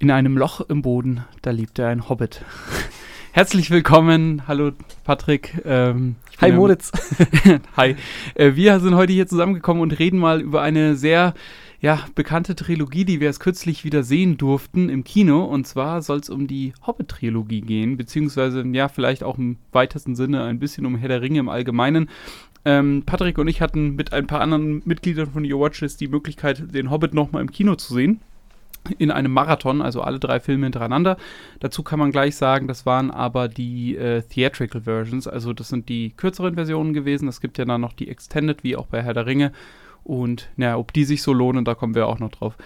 In einem Loch im Boden, da lebte ein Hobbit. Herzlich willkommen, hallo Patrick. Ähm, Hi Moritz. Hi. Äh, wir sind heute hier zusammengekommen und reden mal über eine sehr ja, bekannte Trilogie, die wir erst kürzlich wieder sehen durften im Kino. Und zwar soll es um die Hobbit-Trilogie gehen, beziehungsweise ja, vielleicht auch im weitesten Sinne ein bisschen um Herr der Ringe im Allgemeinen. Ähm, Patrick und ich hatten mit ein paar anderen Mitgliedern von Your Watchlist die Möglichkeit, den Hobbit nochmal im Kino zu sehen in einem Marathon, also alle drei Filme hintereinander. Dazu kann man gleich sagen, das waren aber die äh, Theatrical Versions, also das sind die kürzeren Versionen gewesen. Es gibt ja dann noch die Extended, wie auch bei Herr der Ringe. Und ja, ob die sich so lohnen, da kommen wir auch noch drauf.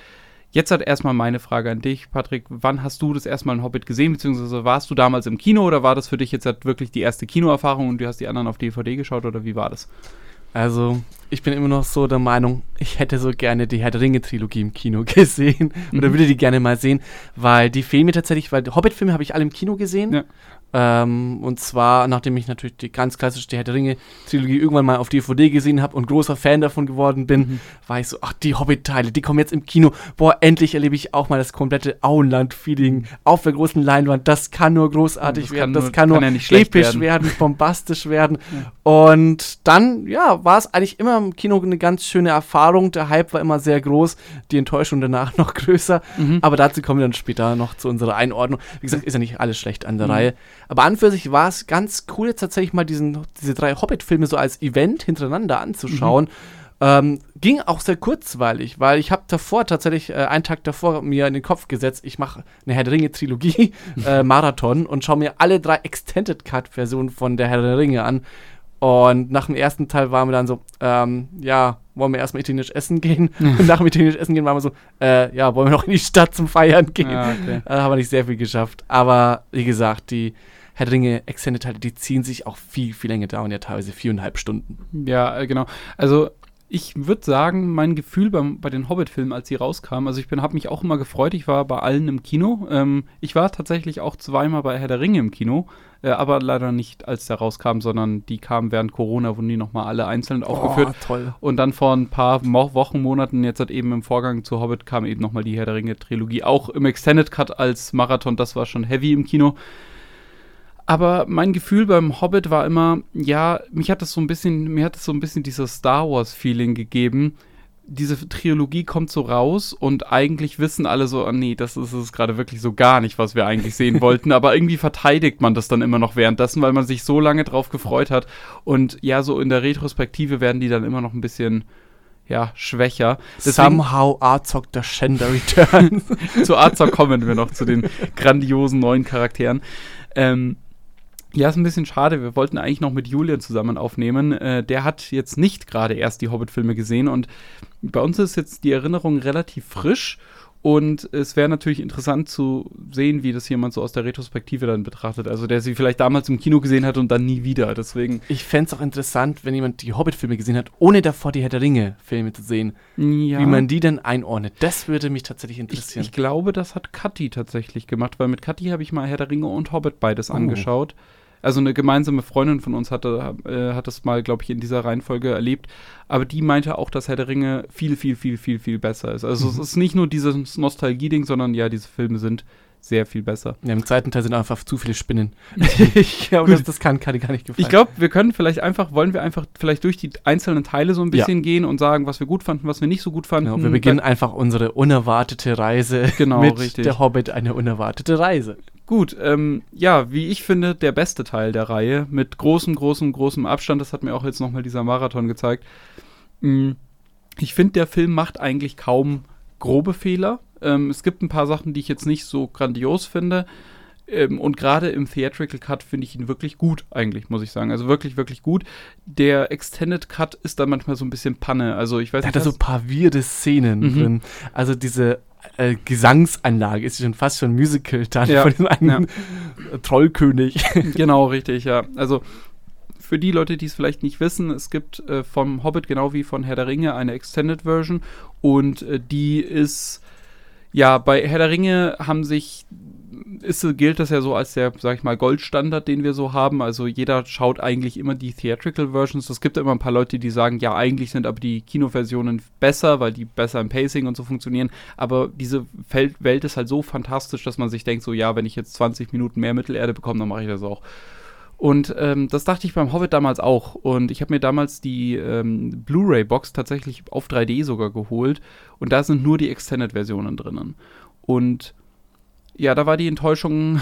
Jetzt hat erstmal meine Frage an dich, Patrick. Wann hast du das erstmal in Hobbit gesehen, beziehungsweise warst du damals im Kino oder war das für dich jetzt halt wirklich die erste Kinoerfahrung und du hast die anderen auf DVD geschaut oder wie war das? Also, ich bin immer noch so der Meinung, ich hätte so gerne die Herr der Ringe-Trilogie im Kino gesehen. Mhm. Oder würde die gerne mal sehen, weil die Filme tatsächlich, weil Hobbit-Filme habe ich alle im Kino gesehen. Ja. Ähm, und zwar, nachdem ich natürlich die ganz klassische die Herr der Ringe-Trilogie irgendwann mal auf DVD gesehen habe und großer Fan davon geworden bin, mhm. war ich so, ach, die Hobbit-Teile, die kommen jetzt im Kino. Boah, endlich erlebe ich auch mal das komplette Auenland-Feeling auf der großen Leinwand. Das kann nur großartig das werden, kann das kann nur, kann ja episch werden. werden. bombastisch werden. Ja. Und dann, ja, war es eigentlich immer im Kino eine ganz schöne Erfahrung. Der Hype war immer sehr groß, die Enttäuschung danach noch größer. Mhm. Aber dazu kommen wir dann später noch zu unserer Einordnung. Wie gesagt, ist ja nicht alles schlecht an der mhm. Reihe. Aber an für sich war es ganz cool, jetzt tatsächlich mal diesen, diese drei Hobbit-Filme so als Event hintereinander anzuschauen. Mhm. Ähm, ging auch sehr kurzweilig, weil ich habe davor tatsächlich äh, einen Tag davor mir in den Kopf gesetzt, ich mache eine Herr der Ringe Trilogie äh, Marathon und schaue mir alle drei Extended Cut Versionen von der Herr der Ringe an. Und nach dem ersten Teil waren wir dann so, ähm, ja, wollen wir erstmal italienisch essen gehen? Und nach dem italienisch essen gehen waren wir so, äh, ja, wollen wir noch in die Stadt zum Feiern gehen? Ja, okay. Da haben wir nicht sehr viel geschafft. Aber wie gesagt, die Herr der Ringe Extended Teile, die ziehen sich auch viel, viel länger dauern, ja teilweise viereinhalb Stunden. Ja, äh, genau. Also ich würde sagen, mein Gefühl beim, bei den Hobbit-Filmen, als sie rauskamen, also ich habe mich auch immer gefreut, ich war bei allen im Kino. Ähm, ich war tatsächlich auch zweimal bei Herr der Ringe im Kino, äh, aber leider nicht, als der rauskam, sondern die kamen während Corona, wurden die nochmal alle einzeln oh, aufgeführt. Toll. Und dann vor ein paar Wochen, Monaten, jetzt hat eben im Vorgang zu Hobbit kam eben nochmal die Herr der Ringe-Trilogie, auch im Extended Cut als Marathon, das war schon heavy im Kino. Aber mein Gefühl beim Hobbit war immer, ja, mich hat das so ein bisschen, mir hat das so ein bisschen dieses Star Wars-Feeling gegeben. Diese Trilogie kommt so raus und eigentlich wissen alle so, oh nee, das ist es gerade wirklich so gar nicht, was wir eigentlich sehen wollten. Aber irgendwie verteidigt man das dann immer noch währenddessen, weil man sich so lange drauf gefreut hat. Und ja, so in der Retrospektive werden die dann immer noch ein bisschen, ja, schwächer. Deswegen, Somehow Arzog der Shender Returns. zu Arzog kommen wir noch, zu den grandiosen neuen Charakteren. Ähm, ja, ist ein bisschen schade. Wir wollten eigentlich noch mit Julian zusammen aufnehmen. Äh, der hat jetzt nicht gerade erst die Hobbit-Filme gesehen und bei uns ist jetzt die Erinnerung relativ frisch und es wäre natürlich interessant zu sehen, wie das jemand so aus der Retrospektive dann betrachtet. Also der sie vielleicht damals im Kino gesehen hat und dann nie wieder. Deswegen. Ich fände es auch interessant, wenn jemand die Hobbit-Filme gesehen hat, ohne davor die Herr der Ringe-Filme zu sehen. Ja. Wie man die denn einordnet. Das würde mich tatsächlich interessieren. Ich, ich glaube, das hat Kathi tatsächlich gemacht, weil mit Kathi habe ich mal Herr der Ringe und Hobbit beides oh. angeschaut also eine gemeinsame Freundin von uns hatte, äh, hat das mal, glaube ich, in dieser Reihenfolge erlebt. Aber die meinte auch, dass Herr der Ringe viel, viel, viel, viel, viel besser ist. Also mhm. es ist nicht nur dieses Nostalgie-Ding, sondern ja, diese Filme sind sehr viel besser. Ja, im zweiten Teil sind einfach zu viele Spinnen. ich glaube, das, das kann, kann gar nicht gefallen. Ich glaube, wir können vielleicht einfach, wollen wir einfach vielleicht durch die einzelnen Teile so ein bisschen ja. gehen und sagen, was wir gut fanden, was wir nicht so gut fanden. Genau, wir beginnen einfach unsere unerwartete Reise genau, mit richtig. der Hobbit, eine unerwartete Reise. Gut, ähm, ja, wie ich finde, der beste Teil der Reihe mit großem, großem, großem Abstand. Das hat mir auch jetzt nochmal dieser Marathon gezeigt. Mm, ich finde, der Film macht eigentlich kaum grobe Fehler. Ähm, es gibt ein paar Sachen, die ich jetzt nicht so grandios finde. Ähm, und gerade im Theatrical Cut finde ich ihn wirklich gut, eigentlich, muss ich sagen. Also wirklich, wirklich gut. Der Extended Cut ist dann manchmal so ein bisschen Panne. Also ich weiß da nicht. Hat da so ein paar weirde Szenen mhm. drin. Also diese äh, Gesangsanlage ist schon fast schon Musical dann ja. von dem einen ja. Trollkönig. genau, richtig, ja. Also für die Leute, die es vielleicht nicht wissen, es gibt äh, vom Hobbit genau wie von Herr der Ringe eine Extended Version und äh, die ist ja bei Herr der Ringe haben sich ist, gilt das ja so als der, sag ich mal, Goldstandard, den wir so haben. Also jeder schaut eigentlich immer die Theatrical Versions. Es gibt immer ein paar Leute, die sagen, ja, eigentlich sind aber die Kinoversionen besser, weil die besser im Pacing und so funktionieren. Aber diese Welt ist halt so fantastisch, dass man sich denkt, so, ja, wenn ich jetzt 20 Minuten mehr Mittelerde bekomme, dann mache ich das auch. Und ähm, das dachte ich beim Hobbit damals auch. Und ich habe mir damals die ähm, Blu-ray-Box tatsächlich auf 3D sogar geholt. Und da sind nur die Extended-Versionen drinnen. Und ja, da war die Enttäuschung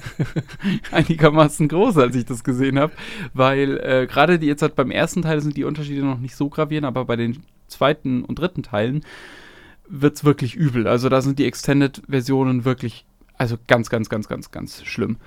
einigermaßen groß, als ich das gesehen habe, weil äh, gerade jetzt halt beim ersten Teil sind die Unterschiede noch nicht so gravierend, aber bei den zweiten und dritten Teilen wird es wirklich übel. Also da sind die Extended-Versionen wirklich, also ganz, ganz, ganz, ganz, ganz schlimm.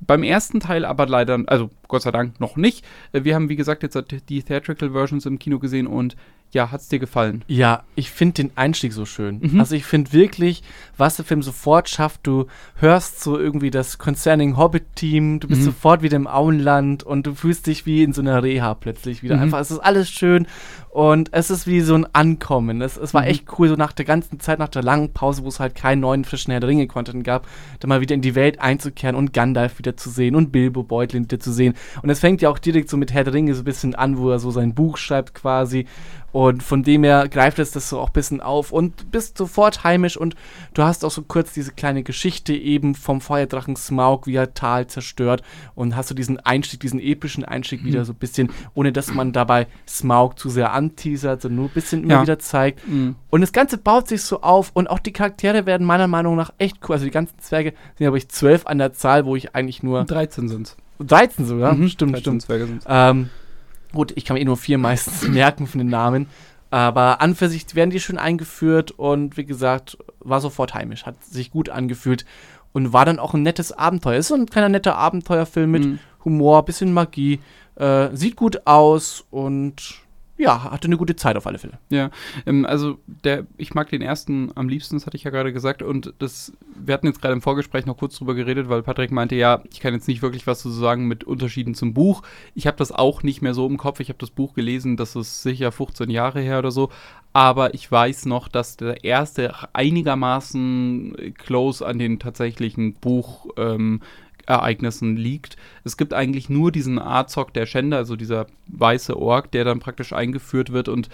Beim ersten Teil aber leider, also Gott sei Dank noch nicht. Äh, wir haben, wie gesagt, jetzt die Theatrical Versions im Kino gesehen und ja, hat es dir gefallen? Ja, ich finde den Einstieg so schön. Mhm. Also ich finde wirklich, was der Film sofort schafft, du hörst so irgendwie das Concerning Hobbit-Team, du bist mhm. sofort wieder im Auenland und du fühlst dich wie in so einer Reha plötzlich wieder. Mhm. Einfach, es ist alles schön und es ist wie so ein Ankommen. Es, es war mhm. echt cool, so nach der ganzen Zeit, nach der langen Pause, wo es halt keinen neuen frischen Herr der Ringe-Content gab, da mal wieder in die Welt einzukehren und Gandalf wieder zu sehen und Bilbo Beutlin wieder zu sehen. Und es fängt ja auch direkt so mit Herr der Ringe so ein bisschen an, wo er so sein Buch schreibt quasi und von dem her greift es das so auch ein bisschen auf und bist sofort heimisch und du hast auch so kurz diese kleine Geschichte eben vom Feuerdrachen Smaug, wie er Tal zerstört und hast du so diesen Einstieg, diesen epischen Einstieg mhm. wieder so ein bisschen, ohne dass man dabei Smaug zu sehr anteasert, sondern nur ein bisschen immer ja. wieder zeigt. Mhm. Und das Ganze baut sich so auf und auch die Charaktere werden meiner Meinung nach echt cool. Also die ganzen Zwerge sind ja, glaube ich, zwölf an der Zahl, wo ich eigentlich nur. 13 sind 13 sogar? Mhm, stimmt, stimmt. Zwerge sind ähm, Gut, ich kann mir eh nur vier meistens merken von den Namen. Aber an für sich werden die schön eingeführt und wie gesagt, war sofort heimisch, hat sich gut angefühlt und war dann auch ein nettes Abenteuer. Ist so ein kleiner netter Abenteuerfilm mit mhm. Humor, bisschen Magie, äh, sieht gut aus und ja, hatte eine gute Zeit auf alle Fälle. Ja, ähm, also der, ich mag den ersten am liebsten, das hatte ich ja gerade gesagt. Und das, wir hatten jetzt gerade im Vorgespräch noch kurz drüber geredet, weil Patrick meinte, ja, ich kann jetzt nicht wirklich was zu sagen mit Unterschieden zum Buch. Ich habe das auch nicht mehr so im Kopf. Ich habe das Buch gelesen, das ist sicher 15 Jahre her oder so. Aber ich weiß noch, dass der erste einigermaßen close an den tatsächlichen Buch ähm, Ereignissen liegt. Es gibt eigentlich nur diesen Azog der Schänder, also dieser weiße Ork, der dann praktisch eingeführt wird und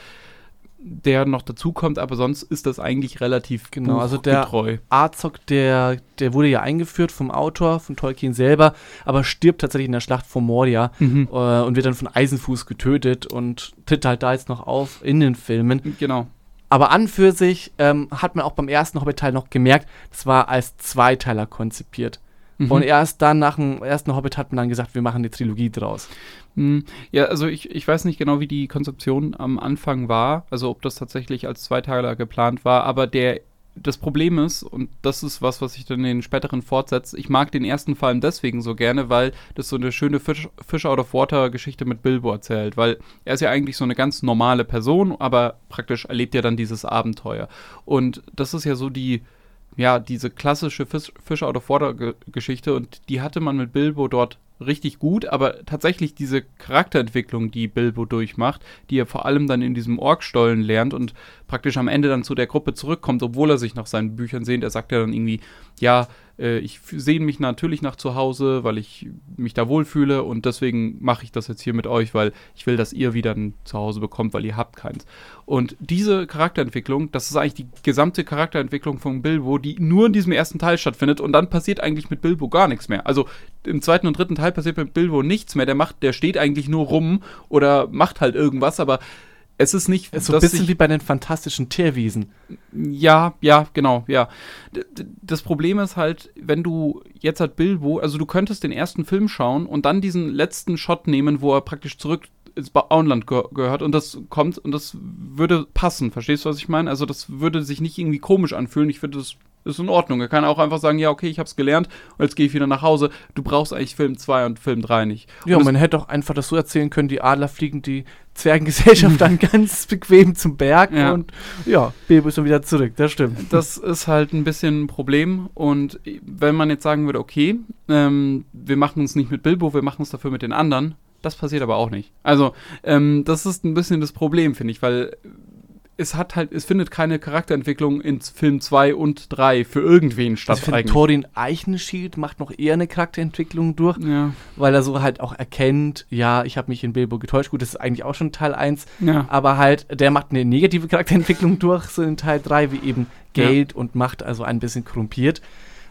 der noch dazukommt, aber sonst ist das eigentlich relativ genau. Also der Azog, der, der wurde ja eingeführt vom Autor, von Tolkien selber, aber stirbt tatsächlich in der Schlacht von Moria mhm. äh, und wird dann von Eisenfuß getötet und tritt halt da jetzt noch auf in den Filmen. Genau. Aber an für sich ähm, hat man auch beim ersten Hobbit-Teil noch gemerkt, das war als Zweiteiler konzipiert. Mhm. Und erst dann nach dem ersten Hobbit hat man dann gesagt, wir machen eine Trilogie draus. Mhm. Ja, also ich, ich weiß nicht genau, wie die Konzeption am Anfang war, also ob das tatsächlich als Zweiteiler geplant war, aber der das Problem ist, und das ist was, was sich dann in den späteren fortsetzt, ich mag den ersten allem deswegen so gerne, weil das so eine schöne Fish, Fish out of Water Geschichte mit Bilbo erzählt, weil er ist ja eigentlich so eine ganz normale Person, aber praktisch erlebt ja dann dieses Abenteuer. Und das ist ja so die, ja, diese klassische Fish, Fish out of Water Geschichte und die hatte man mit Bilbo dort richtig gut, aber tatsächlich diese Charakterentwicklung, die Bilbo durchmacht, die er vor allem dann in diesem Orkstollen lernt und praktisch am Ende dann zu der Gruppe zurückkommt, obwohl er sich nach seinen Büchern sehnt. Er sagt ja dann irgendwie, ja, äh, ich sehne mich natürlich nach zu Hause, weil ich mich da wohlfühle und deswegen mache ich das jetzt hier mit euch, weil ich will, dass ihr wieder ein Zuhause bekommt, weil ihr habt keins. Und diese Charakterentwicklung, das ist eigentlich die gesamte Charakterentwicklung von Bilbo, die nur in diesem ersten Teil stattfindet und dann passiert eigentlich mit Bilbo gar nichts mehr. Also im zweiten und dritten Teil passiert mit Bilbo nichts mehr. Der macht, der steht eigentlich nur rum oder macht halt irgendwas, aber es ist nicht. Es ist so ein bisschen wie bei den fantastischen Tierwiesen. Ja, ja, genau, ja. das Problem ist halt, wenn du jetzt halt Bilbo, also du könntest den ersten Film schauen und dann diesen letzten Shot nehmen, wo er praktisch zurück ins Auenland ge gehört und das kommt und das würde passen. Verstehst du, was ich meine? Also das würde sich nicht irgendwie komisch anfühlen. Ich würde das ist in Ordnung. Er kann auch einfach sagen, ja, okay, ich hab's gelernt und jetzt gehe ich wieder nach Hause. Du brauchst eigentlich Film 2 und Film 3 nicht. Ja, man hätte auch einfach das so erzählen können, die Adler fliegen die Zwergengesellschaft dann ganz bequem zum Berg ja. und ja, Bilbo ist dann wieder zurück, das stimmt. Das ist halt ein bisschen ein Problem und wenn man jetzt sagen würde, okay, ähm, wir machen es nicht mit Bilbo, wir machen es dafür mit den anderen, das passiert aber auch nicht. Also, ähm, das ist ein bisschen das Problem, finde ich, weil es hat halt, es findet keine Charakterentwicklung in Film 2 und 3 für irgendwen statt. Also ich finde, Thorin Eichenschild macht noch eher eine Charakterentwicklung durch, ja. weil er so halt auch erkennt, ja, ich habe mich in Bilbo getäuscht. Gut, das ist eigentlich auch schon Teil 1, ja. aber halt, der macht eine negative Charakterentwicklung durch, so in Teil 3, wie eben Geld ja. und Macht, also ein bisschen korrumpiert.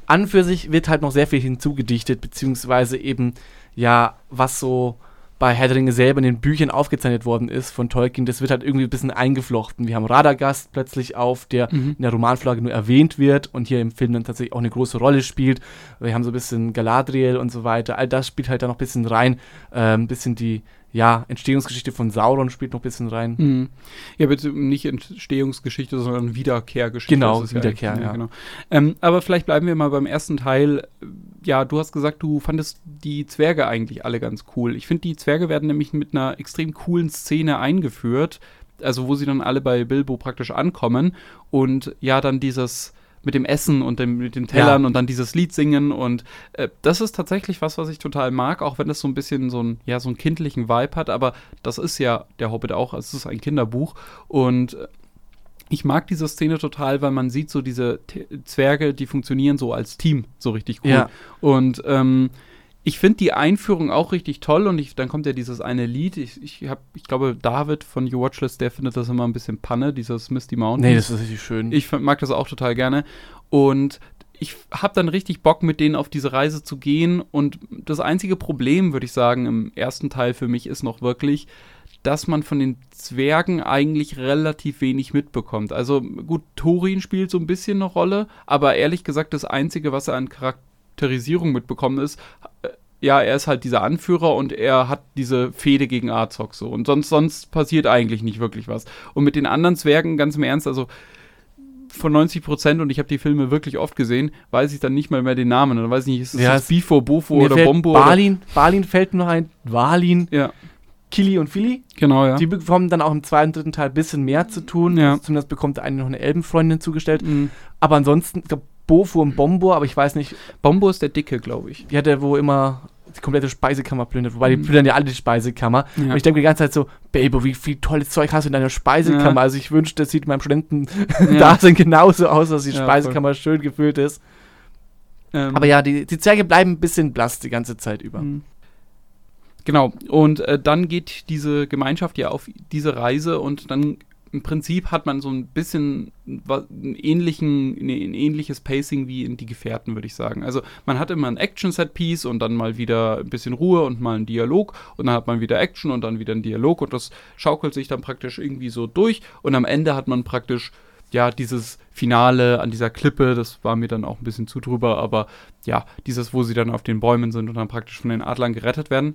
An für sich wird halt noch sehr viel hinzugedichtet, beziehungsweise eben, ja, was so bei Herr der Ringe selber in den Büchern aufgezeichnet worden ist von Tolkien, das wird halt irgendwie ein bisschen eingeflochten. Wir haben Radagast plötzlich auf, der mhm. in der Romanflagge nur erwähnt wird und hier im Film dann tatsächlich auch eine große Rolle spielt. Wir haben so ein bisschen Galadriel und so weiter. All das spielt halt da noch ein bisschen rein. Äh, ein bisschen die ja, Entstehungsgeschichte von Sauron spielt noch ein bisschen rein. Mhm. Ja, bitte nicht Entstehungsgeschichte, sondern Wiederkehrgeschichte. Genau, Wiederkehr, ja. ja. Genau. Ähm, aber vielleicht bleiben wir mal beim ersten Teil. Ja, du hast gesagt, du fandest die Zwerge eigentlich alle ganz cool. Ich finde, die Zwerge werden nämlich mit einer extrem coolen Szene eingeführt. Also, wo sie dann alle bei Bilbo praktisch ankommen und ja, dann dieses mit dem Essen und dem, mit den Tellern ja. und dann dieses Lied singen und äh, das ist tatsächlich was, was ich total mag, auch wenn das so ein bisschen so ein ja so einen kindlichen Vibe hat, aber das ist ja der Hobbit auch, es ist ein Kinderbuch und äh, ich mag diese Szene total, weil man sieht so diese T Zwerge, die funktionieren so als Team so richtig cool ja. und ähm, ich finde die Einführung auch richtig toll und ich, dann kommt ja dieses eine Lied. Ich, ich, hab, ich glaube, David von You Watchlist, der findet das immer ein bisschen Panne, dieses Misty Mountain. Nee, das ist richtig schön. Ich mag das auch total gerne. Und ich habe dann richtig Bock, mit denen auf diese Reise zu gehen. Und das einzige Problem, würde ich sagen, im ersten Teil für mich ist noch wirklich, dass man von den Zwergen eigentlich relativ wenig mitbekommt. Also gut, Thorin spielt so ein bisschen eine Rolle, aber ehrlich gesagt, das Einzige, was er an Charakter Charakterisierung mitbekommen ist, äh, ja, er ist halt dieser Anführer und er hat diese Fehde gegen Azog so. Und sonst, sonst passiert eigentlich nicht wirklich was. Und mit den anderen Zwergen, ganz im Ernst, also von 90 Prozent, und ich habe die Filme wirklich oft gesehen, weiß ich dann nicht mal mehr den Namen. Dann weiß ich nicht, ist es ja, Bifo, Bofo oder Bombo? Balin, oder? Balin fällt noch ein, Walin. Ja. Kili und Philly. Genau, ja. Die bekommen dann auch im zweiten, dritten Teil ein bisschen mehr zu tun. Ja. Zumindest bekommt der eine noch eine Elbenfreundin zugestellt. Mhm. Aber ansonsten, ich glaube, Bofo und Bombo, aber ich weiß nicht. Bombo ist der Dicke, glaube ich. Ja, der, wo immer die komplette Speisekammer plündert, wobei mhm. die plündern ja alle die Speisekammer. Ja. Und ich denke die ganze Zeit so, Baby, wie viel tolles Zeug hast du in deiner Speisekammer? Ja. Also ich wünschte, das sieht in meinem Studenten-Dasein ja. genauso aus, dass die Speisekammer voll. schön gefüllt ist. Ähm. Aber ja, die, die Zwerge bleiben ein bisschen blass die ganze Zeit über. Mhm. Genau, und äh, dann geht diese Gemeinschaft ja auf diese Reise und dann im Prinzip hat man so ein bisschen einen ähnlichen, ein ähnliches Pacing wie in Die Gefährten, würde ich sagen. Also man hat immer ein Action-Set-Piece und dann mal wieder ein bisschen Ruhe und mal einen Dialog und dann hat man wieder Action und dann wieder einen Dialog und das schaukelt sich dann praktisch irgendwie so durch und am Ende hat man praktisch ja, dieses Finale an dieser Klippe, das war mir dann auch ein bisschen zu drüber, aber ja, dieses, wo sie dann auf den Bäumen sind und dann praktisch von den Adlern gerettet werden.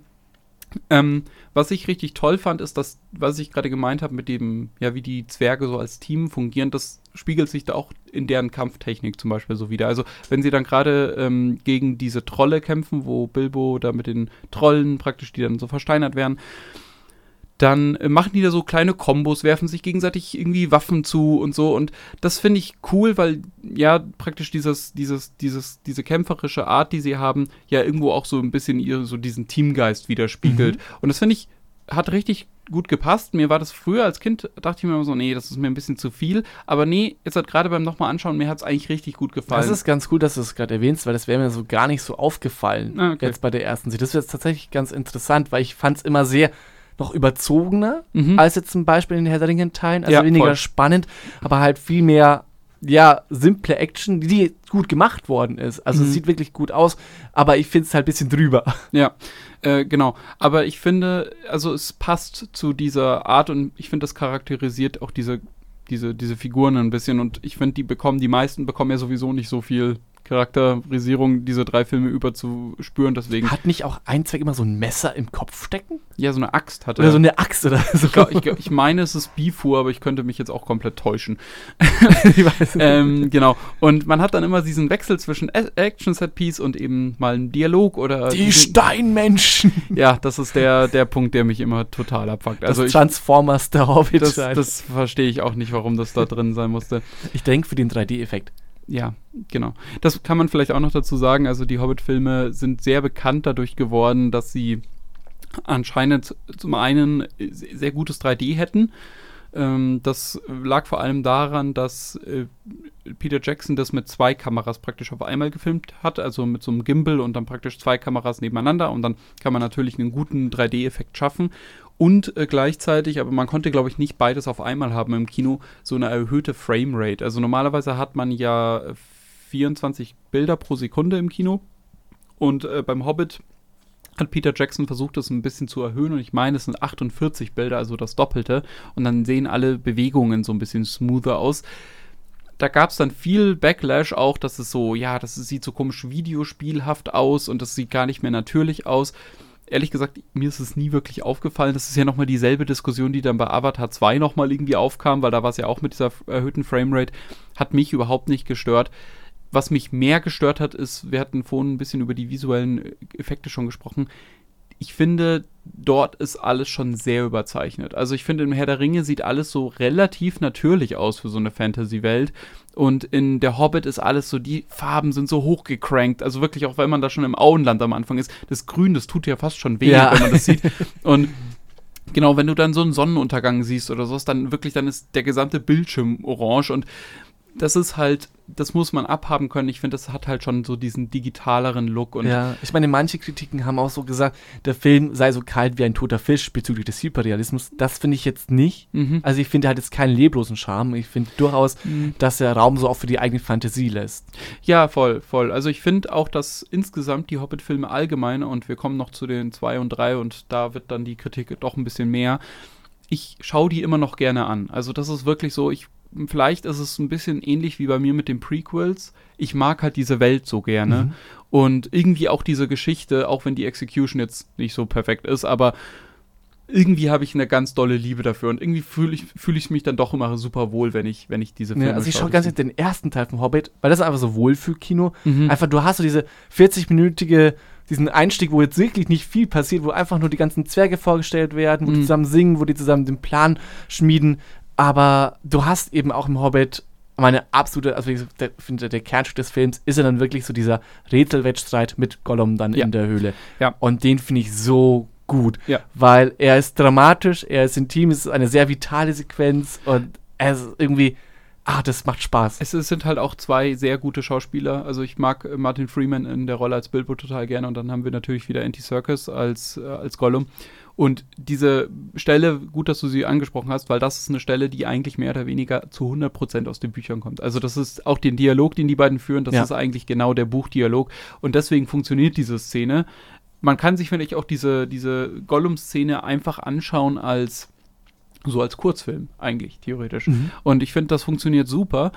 Ähm, was ich richtig toll fand, ist das, was ich gerade gemeint habe, mit dem, ja, wie die Zwerge so als Team fungieren, das spiegelt sich da auch in deren Kampftechnik zum Beispiel so wieder. Also, wenn sie dann gerade ähm, gegen diese Trolle kämpfen, wo Bilbo da mit den Trollen praktisch, die dann so versteinert werden, dann äh, machen die da so kleine Kombos, werfen sich gegenseitig irgendwie Waffen zu und so. Und das finde ich cool, weil ja praktisch dieses, dieses, dieses, diese kämpferische Art, die sie haben, ja irgendwo auch so ein bisschen ihr, so diesen Teamgeist widerspiegelt. Mhm. Und das finde ich, hat richtig gut gepasst. Mir war das früher als Kind, dachte ich mir immer so, nee, das ist mir ein bisschen zu viel. Aber nee, jetzt hat gerade beim nochmal anschauen, mir hat es eigentlich richtig gut gefallen. Das ist ganz gut, dass du es gerade erwähnst, weil das wäre mir so gar nicht so aufgefallen ah, okay. jetzt bei der ersten Sicht. Das ist jetzt tatsächlich ganz interessant, weil ich fand es immer sehr noch überzogener mhm. als jetzt zum Beispiel in den Herr der Ringen-Teilen. Also ja, weniger voll. spannend, aber halt viel mehr, ja, simple Action, die gut gemacht worden ist. Also mhm. es sieht wirklich gut aus, aber ich finde es halt ein bisschen drüber. Ja, äh, genau. Aber ich finde, also es passt zu dieser Art und ich finde, das charakterisiert auch diese diese, diese Figuren ein bisschen und ich finde, die bekommen, die meisten bekommen ja sowieso nicht so viel Charakterisierung diese drei Filme über zu spüren. Deswegen hat nicht auch ein Zweck immer so ein Messer im Kopf stecken? Ja, so eine Axt hat er. Oder so eine Axt oder so. Ich, glaub, ich, ich meine, es ist Bifur, aber ich könnte mich jetzt auch komplett täuschen. ich weiß ähm, genau. Und man hat dann immer diesen Wechsel zwischen Action-Set-Piece und eben mal einen Dialog oder. Die Steinmenschen! Ja, das ist der, der Punkt, der mich immer total abfuckt. Also das Transformers der Hobbit. Das, das verstehe ich auch nicht, warum das da drin sein musste. Ich denke für den 3D-Effekt ja, genau. Das kann man vielleicht auch noch dazu sagen. Also die Hobbit-Filme sind sehr bekannt dadurch geworden, dass sie anscheinend zum einen sehr gutes 3D hätten. Ähm, das lag vor allem daran, dass äh, Peter Jackson das mit zwei Kameras praktisch auf einmal gefilmt hat, also mit so einem Gimbal und dann praktisch zwei Kameras nebeneinander und dann kann man natürlich einen guten 3D-Effekt schaffen und äh, gleichzeitig, aber man konnte glaube ich nicht beides auf einmal haben im Kino, so eine erhöhte Framerate. Also normalerweise hat man ja 24 Bilder pro Sekunde im Kino und äh, beim Hobbit hat Peter Jackson versucht, das ein bisschen zu erhöhen und ich meine, es sind 48 Bilder, also das Doppelte. Und dann sehen alle Bewegungen so ein bisschen smoother aus. Da gab es dann viel Backlash auch, dass es so, ja, das sieht so komisch videospielhaft aus und das sieht gar nicht mehr natürlich aus. Ehrlich gesagt, mir ist es nie wirklich aufgefallen. Das ist ja nochmal dieselbe Diskussion, die dann bei Avatar 2 nochmal irgendwie aufkam, weil da war es ja auch mit dieser erhöhten Framerate. Hat mich überhaupt nicht gestört was mich mehr gestört hat, ist, wir hatten vorhin ein bisschen über die visuellen Effekte schon gesprochen. Ich finde, dort ist alles schon sehr überzeichnet. Also ich finde, im Herr der Ringe sieht alles so relativ natürlich aus für so eine Fantasy-Welt. Und in der Hobbit ist alles so, die Farben sind so hochgecrankt. Also wirklich, auch wenn man da schon im Auenland am Anfang ist, das Grün, das tut ja fast schon weh, ja. wenn man das sieht. Und genau, wenn du dann so einen Sonnenuntergang siehst oder so, dann wirklich, dann ist der gesamte Bildschirm orange und das ist halt, das muss man abhaben können. Ich finde, das hat halt schon so diesen digitaleren Look. Und ja, ich meine, manche Kritiken haben auch so gesagt, der Film sei so kalt wie ein toter Fisch bezüglich des Hyperrealismus. Das finde ich jetzt nicht. Mhm. Also ich finde, hat jetzt keinen leblosen Charme. Ich finde durchaus, mhm. dass er Raum so auch für die eigene Fantasie lässt. Ja, voll, voll. Also ich finde auch, dass insgesamt die Hobbit-Filme allgemein, und wir kommen noch zu den zwei und drei und da wird dann die Kritik doch ein bisschen mehr, ich schaue die immer noch gerne an. Also das ist wirklich so, ich vielleicht ist es ein bisschen ähnlich wie bei mir mit den Prequels. Ich mag halt diese Welt so gerne. Mhm. Und irgendwie auch diese Geschichte, auch wenn die Execution jetzt nicht so perfekt ist, aber irgendwie habe ich eine ganz dolle Liebe dafür und irgendwie fühle ich, fühl ich mich dann doch immer super wohl, wenn ich, wenn ich diese Filme ja, Also ich schaue ganz den ersten Teil vom Hobbit, weil das ist einfach so Wohlfühlkino. Mhm. Einfach, du hast so diese 40-minütige, diesen Einstieg, wo jetzt wirklich nicht viel passiert, wo einfach nur die ganzen Zwerge vorgestellt werden, wo mhm. die zusammen singen, wo die zusammen den Plan schmieden. Aber du hast eben auch im Hobbit meine absolute, also ich finde, der Kernstück des Films ist ja dann wirklich so dieser Rätselwettstreit mit Gollum dann ja. in der Höhle. Ja. Und den finde ich so gut, ja. weil er ist dramatisch, er ist intim, es ist eine sehr vitale Sequenz und er ist irgendwie, ah, das macht Spaß. Es, es sind halt auch zwei sehr gute Schauspieler. Also ich mag Martin Freeman in der Rolle als Bilbo total gerne und dann haben wir natürlich wieder Anti-Circus als, äh, als Gollum. Und diese Stelle, gut, dass du sie angesprochen hast, weil das ist eine Stelle, die eigentlich mehr oder weniger zu 100% aus den Büchern kommt. Also das ist auch den Dialog, den die beiden führen, das ja. ist eigentlich genau der Buchdialog. Und deswegen funktioniert diese Szene. Man kann sich, finde ich, auch diese, diese Gollum-Szene einfach anschauen als so als Kurzfilm, eigentlich, theoretisch. Mhm. Und ich finde, das funktioniert super.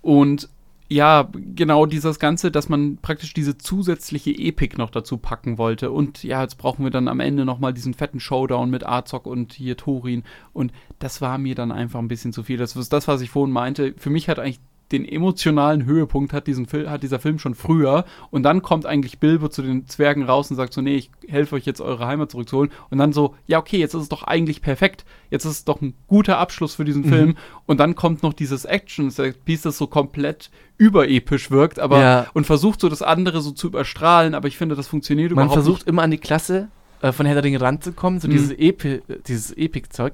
Und ja, genau dieses Ganze, dass man praktisch diese zusätzliche Epik noch dazu packen wollte. Und ja, jetzt brauchen wir dann am Ende nochmal diesen fetten Showdown mit Azog und hier Thorin. Und das war mir dann einfach ein bisschen zu viel. Das ist das, was ich vorhin meinte. Für mich hat eigentlich den emotionalen Höhepunkt hat, diesen Fil hat dieser Film schon früher. Und dann kommt eigentlich Bilbo zu den Zwergen raus und sagt so, nee, ich helfe euch jetzt eure Heimat zurückzuholen. Und dann so, ja, okay, jetzt ist es doch eigentlich perfekt. Jetzt ist es doch ein guter Abschluss für diesen mhm. Film. Und dann kommt noch dieses Action-Piece, das so komplett überepisch wirkt, aber ja. und versucht so das andere so zu überstrahlen, aber ich finde, das funktioniert Man überhaupt nicht. Man versucht immer an die Klasse äh, von Herr der Ringe ranzukommen, so mhm. dieses, Epi dieses Epik-Zeug.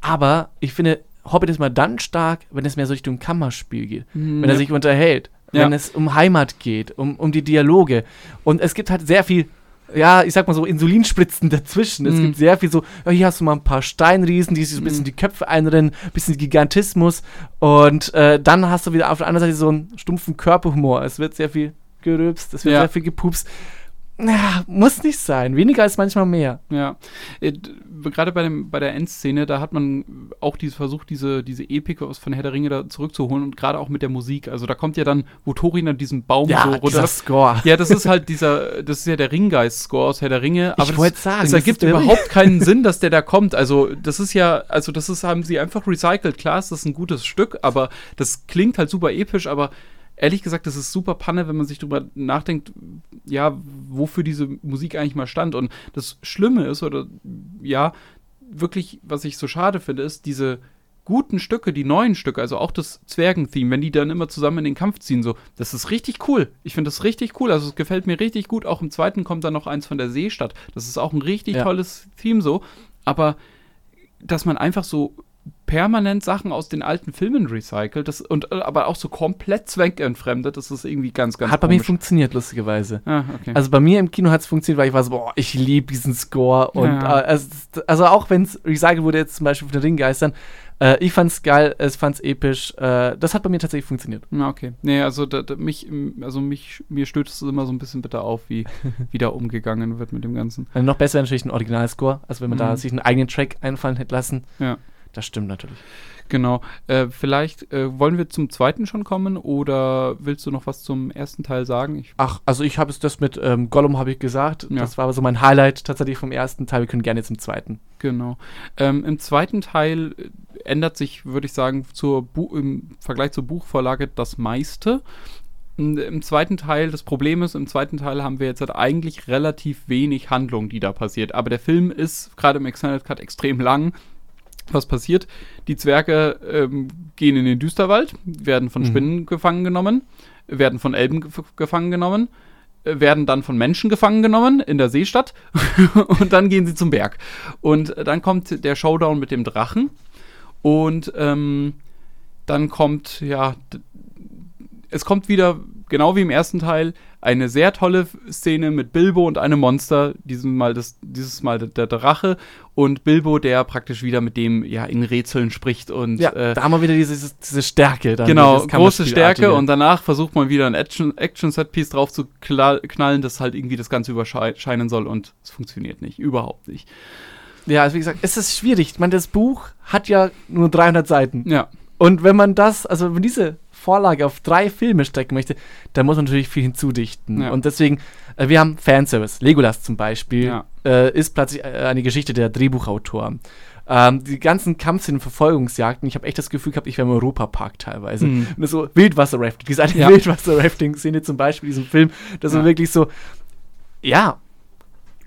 Aber ich finde, Hobbit ist mal dann stark, wenn es mehr so Richtung Kammerspiel geht. Mhm, wenn er sich unterhält, ja. wenn es um Heimat geht, um, um die Dialoge. Und es gibt halt sehr viel, ja, ich sag mal so, Insulinspritzen dazwischen. Es mhm. gibt sehr viel so, ja, hier hast du mal ein paar Steinriesen, die sich so ein bisschen mhm. die Köpfe einrennen, ein bisschen Gigantismus. Und äh, dann hast du wieder auf der anderen Seite so einen stumpfen Körperhumor. Es wird sehr viel gerülpst, es wird ja. sehr viel gepupst. Ja, muss nicht sein. Weniger ist manchmal mehr. Ja. Äh, gerade bei, bei der Endszene, da hat man auch diese, versucht, diese, diese Epik aus von Herr der Ringe da zurückzuholen und gerade auch mit der Musik. Also da kommt ja dann, wo Thorin an diesem Baum ja, so runter. Score. Ja, das ist halt dieser, das ist ja der Ringgeist-Score aus Herr der Ringe. Aber ich wollte sagen, es ergibt überhaupt keinen Sinn, dass der da kommt. Also das ist ja, also das ist, haben sie einfach recycelt. Klar ist das ein gutes Stück, aber das klingt halt super episch, aber ehrlich gesagt, das ist super Panne, wenn man sich drüber nachdenkt, ja, wofür diese Musik eigentlich mal stand. Und das Schlimme ist, oder ja, wirklich, was ich so schade finde, ist, diese guten Stücke, die neuen Stücke, also auch das Zwergen-Theme, wenn die dann immer zusammen in den Kampf ziehen, so, das ist richtig cool. Ich finde das richtig cool. Also es gefällt mir richtig gut. Auch im zweiten kommt dann noch eins von der Seestadt. Das ist auch ein richtig ja. tolles Theme so. Aber dass man einfach so permanent Sachen aus den alten Filmen recycelt, das, und, äh, aber auch so komplett zweckentfremdet, das ist irgendwie ganz, ganz Hat bei mir funktioniert, lustigerweise. Ah, okay. Also bei mir im Kino hat es funktioniert, weil ich war so, boah, ich liebe diesen Score. Und Ja. äh, also, also auch wenn es recycelt wurde, jetzt zum Beispiel von den Ringgeistern, äh, ich fand's geil, es fand's episch. Äh, das hat bei mir tatsächlich funktioniert. Na, okay. Nee, also da, da, mich, also mich, mir stößt es immer so ein bisschen bitter auf, wie, wie da umgegangen wird mit dem Ganzen. Also noch besser natürlich ein Originalscore, also wenn man da Mhm. sich einen eigenen Track einfallen hätte lassen. Ja. Das stimmt natürlich. Genau. Äh, vielleicht äh, wollen wir zum zweiten schon kommen oder willst du noch was zum ersten Teil sagen? Ich, Ach, also ich habe es das mit ähm, Gollum habe ich gesagt. Ja. Das war aber so mein Highlight tatsächlich vom ersten Teil. Wir können gerne zum zweiten. genau. Ähm, Im zweiten Teil äh, ändert sich, würde ich sagen, im Vergleich zur Buchvorlage das meiste. Im zweiten Teil, das Problem ist, im zweiten Teil haben wir jetzt halt eigentlich relativ wenig Handlung, die da passiert. Aber der Film ist gerade im Extended Cut extrem lang. Was passiert? Die Zwerge ähm, gehen in den Düsterwald, werden von Mhm. Spinnen gefangen genommen, werden von Elben gef gefangen genommen, äh, werden dann von Menschen gefangen genommen in der Seestadt und dann gehen sie zum Berg. Und dann kommt der Showdown mit dem Drachen und ähm, dann kommt, ja, es kommt wieder, genau wie im ersten Teil, eine sehr tolle Szene mit Bilbo und einem Monster, dieses Mal, das, dieses Mal der, Drache und Bilbo, der praktisch wieder mit dem ja in Rätseln spricht und Ja, äh, da haben wir wieder diese, diese, Stärke. Dann, genau, große Stärke und danach versucht man wieder ein Action- Action-Set-Piece drauf zu knallen, das halt irgendwie das Ganze überscheinen soll und es funktioniert nicht, überhaupt nicht. Ja, also wie gesagt, es ist schwierig. Ich meine, das Buch hat ja nur 300 Seiten. Ja, Und wenn man das, also wenn diese Vorlage auf drei Filme strecken möchte, dann muss man natürlich viel hinzudichten. Ja. Und deswegen, äh, wir haben Fanservice. Legolas zum Beispiel Ja. äh, ist plötzlich äh, eine Geschichte der Drehbuchautor. Ähm, die ganzen Kampfszenen, Verfolgungsjagden, ich habe echt das Gefühl gehabt, ich wäre im Europapark teilweise. Mhm. Und so Wildwasser-Rafting, diese eine Ja. Wildwasser-Rafting-Szene zum Beispiel in diesem Film, das Ja. war wirklich so, ja,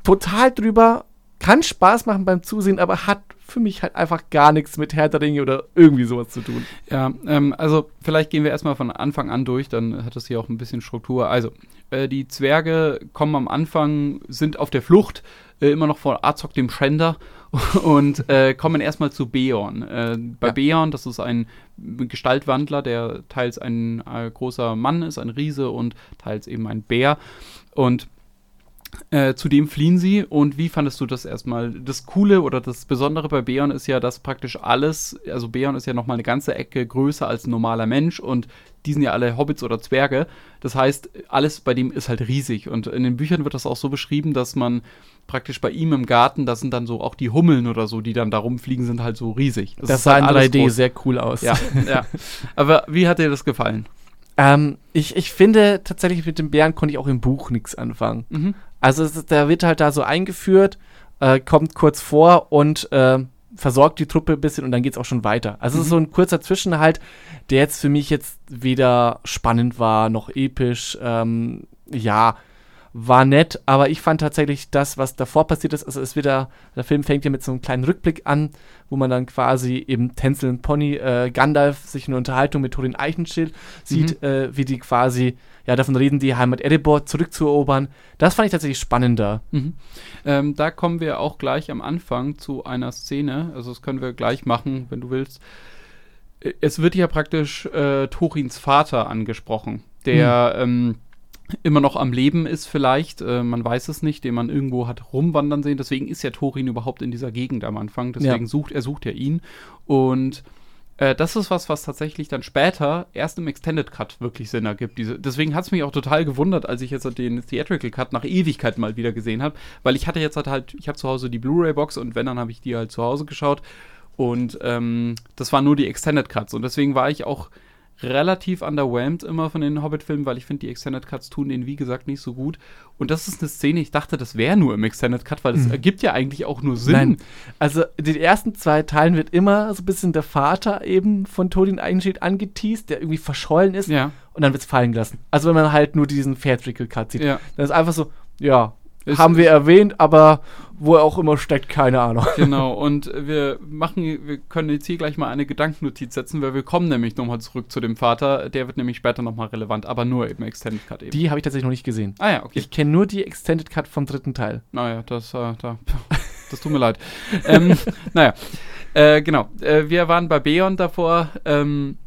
total drüber, kann Spaß machen beim Zusehen, aber hat für mich halt einfach gar nichts mit Herr der Ringe oder irgendwie sowas zu tun. Ja, ähm, also vielleicht gehen wir erstmal von Anfang an durch, dann hat das hier auch ein bisschen Struktur. Also, äh, die Zwerge kommen am Anfang, sind auf der Flucht, äh, immer noch vor Azog dem Schänder und äh, kommen erstmal zu Beorn. Äh, bei Ja. Beorn, das ist ein Gestaltwandler, der teils ein äh, großer Mann ist, ein Riese und teils eben ein Bär. Und äh, zu dem fliehen sie. Und wie fandest du das erstmal? Das Coole oder das Besondere bei Beon ist ja, dass praktisch alles, also Beon ist ja nochmal eine ganze Ecke größer als ein normaler Mensch und die sind ja alle Hobbits oder Zwerge. Das heißt, alles bei dem ist halt riesig. Und in den Büchern wird das auch so beschrieben, dass man praktisch bei ihm im Garten, das sind dann so auch die Hummeln oder so, die dann da rumfliegen, sind halt so riesig. Das, ist sah halt in alles 3D groß. sehr cool aus. Ja, ja. Aber wie hat dir das gefallen? Ähm, ich, ich finde tatsächlich mit dem Bären konnte ich auch im Buch nichts anfangen. Mhm. Also es ist, der wird halt da so eingeführt, äh, kommt kurz vor und äh, versorgt die Truppe ein bisschen und dann geht's auch schon weiter. Also es ist Mhm. so ein kurzer Zwischenhalt, der jetzt für mich jetzt weder spannend war noch episch. Ähm, ja, war nett, aber ich fand tatsächlich das, was davor passiert ist, also es wird da, der Film fängt ja mit so einem kleinen Rückblick an, wo man dann quasi eben Tänzel und Pony, äh, Gandalf sich in einer Unterhaltung mit Thorin Eichenschild sieht, äh, wie die quasi ja davon reden, die Heimat Erebor zurückzuerobern. Das fand ich tatsächlich spannender. Mhm. Ähm, da kommen wir auch gleich am Anfang zu einer Szene. Also das können wir gleich machen, wenn du willst. Äh, Es wird ja praktisch äh, Torins Vater angesprochen, der ähm, immer noch am Leben ist vielleicht, äh, man weiß es nicht, den man irgendwo hat rumwandern sehen. Deswegen ist ja Thorin überhaupt in dieser Gegend am Anfang. Deswegen Ja. sucht er sucht ja ihn. Und äh, das ist was, was tatsächlich dann später erst im Extended Cut wirklich Sinn ergibt. Diese, deswegen hat es mich auch total gewundert, als ich jetzt den Theatrical Cut nach Ewigkeit mal wieder gesehen habe, weil ich hatte jetzt halt, halt ich habe zu Hause die Blu-ray-Box und wenn, dann habe ich die halt zu Hause geschaut und ähm, das waren nur die Extended Cuts und deswegen war ich auch relativ underwhelmed immer von den Hobbit-Filmen, weil ich finde, die Extended Cuts tun denen, wie gesagt, nicht so gut. Und das ist eine Szene, ich dachte, das wäre nur im Extended Cut, weil es Mhm. ergibt ja eigentlich auch nur Sinn. Nein, also in den ersten zwei Teilen wird immer so ein bisschen der Vater eben von Thorin Eigenschild angeteased, der irgendwie verschollen ist Ja, und dann wird es fallen gelassen. Also wenn man halt nur diesen Theatrical Cut sieht. ja. Dann ist einfach so, ja, Es- haben wir erwähnt, aber wo er auch immer steckt, keine Ahnung. Genau, und wir machen, wir können jetzt hier gleich mal eine Gedankennotiz setzen, weil wir kommen nämlich nochmal zurück zu dem Vater. Der wird nämlich später nochmal relevant, aber nur im Extended Cut eben. Die habe ich tatsächlich noch nicht gesehen. ah ja, okay. Ich kenne nur die Extended Cut vom dritten Teil. Naja, das, äh, da, das tut mir leid. ähm, naja, Äh, genau. Äh, wir waren bei Beon davor. Ähm,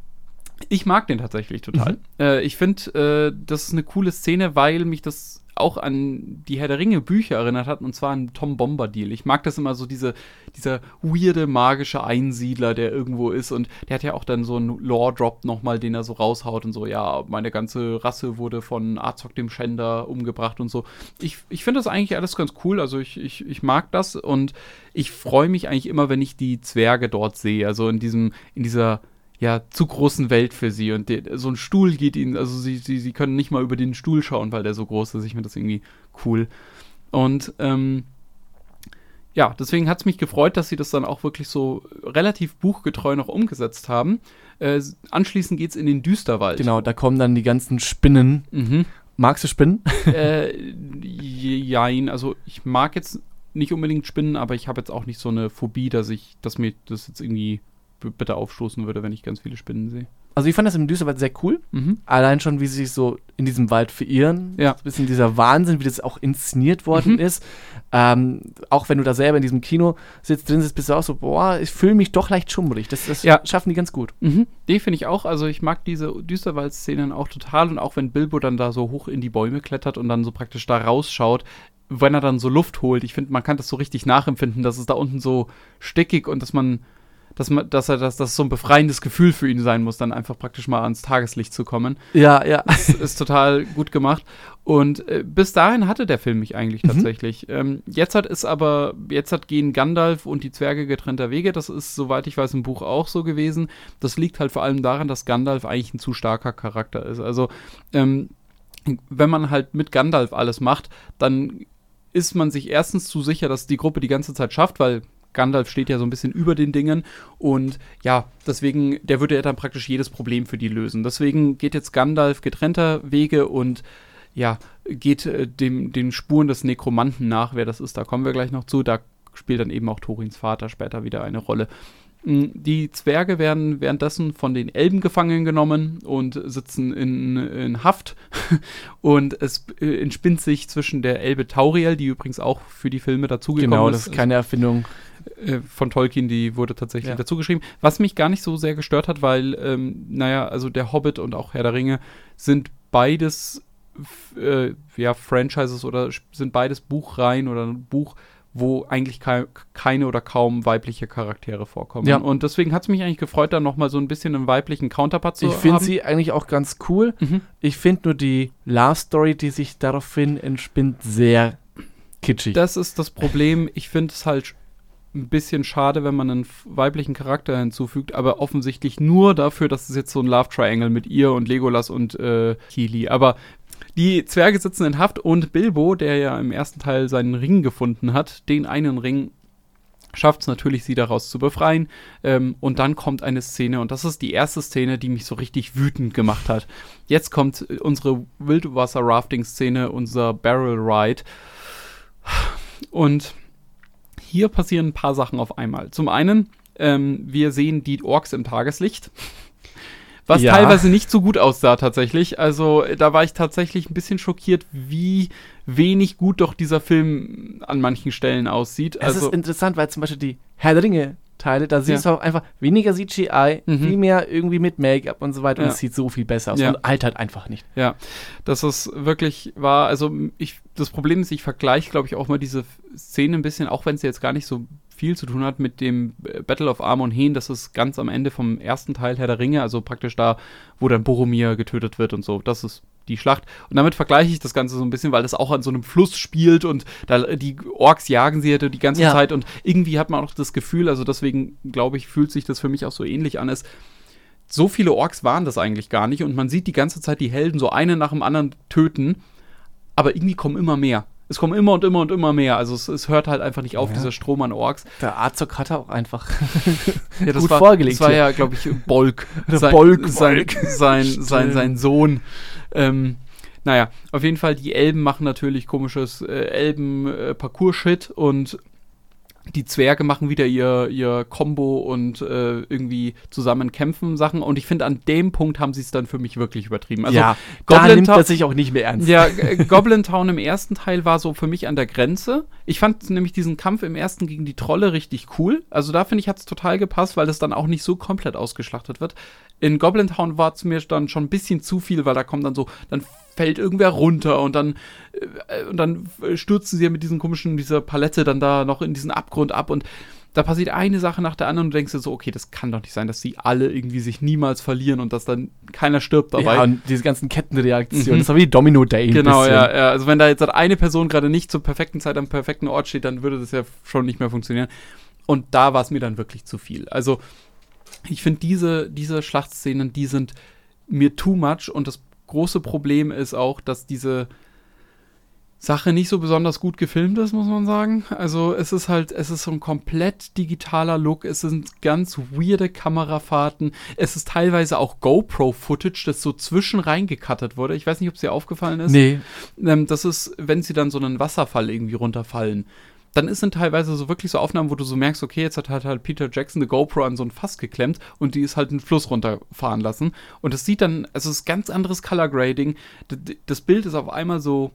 ich mag den tatsächlich total. Mhm. Äh, ich finde, äh, das ist eine coole Szene, weil mich das auch an die Herr der Ringe Bücher erinnert hat, und zwar an Tom Bombadil. Ich mag das immer so, diese, dieser weirde, magische Einsiedler, der irgendwo ist und der hat ja auch dann so einen Lore-Drop nochmal, den er so raushaut und so, ja, meine ganze Rasse wurde von Azog dem Schänder umgebracht und so. Ich, ich finde das eigentlich alles ganz cool, also ich, ich, ich mag das und ich freue mich eigentlich immer, wenn ich die Zwerge dort sehe, also in diesem, in dieser ja, zu großen Welt für sie. Und der, so ein Stuhl geht ihnen, also sie, sie, sie können nicht mal über den Stuhl schauen, weil der so groß ist. Ich finde das irgendwie cool. Und ähm, ja, deswegen hat es mich gefreut, dass sie das dann auch wirklich so relativ buchgetreu noch umgesetzt haben. Äh, anschließend geht es in den Düsterwald. Genau, da kommen dann die ganzen Spinnen. Mhm. Magst du Spinnen? äh, jein, also ich mag jetzt nicht unbedingt Spinnen, aber ich habe jetzt auch nicht so eine Phobie, dass ich, dass mir das jetzt irgendwie bitte aufstoßen würde, wenn ich ganz viele Spinnen sehe. Also ich fand das im Düsterwald sehr cool. Mhm. Allein schon, wie sie sich so in diesem Wald verirren. Ja. Ein bisschen dieser Wahnsinn, wie das auch inszeniert worden mhm. ist. Ähm, auch wenn du da selber in diesem Kino sitzt, drin sitzt, bist du auch so, boah, ich fühle mich doch leicht schummrig. Das, das ja. schaffen die ganz gut. Mhm. Die finde ich auch. Also ich mag diese Düsterwald-Szenen auch total. Und auch wenn Bilbo dann da so hoch in die Bäume klettert und dann so praktisch da rausschaut, wenn er dann so Luft holt. Ich finde, man kann das so richtig nachempfinden, dass es da unten so stickig und dass man dass, man, dass er das, das so ein befreiendes Gefühl für ihn sein muss, dann einfach praktisch mal ans Tageslicht zu kommen. Ja, ja. Das ist total gut gemacht. Und äh, bis dahin hatte der Film mich eigentlich mhm. tatsächlich. Ähm, jetzt hat es aber, jetzt hat gehen Gandalf und die Zwerge getrennter Wege. Das ist, soweit ich weiß, im Buch auch so gewesen. Das liegt halt vor allem daran, dass Gandalf eigentlich ein zu starker Charakter ist. Also, ähm, wenn man halt mit Gandalf alles macht, dann ist man sich erstens zu sicher, dass die Gruppe die ganze Zeit schafft, weil Gandalf steht ja so ein bisschen über den Dingen und ja, deswegen, der würde ja dann praktisch jedes Problem für die lösen. Deswegen geht jetzt Gandalf getrennter Wege und ja, geht äh, dem, den Spuren des Nekromanten nach, wer das ist, da kommen wir gleich noch zu. Da spielt dann eben auch Thorins Vater später wieder eine Rolle. Mm, die Zwerge werden währenddessen von den Elben gefangen genommen und sitzen in, in Haft. und es äh, entspinnt sich zwischen der Elbe Tauriel, die übrigens auch für die Filme dazugekommen ist. Genau, das ist keine Erfindung. Äh, von Tolkien, die wurde tatsächlich ja. dazu geschrieben. Was mich gar nicht so sehr gestört hat, weil, ähm, naja, also der Hobbit und auch Herr der Ringe sind beides äh, ja, Franchises oder sind beides Buchreihen oder ein Buch, wo eigentlich ke keine oder kaum weibliche Charaktere vorkommen. Ja. Und deswegen hat es mich eigentlich gefreut, da nochmal so ein bisschen einen weiblichen Counterpart zu ich haben. Ich finde sie eigentlich auch ganz cool. Mhm. Ich finde nur die Love Story, die sich daraufhin entspinnt, sehr kitschig. Das ist das Problem. Ich finde es halt ein bisschen schade, wenn man einen weiblichen Charakter hinzufügt, aber offensichtlich nur dafür, dass es jetzt so ein Love Triangle mit ihr und Legolas und äh, Kili. Aber die Zwerge sitzen in Haft und Bilbo, der ja im ersten Teil seinen Ring gefunden hat, den einen Ring schafft es natürlich, sie daraus zu befreien. Ähm, und dann kommt eine Szene, und das ist die erste Szene, die mich so richtig wütend gemacht hat. Jetzt kommt unsere Wildwasser-Rafting-Szene, unser Barrel Ride. Und hier passieren ein paar Sachen auf einmal. Zum einen, ähm, wir sehen die Orks im Tageslicht. Was ja. teilweise nicht so gut aussah tatsächlich. Also da war ich tatsächlich ein bisschen schockiert, wie wenig gut doch dieser Film an manchen Stellen aussieht. Es also, ist interessant, weil zum Beispiel die Herr der Ringe Teile, da siehst ja. du auch einfach weniger CGI, mhm. viel mehr irgendwie mit Make-up und so weiter ja. und es sieht so viel besser aus ja. und altert einfach nicht. Ja, das ist wirklich war, also ich, das Problem ist, ich vergleiche, glaube ich, auch mal diese Szene ein bisschen, auch wenn sie jetzt gar nicht so viel zu tun hat mit dem Battle of Arm und Heen, das ist ganz am Ende vom ersten Teil Herr der Ringe, also praktisch da, wo dann Boromir getötet wird und so. Das ist die Schlacht. Und damit vergleiche ich das Ganze so ein bisschen, weil das auch an so einem Fluss spielt und da, die Orks jagen sie die ganze ja. Zeit und irgendwie hat man auch das Gefühl, also deswegen glaube ich, fühlt sich das für mich auch so ähnlich an, ist, so viele Orks waren das eigentlich gar nicht und man sieht die ganze Zeit die Helden so eine nach dem anderen töten, aber irgendwie kommen immer mehr es kommen immer und immer und immer mehr. Also es, es hört halt einfach nicht auf, ja. dieser Strom an Orks. Der Azog hat auch einfach ja, das gut war, vorgelegt. Das war ja, glaube ich, Bolk. sein, Bolk, sein, sein, sein, sein, Sohn. Ähm, naja, auf jeden Fall, die Elben machen natürlich komisches äh, Elben-Parcours-Shit und die Zwerge machen wieder ihr, ihr Combo und äh, irgendwie zusammen kämpfen Sachen. Und ich finde, an dem Punkt haben sie es dann für mich wirklich übertrieben. Also, ja, Goblin da nimmt er sich auch nicht mehr ernst. Ja, äh, Goblin Town im ersten Teil war so für mich an der Grenze. Ich fand nämlich diesen Kampf im ersten gegen die Trolle richtig cool. Also da finde ich, hat es total gepasst, weil das dann auch nicht so komplett ausgeschlachtet wird. In Goblin Town war es mir dann schon ein bisschen zu viel, weil da kommt dann so, dann fällt irgendwer runter und dann, äh, und dann stürzen sie ja mit diesen komischen, dieser Palette dann da noch in diesen Abgrund ab und da passiert eine Sache nach der anderen und du denkst dir so, okay, das kann doch nicht sein, dass sie alle irgendwie sich niemals verlieren und dass dann keiner stirbt dabei. Ja, und diese ganzen Kettenreaktionen, mhm. das war wie Domino Day. Genau, ja, ja. Also wenn da jetzt eine Person gerade nicht zur perfekten Zeit am perfekten Ort steht, dann würde das ja schon nicht mehr funktionieren. Und da war es mir dann wirklich zu viel. Also ich finde diese, diese Schlachtszenen, die sind mir too much und das große Problem ist auch, dass diese Sache nicht so besonders gut gefilmt ist, muss man sagen. Also es ist halt, es ist so ein komplett digitaler Look, es sind ganz weirde Kamerafahrten, es ist teilweise auch GoPro-Footage, das so zwischen reingekattet wurde. Ich weiß nicht, ob es dir aufgefallen ist. Nee. Ähm, das ist, wenn sie dann so einen Wasserfall irgendwie runterfallen dann ist sind teilweise so wirklich so Aufnahmen, wo du so merkst, okay, jetzt hat halt Peter Jackson eine GoPro an so ein Fass geklemmt und die ist halt einen Fluss runterfahren lassen. Und es sieht dann, also es ist ganz anderes Color Grading. Das Bild ist auf einmal so,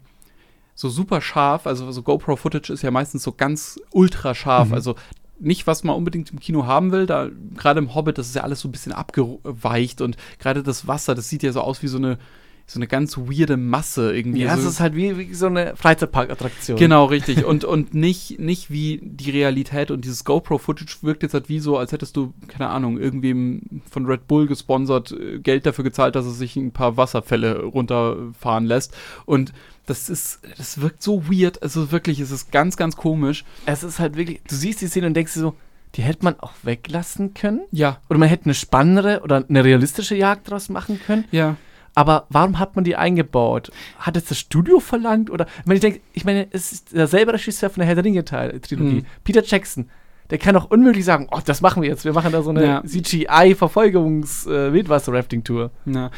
so super scharf. Also so GoPro-Footage ist ja meistens so ganz ultra scharf. Mhm. Also nicht, was man unbedingt im Kino haben will. Da gerade im Hobbit, das ist ja alles so ein bisschen abgeweicht und gerade das Wasser, das sieht ja so aus wie so eine so eine ganz weirde Masse irgendwie. Ja, es ist halt wie, wie so eine Freizeitparkattraktion. Genau, richtig. und und nicht, nicht wie die Realität und dieses GoPro-Footage wirkt jetzt halt wie so, als hättest du, keine Ahnung, irgendwem von Red Bull gesponsert, äh, Geld dafür gezahlt, dass er sich ein paar Wasserfälle runterfahren lässt. Und das ist, das wirkt so weird. Also wirklich, es ist ganz, ganz komisch. Es ist halt wirklich, du siehst die Szene und denkst dir so, die hätte man auch weglassen können. Ja. Oder man hätte eine spannendere oder eine realistische Jagd draus machen können. Ja. Aber warum hat man die eingebaut? Hat es das Studio verlangt? Oder, ich meine, ich denke, ich meine, es ist derselbe Regisseur von der Herr der Ringe-Trilogie, mhm. Peter Jackson. Der kann doch unmöglich sagen, oh, das machen wir jetzt. Wir machen da so eine ja. CGI-Verfolgungs-Wildwasser-Rafting-Tour. Ja.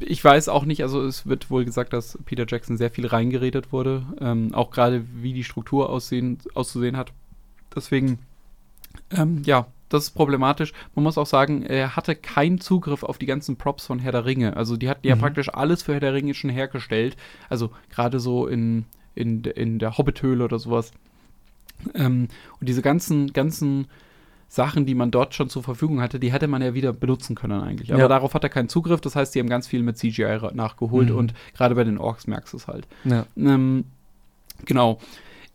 Ich weiß auch nicht, also es wird wohl gesagt, dass Peter Jackson sehr viel reingeredet wurde. Ähm, auch gerade, wie die Struktur aussehen, auszusehen hat. Deswegen, ähm, ja, das ist problematisch. Man muss auch sagen, er hatte keinen Zugriff auf die ganzen Props von Herr der Ringe. Also die hatten ja mhm. praktisch alles für Herr der Ringe schon hergestellt. Also gerade so in, in, in der Hobbithöhle oder sowas. Ähm, und diese ganzen, ganzen Sachen, die man dort schon zur Verfügung hatte, die hätte man ja wieder benutzen können eigentlich. Aber ja. darauf hat er keinen Zugriff. Das heißt, die haben ganz viel mit CGI nachgeholt mhm. und gerade bei den Orks merkst du es halt. Ja. Ähm, genau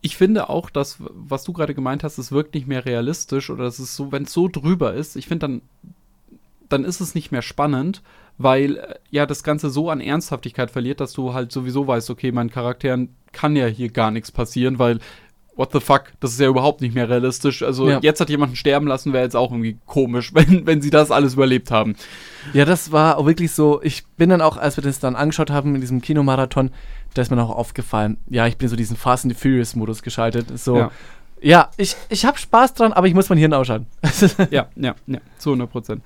ich finde auch, dass, was du gerade gemeint hast, es wirkt nicht mehr realistisch oder es ist so, wenn es so drüber ist, ich finde dann, dann ist es nicht mehr spannend, weil äh, ja das Ganze so an Ernsthaftigkeit verliert, dass du halt sowieso weißt, okay, meinen Charakteren kann ja hier gar nichts passieren, weil what the fuck, das ist ja überhaupt nicht mehr realistisch. Also ja. jetzt hat jemanden sterben lassen, wäre jetzt auch irgendwie komisch, wenn, wenn sie das alles überlebt haben. Ja, das war auch wirklich so, ich bin dann auch, als wir das dann angeschaut haben in diesem Kinomarathon, da ist mir noch aufgefallen, ja, ich bin so diesen Fast and the Furious Modus geschaltet. So, ja, ja ich, ich habe Spaß dran, aber ich muss mein Hirn ausschalten. ja, ja, ja, zu 100 Prozent.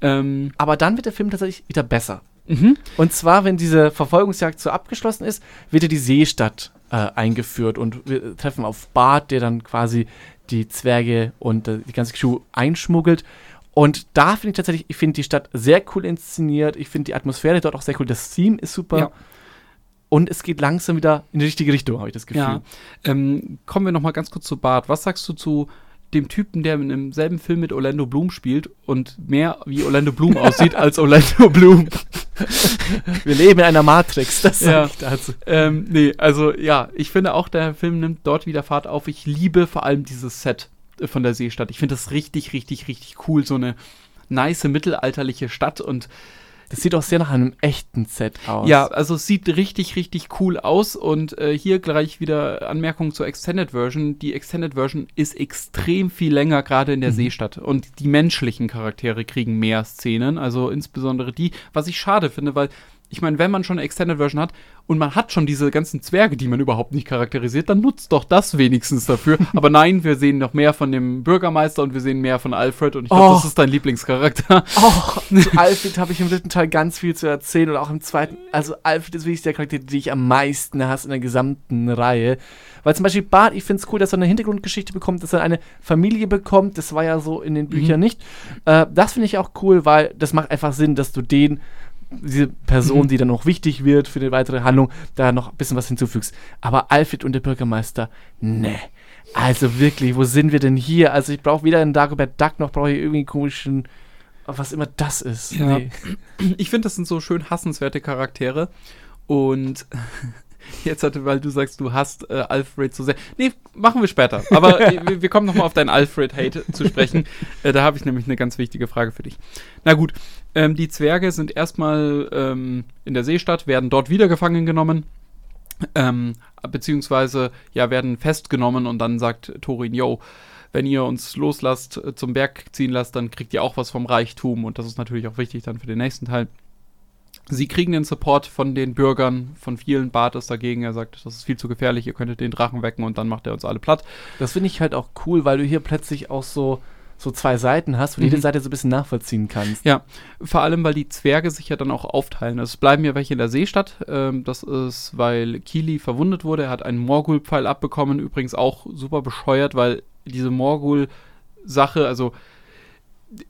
Ähm, aber dann wird der Film tatsächlich wieder besser. Mhm. Und zwar, wenn diese Verfolgungsjagd so abgeschlossen ist, wird ja die Seestadt äh, eingeführt und wir treffen auf Bart, der dann quasi die Zwerge und äh, die ganze Crew einschmuggelt. Und da finde ich tatsächlich, ich finde die Stadt sehr cool inszeniert. Ich finde die Atmosphäre dort auch sehr cool. Das Theme ist super. Ja. Und es geht langsam wieder in die richtige Richtung, habe ich das Gefühl. Ja. Ähm, kommen wir noch mal ganz kurz zu Bart. Was sagst du zu dem Typen, der in demselben Film mit Orlando Bloom spielt und mehr wie Orlando Bloom aussieht als Orlando Bloom? Wir leben in einer Matrix, das ja. ich dazu. Ähm, nee, also ja, ich finde auch, der Film nimmt dort wieder Fahrt auf. Ich liebe vor allem dieses Set von der Seestadt. Ich finde das richtig, richtig, richtig cool. So eine nice mittelalterliche Stadt und das sieht auch sehr nach einem echten Set aus. Ja, also es sieht richtig, richtig cool aus. Und äh, hier gleich wieder Anmerkung zur Extended Version. Die Extended Version ist extrem viel länger, gerade in der mhm. Seestadt. Und die menschlichen Charaktere kriegen mehr Szenen. Also insbesondere die, was ich schade finde, weil ich meine, wenn man schon eine Extended Version hat und man hat schon diese ganzen Zwerge, die man überhaupt nicht charakterisiert, dann nutzt doch das wenigstens dafür. Aber nein, wir sehen noch mehr von dem Bürgermeister und wir sehen mehr von Alfred und ich glaube, oh. das ist dein Lieblingscharakter. Oh, zu Alfred habe ich im dritten Teil ganz viel zu erzählen und auch im zweiten. Also Alfred ist wirklich der Charakter, den ich am meisten hasse in der gesamten Reihe. Weil zum Beispiel Bart, ich finde es cool, dass er eine Hintergrundgeschichte bekommt, dass er eine Familie bekommt. Das war ja so in den Büchern mhm. nicht. Äh, das finde ich auch cool, weil das macht einfach Sinn, dass du den diese Person, mhm. die dann noch wichtig wird für die weitere Handlung, da noch ein bisschen was hinzufügst. Aber Alfred und der Bürgermeister, ne. Also wirklich, wo sind wir denn hier? Also ich brauche weder einen Dagobert Duck, noch brauche ich irgendwie einen komischen, was immer das ist. Ja. Nee. Ich finde, das sind so schön hassenswerte Charaktere. Und jetzt hatte, weil du sagst, du hast äh, Alfred so sehr. Nee, machen wir später. Aber wir, wir, kommen nochmal auf deinen Alfred-Hate zu sprechen. Äh, da habe ich nämlich eine ganz wichtige Frage für dich. Na gut, ähm, die Zwerge sind erstmal ähm, in der Seestadt, werden dort wieder gefangen genommen. Ähm, beziehungsweise, ja, werden festgenommen und dann sagt Thorin, yo, wenn ihr uns loslasst, äh, zum Berg ziehen lasst, dann kriegt ihr auch was vom Reichtum und das ist natürlich auch wichtig dann für den nächsten Teil. Sie kriegen den Support von den Bürgern, von vielen. Bart ist dagegen. Er sagt, das ist viel zu gefährlich, ihr könntet den Drachen wecken und dann macht er uns alle platt. Das finde ich halt auch cool, weil du hier plötzlich auch so, so zwei Seiten hast, wo mhm. jede Seite so ein bisschen nachvollziehen kannst. Ja, vor allem, weil die Zwerge sich ja dann auch aufteilen. Es bleiben ja welche in der Seestadt. Ähm, das ist, weil Kili verwundet wurde. Er hat einen Morgul-Pfeil abbekommen. Übrigens auch super bescheuert, weil diese Morgul-Sache, also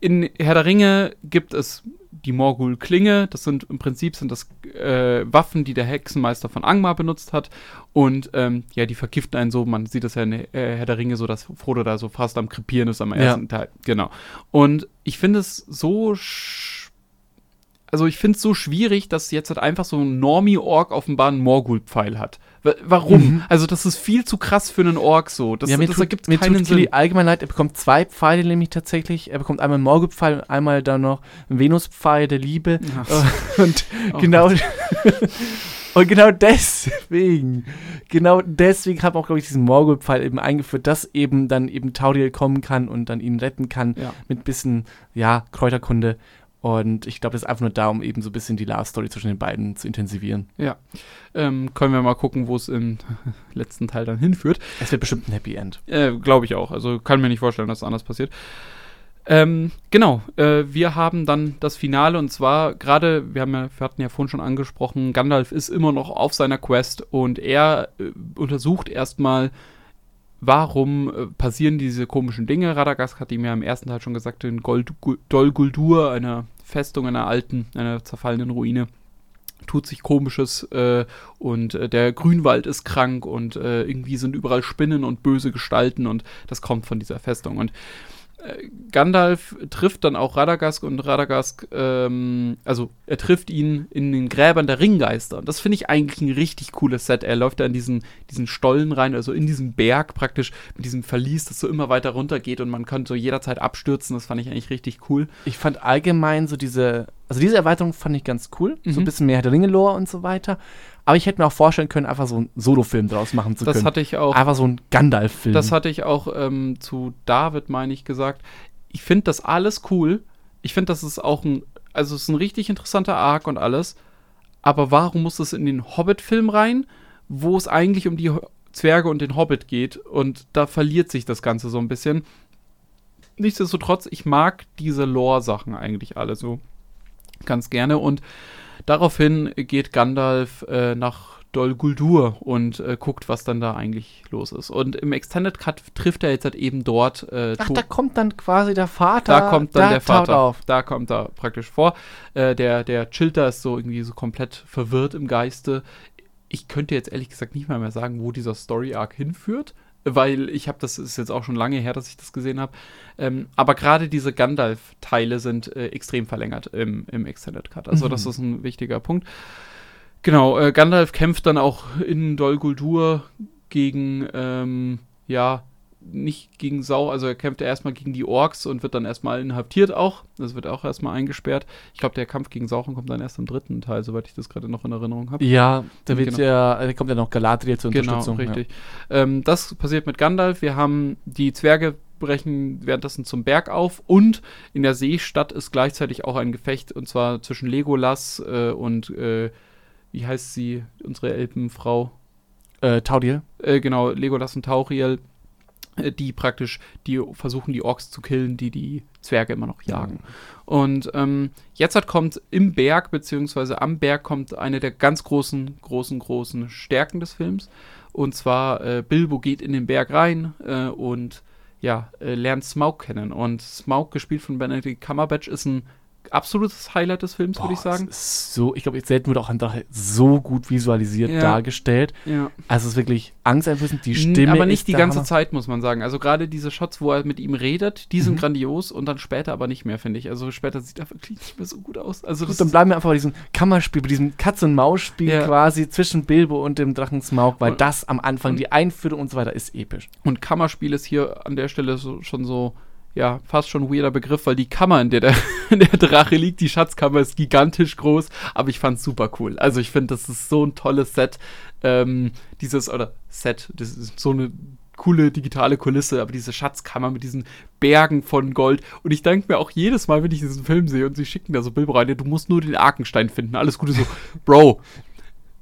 in Herr der Ringe gibt es die Morgul-Klinge. Das sind im Prinzip sind das äh, Waffen, die der Hexenmeister von Angmar benutzt hat. Und ähm, ja, die vergiften einen so. Man sieht das ja in äh, Herr der Ringe so, dass Frodo da so fast am Krepieren ist am ersten ja. Teil. Genau. Und ich finde es so also ich finde es so schwierig, dass jetzt halt einfach so ein Normie-Ork offenbar einen Morgul-Pfeil hat. Warum? Mhm. Also das ist viel zu krass für einen Ork so. Das, ja, mir das tut, ergibt mir keinen tut Sinn. allgemein leid, er bekommt zwei Pfeile nämlich tatsächlich. Er bekommt einmal einen Morgul-Pfeil und einmal dann noch einen Venus-Pfeil der Liebe. Ach. Und oh genau... Und genau deswegen, genau deswegen hat man auch, glaube ich, diesen Morgul-Pfeil eben eingeführt, dass eben dann eben Tauriel kommen kann und dann ihn retten kann ja. mit ein bisschen, ja, Kräuterkunde. Und ich glaube, das ist einfach nur da, um eben so ein bisschen die Love Story zwischen den beiden zu intensivieren. Ja. Ähm, können wir mal gucken, wo es im letzten Teil dann hinführt. Es wird bestimmt ein Happy End. Äh, glaube ich auch. Also kann mir nicht vorstellen, dass es anders passiert. Ähm, genau, äh, wir haben dann das Finale und zwar gerade, wir, haben ja, wir hatten ja vorhin schon angesprochen, Gandalf ist immer noch auf seiner Quest und er äh, untersucht erstmal, warum äh, passieren diese komischen Dinge. Radagast hat ihm ja im ersten Teil schon gesagt, in Gold, Dol Guldur, einer Festung einer alten, einer zerfallenen Ruine, tut sich komisches äh, und äh, der Grünwald ist krank und äh, irgendwie sind überall Spinnen und böse Gestalten und das kommt von dieser Festung. Und Gandalf trifft dann auch Radagast und Radagast, ähm, also er trifft ihn in den Gräbern der Ringgeister. Und das finde ich eigentlich ein richtig cooles Set. Er läuft da in diesen, diesen Stollen rein, also in diesen Berg praktisch, mit diesem Verlies, das so immer weiter runter geht und man kann so jederzeit abstürzen. Das fand ich eigentlich richtig cool. Ich fand allgemein so diese, also diese Erweiterung fand ich ganz cool. Mhm. So ein bisschen mehr der Ringe-Lore und so weiter. Aber ich hätte mir auch vorstellen können, einfach so einen Solo-Film draus machen zu das können. Das hatte ich auch. Einfach so ein Gandalf-Film. Das hatte ich auch ähm, zu David, meine ich, gesagt. Ich finde das alles cool. Ich finde, das ist auch ein, also es ist ein richtig interessanter Arc und alles. Aber warum muss es in den Hobbit-Film rein, wo es eigentlich um die Zwerge und den Hobbit geht? Und da verliert sich das Ganze so ein bisschen. Nichtsdestotrotz, ich mag diese Lore-Sachen eigentlich alle so ganz gerne und Daraufhin geht Gandalf äh, nach Dol Guldur und äh, guckt, was dann da eigentlich los ist. Und im Extended Cut trifft er jetzt halt eben dort. Äh, Ach, da kommt dann quasi der Vater. Da kommt dann da der Vater. Auf. Da kommt er praktisch vor. Äh, der, der Chilter ist so irgendwie so komplett verwirrt im Geiste. Ich könnte jetzt ehrlich gesagt nicht mal mehr sagen, wo dieser Story Arc hinführt weil ich habe, das ist jetzt auch schon lange her, dass ich das gesehen habe. Ähm, aber gerade diese Gandalf-Teile sind äh, extrem verlängert im, im Extended Cut. Also mhm. das ist ein wichtiger Punkt. Genau, äh, Gandalf kämpft dann auch in Dol Guldur gegen, ähm, ja, nicht gegen Sau, also er kämpft erstmal gegen die Orks und wird dann erstmal inhaftiert auch. Das wird auch erstmal eingesperrt. Ich glaube, der Kampf gegen Sauchen kommt dann erst im dritten Teil, soweit ich das gerade noch in Erinnerung habe. Ja, da wird genau. ja, kommt ja noch Galadriel zur genau, Unterstützung. Genau, richtig. Ja. Ähm, das passiert mit Gandalf. Wir haben die Zwerge brechen währenddessen zum Berg auf und in der Seestadt ist gleichzeitig auch ein Gefecht und zwar zwischen Legolas äh, und äh, wie heißt sie, unsere Elbenfrau? Äh, Tauriel. Äh, genau, Legolas und Tauriel, die praktisch, die versuchen die Orks zu killen, die die Zwerge immer noch jagen. Ja. Und ähm, jetzt hat kommt im Berg, beziehungsweise am Berg kommt eine der ganz großen, großen, großen Stärken des Films. Und zwar äh, Bilbo geht in den Berg rein äh, und ja, äh, lernt Smaug kennen. Und Smaug, gespielt von Benedict Cumberbatch, ist ein absolutes Highlight des Films, würde ich sagen. So, ich glaube, selten wurde auch ein Drache so gut visualisiert ja. dargestellt. Ja. Also es ist wirklich angsteinflößend, die Stimme. Aber nicht die ganze Hammer. Zeit, muss man sagen. Also gerade diese Shots, wo er mit ihm redet, die sind mhm. grandios und dann später aber nicht mehr, finde ich. Also später sieht er wirklich nicht mehr so gut aus. Also gut, dann bleiben wir einfach bei diesem Kammerspiel, bei diesem Katz-und-Maus-Spiel ja. quasi zwischen Bilbo und dem Drachen Smaug, weil und, das am Anfang, die Einführung und so weiter, ist episch. Und Kammerspiel ist hier an der Stelle so, schon so ja, fast schon weirder Begriff, weil die Kammer, in der der, in der Drache liegt, die Schatzkammer ist gigantisch groß, aber ich fand's super cool. Also ich finde, das ist so ein tolles Set. Ähm, dieses, oder Set, das ist so eine coole digitale Kulisse, aber diese Schatzkammer mit diesen Bergen von Gold. Und ich denke mir auch jedes Mal, wenn ich diesen Film sehe und sie schicken da so Bilder rein, du musst nur den Arkenstein finden. Alles Gute so, Bro,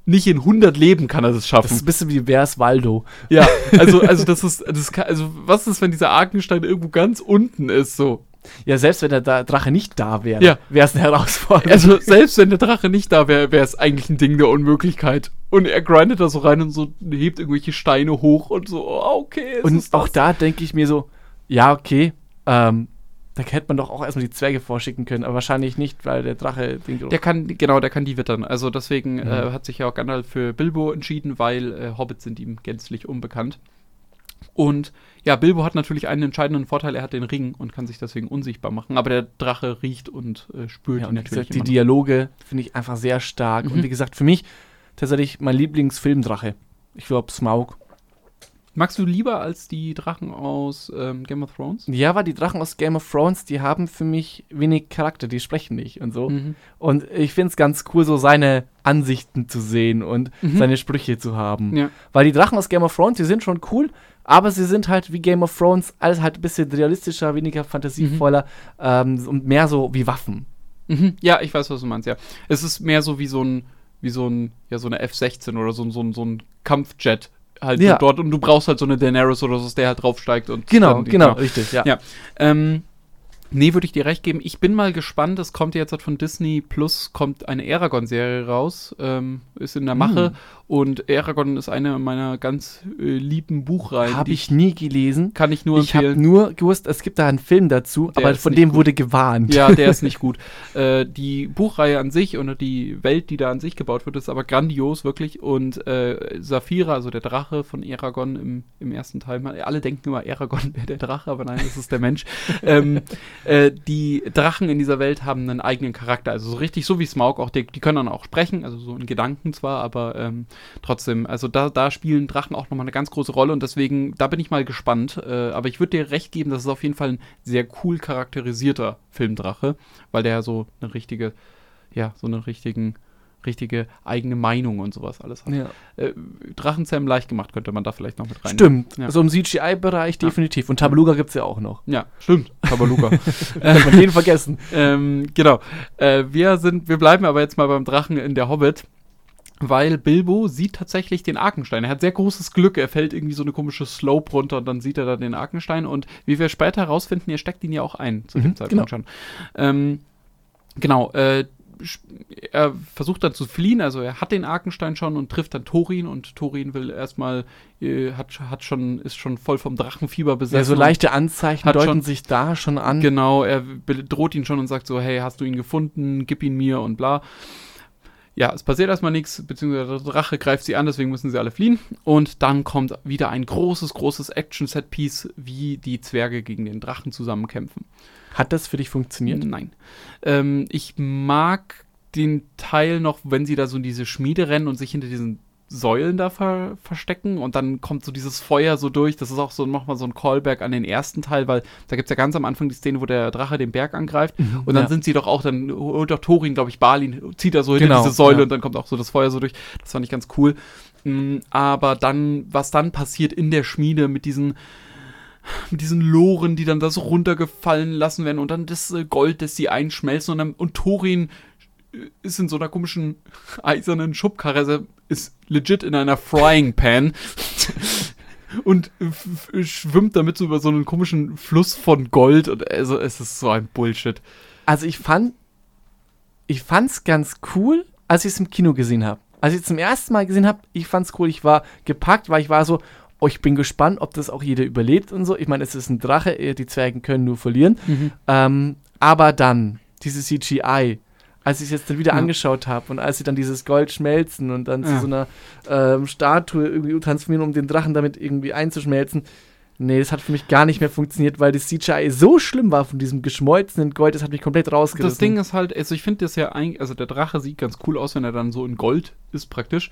nicht in 100 Leben kann er das schaffen. Das ist ein bisschen wie Wers Waldo. Ja, also, also das ist, das kann, also was ist, wenn dieser Arkenstein irgendwo ganz unten ist, so? Ja, selbst wenn der Drache nicht da wäre, ja. wäre es eine Herausforderung. Also selbst wenn der Drache nicht da wäre, wäre es eigentlich ein Ding der Unmöglichkeit. Und er grindet da so rein und so hebt irgendwelche Steine hoch und so, oh, okay. Und auch da denke ich mir so, ja, okay, ähm, da hätte man doch auch erstmal die Zwerge vorschicken können, aber wahrscheinlich nicht, weil der Drache den Der kann, genau, der kann die wittern. Also deswegen mhm. äh, hat sich ja auch Gandalf für Bilbo entschieden, weil äh, Hobbits sind ihm gänzlich unbekannt. Und ja, Bilbo hat natürlich einen entscheidenden Vorteil, er hat den Ring und kann sich deswegen unsichtbar machen. Aber der Drache riecht und äh, spürt ja, ihn natürlich. Gesagt, die Dialoge finde ich einfach sehr stark. Mhm. Und wie gesagt, für mich tatsächlich mein Lieblingsfilmdrache. Ich glaube, Smaug. Magst du lieber als die Drachen aus ähm, Game of Thrones? Ja, weil die Drachen aus Game of Thrones, die haben für mich wenig Charakter, die sprechen nicht und so. Mhm. Und ich finde es ganz cool, so seine Ansichten zu sehen und mhm. seine Sprüche zu haben. Ja. Weil die Drachen aus Game of Thrones, die sind schon cool, aber sie sind halt wie Game of Thrones, alles halt ein bisschen realistischer, weniger fantasievoller mhm. ähm, und mehr so wie Waffen. Mhm. Ja, ich weiß, was du meinst, ja. Es ist mehr so wie so ein, wie so ein, ja, so eine F-16 oder so, so, so ein Kampfjet, halt ja. dort und du brauchst halt so eine Daenerys oder so, der halt draufsteigt und genau, genau, richtig, ja. ja. Ähm, Nee, würde ich dir recht geben. Ich bin mal gespannt. Es kommt jetzt von Disney Plus kommt eine Aragon-Serie raus. Ähm, ist in der Mache. Mm. Und Aragon ist eine meiner ganz äh, lieben Buchreihen. Habe ich nie gelesen. Kann ich nur ich empfehlen. Ich habe nur gewusst, es gibt da einen Film dazu, der aber von dem gut. wurde gewarnt. Ja, der ist nicht gut. Äh, die Buchreihe an sich und die Welt, die da an sich gebaut wird, ist aber grandios, wirklich. Und äh, Saphira, also der Drache von Aragon im, im ersten Teil, alle denken immer, Aragon wäre der Drache, aber nein, das ist der Mensch. ähm, äh, die Drachen in dieser Welt haben einen eigenen Charakter. Also so richtig so wie Smaug, auch die, die können dann auch sprechen, also so in Gedanken zwar, aber ähm, trotzdem, also da, da spielen Drachen auch nochmal eine ganz große Rolle und deswegen, da bin ich mal gespannt. Äh, aber ich würde dir recht geben, das ist auf jeden Fall ein sehr cool charakterisierter Filmdrache, weil der so eine richtige, ja, so einen richtigen richtige eigene Meinung und sowas alles hat. Ja. Äh, Drachenzähmen leicht gemacht, könnte man da vielleicht noch mit rein. Stimmt, ja. so im CGI-Bereich ja. definitiv. Und Tabaluga gibt es ja auch noch. Ja, stimmt, Tabaluga. Hat man den vergessen. Ähm, genau. Äh, wir, sind, wir bleiben aber jetzt mal beim Drachen in der Hobbit weil Bilbo sieht tatsächlich den Arkenstein. Er hat sehr großes Glück. Er fällt irgendwie so eine komische Slope runter und dann sieht er da den Arkenstein. Und wie wir später herausfinden, er steckt ihn ja auch ein zu dem mhm, Zeitpunkt genau. schon. Ähm, genau, äh, er versucht dann zu fliehen, also er hat den Arkenstein schon und trifft dann Thorin und Thorin will erstmal, äh, hat, hat schon, ist schon voll vom Drachenfieber besetzt. Ja, so leichte Anzeichen deuten schon, sich da schon an. Genau, er bedroht ihn schon und sagt so, hey, hast du ihn gefunden, gib ihn mir und bla. Ja, es passiert erstmal nichts, beziehungsweise der Drache greift sie an, deswegen müssen sie alle fliehen. Und dann kommt wieder ein großes, großes Action-Set-Piece, wie die Zwerge gegen den Drachen zusammenkämpfen. Hat das für dich funktioniert? Nein. Ähm, ich mag den Teil noch, wenn sie da so in diese Schmiede rennen und sich hinter diesen Säulen da ver verstecken und dann kommt so dieses Feuer so durch. Das ist auch so nochmal so ein Callback an den ersten Teil, weil da gibt es ja ganz am Anfang die Szene, wo der Drache den Berg angreift mhm, und dann ja. sind sie doch auch, dann holt doch Thorin, glaube ich, Balin, zieht er so hinter genau, diese Säule ja. und dann kommt auch so das Feuer so durch. Das fand ich ganz cool. Mm, aber dann, was dann passiert in der Schmiede mit diesen mit diesen Loren, die dann da so runtergefallen lassen werden und dann das äh, Gold, das sie einschmelzen und, dann, und Thorin äh, ist in so einer komischen eisernen Schubkarre, ist legit in einer Frying Pan und schwimmt damit so über so einen komischen Fluss von Gold und also es ist so ein Bullshit. Also ich fand ich fand's ganz cool, als ich es im Kino gesehen habe. Als ich es zum ersten Mal gesehen habe, ich fand's cool, ich war gepackt, weil ich war so, oh, ich bin gespannt, ob das auch jeder überlebt und so. Ich meine, es ist ein Drache, äh, die Zwergen können nur verlieren. Mhm. Ähm, aber dann, diese CGI, als ich es jetzt dann wieder ja. angeschaut habe und als sie dann dieses Gold schmelzen und dann ja. zu so einer ähm, Statue irgendwie transformieren, um den Drachen damit irgendwie einzuschmelzen. Nee, das hat für mich gar nicht mehr funktioniert, weil das CGI so schlimm war von diesem geschmolzenen Gold, das hat mich komplett rausgerissen. Das Ding ist halt, also ich finde das ja eigentlich, also der Drache sieht ganz cool aus, wenn er dann so in Gold ist praktisch.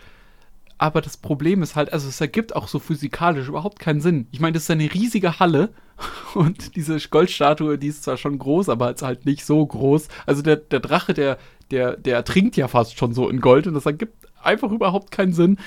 Aber das Problem ist halt, also es ergibt auch so physikalisch überhaupt keinen Sinn. Ich meine, das ist eine riesige Halle und diese Goldstatue, die ist zwar schon groß, aber ist halt nicht so groß. Also der, der Drache, der, der, der ertrinkt ja fast schon so in Gold und das ergibt einfach überhaupt keinen Sinn.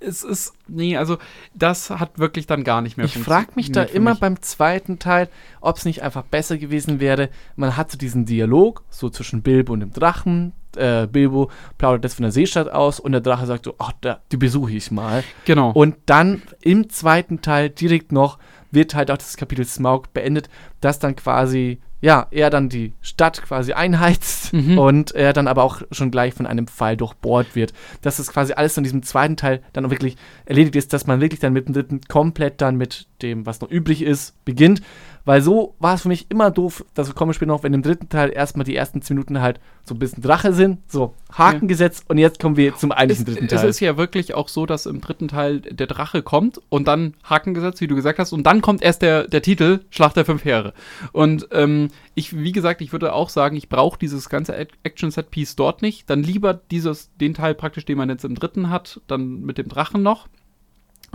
Es ist, nee, also das hat wirklich dann gar nicht mehr Ich frage mich da immer mich. beim zweiten Teil, ob es nicht einfach besser gewesen wäre. Man hat so diesen Dialog, so zwischen Bilbo und dem Drachen. Äh, Bilbo plaudert das von der Seestadt aus und der Drache sagt so, ach, da, die besuche ich mal. Genau. Und dann im zweiten Teil direkt noch wird halt auch das Kapitel Smaug beendet, das dann quasi ja, er dann die Stadt quasi einheizt mhm. und er dann aber auch schon gleich von einem Pfeil durchbohrt wird. Dass das quasi alles in diesem zweiten Teil dann auch wirklich erledigt ist, dass man wirklich dann mit dem dritten komplett dann mit dem, was noch übrig ist, beginnt. Weil so war es für mich immer doof, dazu komme ich später noch, wenn im dritten Teil erstmal die ersten 10 Minuten halt so ein bisschen Drache sind, so Haken ja. gesetzt und jetzt kommen wir zum eigentlichen dritten Teil. Es ist ja wirklich auch so, dass im dritten Teil der Drache kommt und dann Haken gesetzt, wie du gesagt hast, und dann kommt erst der, der Titel Schlacht der fünf Heere. Und ähm, ich, wie gesagt, ich würde auch sagen, ich brauche dieses ganze Action-Set-Piece dort nicht. Dann lieber dieses, den Teil praktisch, den man jetzt im dritten hat, dann mit dem Drachen noch.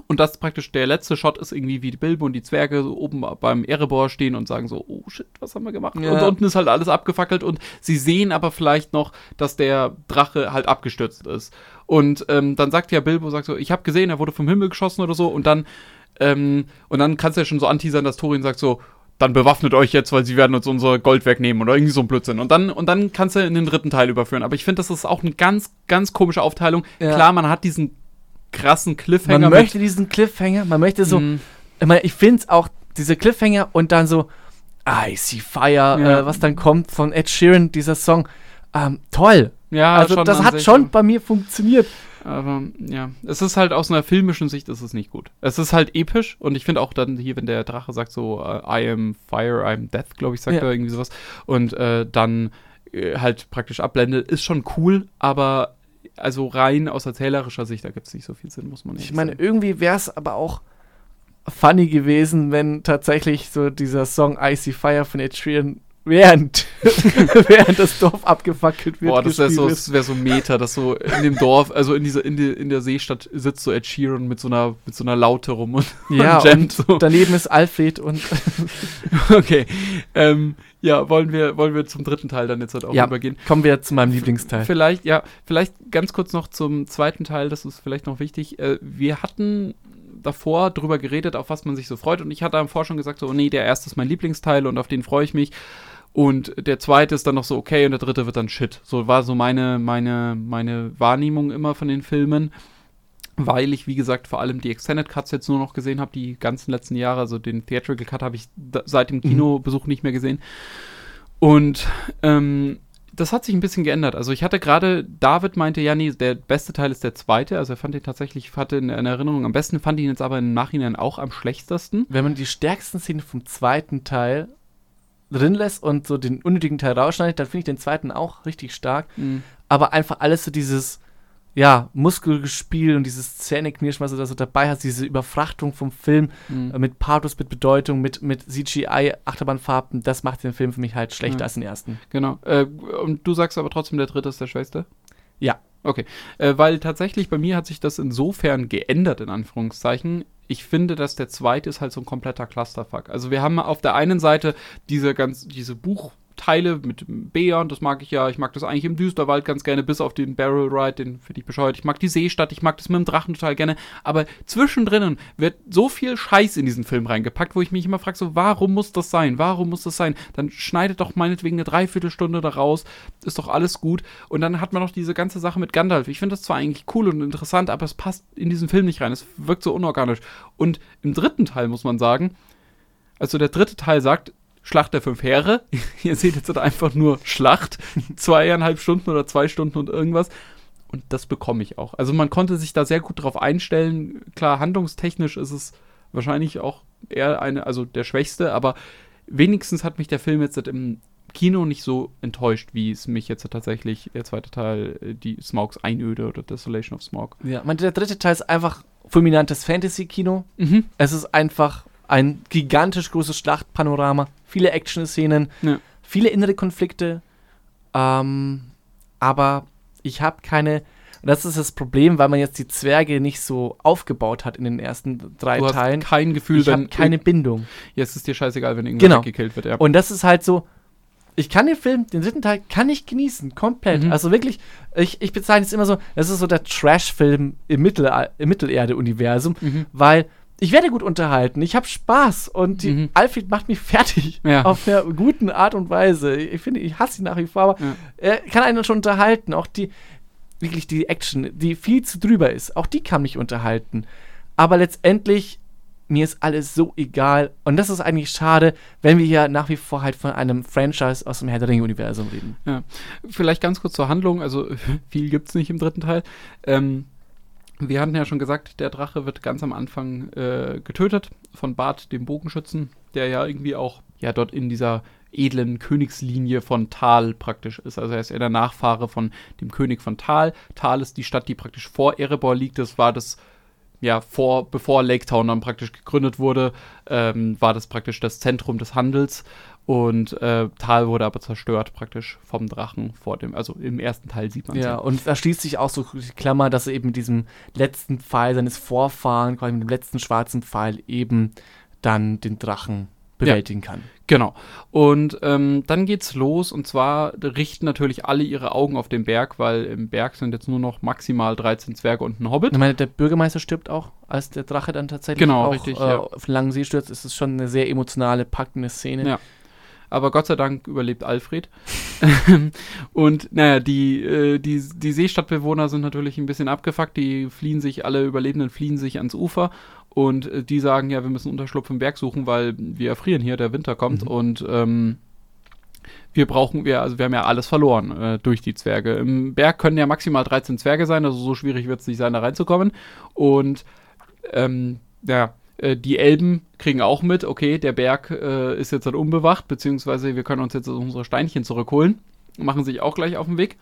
Und das praktisch der letzte Shot ist irgendwie, wie die Bilbo und die Zwerge so oben beim Erebor stehen und sagen so, oh shit, was haben wir gemacht? Ja. Und unten ist halt alles abgefackelt und sie sehen aber vielleicht noch, dass der Drache halt abgestürzt ist. Und ähm, dann sagt ja Bilbo, sagt so, ich habe gesehen, er wurde vom Himmel geschossen oder so und dann, ähm, und dann kannst du ja schon so anteasern, dass Thorin sagt so, dann bewaffnet euch jetzt, weil sie werden uns unser Gold wegnehmen oder irgendwie so ein Blödsinn. Und dann, und dann kannst du in den dritten Teil überführen. Aber ich finde, das ist auch eine ganz, ganz komische Aufteilung. Ja. Klar, man hat diesen krassen Cliffhanger. Man möchte diesen Cliffhanger, man möchte so, mhm. ich, mein, ich finde es auch, diese Cliffhanger und dann so, I see fire, ja. äh, was dann kommt von Ed Sheeran, dieser Song, ähm, toll. Ja, also das hat schon bei mir funktioniert. Aber ja, es ist halt aus einer filmischen Sicht ist es nicht gut. Es ist halt episch und ich finde auch dann hier, wenn der Drache sagt so uh, I am fire, I am death, glaube ich, sagt ja. er irgendwie sowas und äh, dann äh, halt praktisch abblendet, ist schon cool, aber also rein aus erzählerischer Sicht, da gibt es nicht so viel Sinn, muss man nicht Ich meine, sagen. irgendwie wäre es aber auch funny gewesen, wenn tatsächlich so dieser Song Icy Fire von Ed Sheeran während, während das Dorf abgefackelt wird. Boah, das wäre so, wär so Meta, dass so in dem Dorf, also in dieser, in, die, in der Seestadt sitzt so Ed Sheeran mit so einer, mit so einer Laute rum und, ja, und jammt so. daneben ist Alfred und Okay. Ähm, ja, wollen wir, wollen wir zum dritten Teil dann jetzt halt auch ja, übergehen. Kommen wir zu meinem Lieblingsteil. Vielleicht, ja, vielleicht ganz kurz noch zum zweiten Teil, das ist vielleicht noch wichtig. Äh, wir hatten davor drüber geredet, auf was man sich so freut. Und ich hatte am Vor schon gesagt, so, oh nee, der erste ist mein Lieblingsteil und auf den freue ich mich. Und der zweite ist dann noch so okay und der dritte wird dann Shit. So war so meine, meine, meine Wahrnehmung immer von den Filmen. Weil ich, wie gesagt, vor allem die Extended Cuts jetzt nur noch gesehen habe, die ganzen letzten Jahre. Also den Theatrical Cut habe ich seit dem mhm. Kinobesuch nicht mehr gesehen. Und ähm, das hat sich ein bisschen geändert. Also ich hatte gerade, David meinte, ja, nee, der beste Teil ist der zweite. Also er fand ihn tatsächlich, hatte in, in Erinnerung am besten, fand ihn jetzt aber im Nachhinein auch am schlechtesten. Wenn man die stärksten Szenen vom zweiten Teil drin lässt und so den unnötigen Teil rausschneidet, dann finde ich den zweiten auch richtig stark. Mhm. Aber einfach alles so dieses ja, Muskelgespiel und dieses Zähneknirschen, was du da so dabei hast, diese Überfrachtung vom Film mhm. äh, mit Pathos, mit Bedeutung, mit, mit CGI, Achterbahnfarben, das macht den Film für mich halt schlechter mhm. als den ersten. Genau. Äh, und du sagst aber trotzdem, der dritte ist der schwächste? Ja. Okay. Äh, weil tatsächlich bei mir hat sich das insofern geändert, in Anführungszeichen. Ich finde, dass der zweite ist halt so ein kompletter Clusterfuck. Also wir haben auf der einen Seite diese ganz, diese Buch- Teile mit Bären, das mag ich ja. Ich mag das eigentlich im Düsterwald ganz gerne, bis auf den Barrel Ride, den finde ich bescheuert. Ich mag die Seestadt, ich mag das mit dem Drachen total gerne. Aber zwischendrin wird so viel Scheiß in diesen Film reingepackt, wo ich mich immer frage, so, warum muss das sein? Warum muss das sein? Dann schneidet doch meinetwegen eine Dreiviertelstunde daraus, ist doch alles gut. Und dann hat man noch diese ganze Sache mit Gandalf. Ich finde das zwar eigentlich cool und interessant, aber es passt in diesen Film nicht rein. Es wirkt so unorganisch. Und im dritten Teil muss man sagen, also der dritte Teil sagt, Schlacht der fünf Heere. Ihr seht jetzt einfach nur Schlacht. Zweieinhalb Stunden oder zwei Stunden und irgendwas. Und das bekomme ich auch. Also man konnte sich da sehr gut drauf einstellen. Klar, handlungstechnisch ist es wahrscheinlich auch eher eine, also der schwächste, aber wenigstens hat mich der Film jetzt im Kino nicht so enttäuscht, wie es mich jetzt tatsächlich der zweite Teil, äh, die Smaugs Einöde oder Desolation of Smog. Ja, meine, der dritte Teil ist einfach fulminantes Fantasy-Kino. Mhm. Es ist einfach ein gigantisch großes Schlachtpanorama, viele Action-Szenen, ja. viele innere Konflikte. Ähm, aber ich habe keine. Das ist das Problem, weil man jetzt die Zwerge nicht so aufgebaut hat in den ersten drei du Teilen. Hast kein Gefühl, ich habe keine Bindung. Jetzt ist dir scheißegal, wenn irgendwas genau. gekillt wird. Ja. Und das ist halt so. Ich kann den Film, den dritten Teil, kann ich genießen, komplett. Mhm. Also wirklich, ich, ich bezeichne es immer so, das ist so der Trash-Film im, Mittel, im Mittelerde-Universum, mhm. weil ich werde gut unterhalten. Ich habe Spaß und die mhm. Alfred macht mich fertig ja. auf einer guten Art und Weise. Ich finde, ich hasse ihn nach wie vor, aber ja. er kann einen schon unterhalten. Auch die wirklich die Action, die viel zu drüber ist, auch die kann mich unterhalten. Aber letztendlich mir ist alles so egal und das ist eigentlich schade, wenn wir hier nach wie vor halt von einem Franchise aus dem Herr der Ringe Universum reden. Ja, vielleicht ganz kurz zur Handlung. Also viel gibt es nicht im dritten Teil. Ähm, wir hatten ja schon gesagt, der Drache wird ganz am Anfang äh, getötet von Bart, dem Bogenschützen, der ja irgendwie auch ja dort in dieser edlen Königslinie von Tal praktisch ist. Also er ist eher der Nachfahre von dem König von Tal. Tal ist die Stadt, die praktisch vor Erebor liegt. Das war das ja, vor, bevor Lake Town dann praktisch gegründet wurde, ähm, war das praktisch das Zentrum des Handels. Und äh, Tal wurde aber zerstört praktisch vom Drachen vor dem, also im ersten Teil sieht man es. Ja, und da schließt sich auch so die Klammer, dass er eben mit diesem letzten Pfeil seines Vorfahren, quasi mit dem letzten schwarzen Pfeil, eben dann den Drachen bewältigen ja, kann. Genau. Und ähm, dann geht's los und zwar richten natürlich alle ihre Augen auf den Berg, weil im Berg sind jetzt nur noch maximal 13 Zwerge und ein Hobbit. Ich meine, der Bürgermeister stirbt auch, als der Drache dann tatsächlich genau, auch richtig, äh, ja. auf den langen See stürzt. Es ist schon eine sehr emotionale, packende Szene. Ja. Aber Gott sei Dank überlebt Alfred. und naja, die, äh, die, die Seestadtbewohner sind natürlich ein bisschen abgefuckt. Die fliehen sich, alle Überlebenden fliehen sich ans Ufer und äh, die sagen, ja, wir müssen Unterschlupf im Berg suchen, weil wir erfrieren hier, der Winter kommt mhm. und ähm, wir brauchen, wir, also wir haben ja alles verloren äh, durch die Zwerge. Im Berg können ja maximal 13 Zwerge sein, also so schwierig wird es nicht sein, da reinzukommen. Und ähm, ja, die Elben kriegen auch mit, okay, der Berg äh, ist jetzt halt unbewacht, beziehungsweise wir können uns jetzt unsere Steinchen zurückholen. Machen sich auch gleich auf den Weg.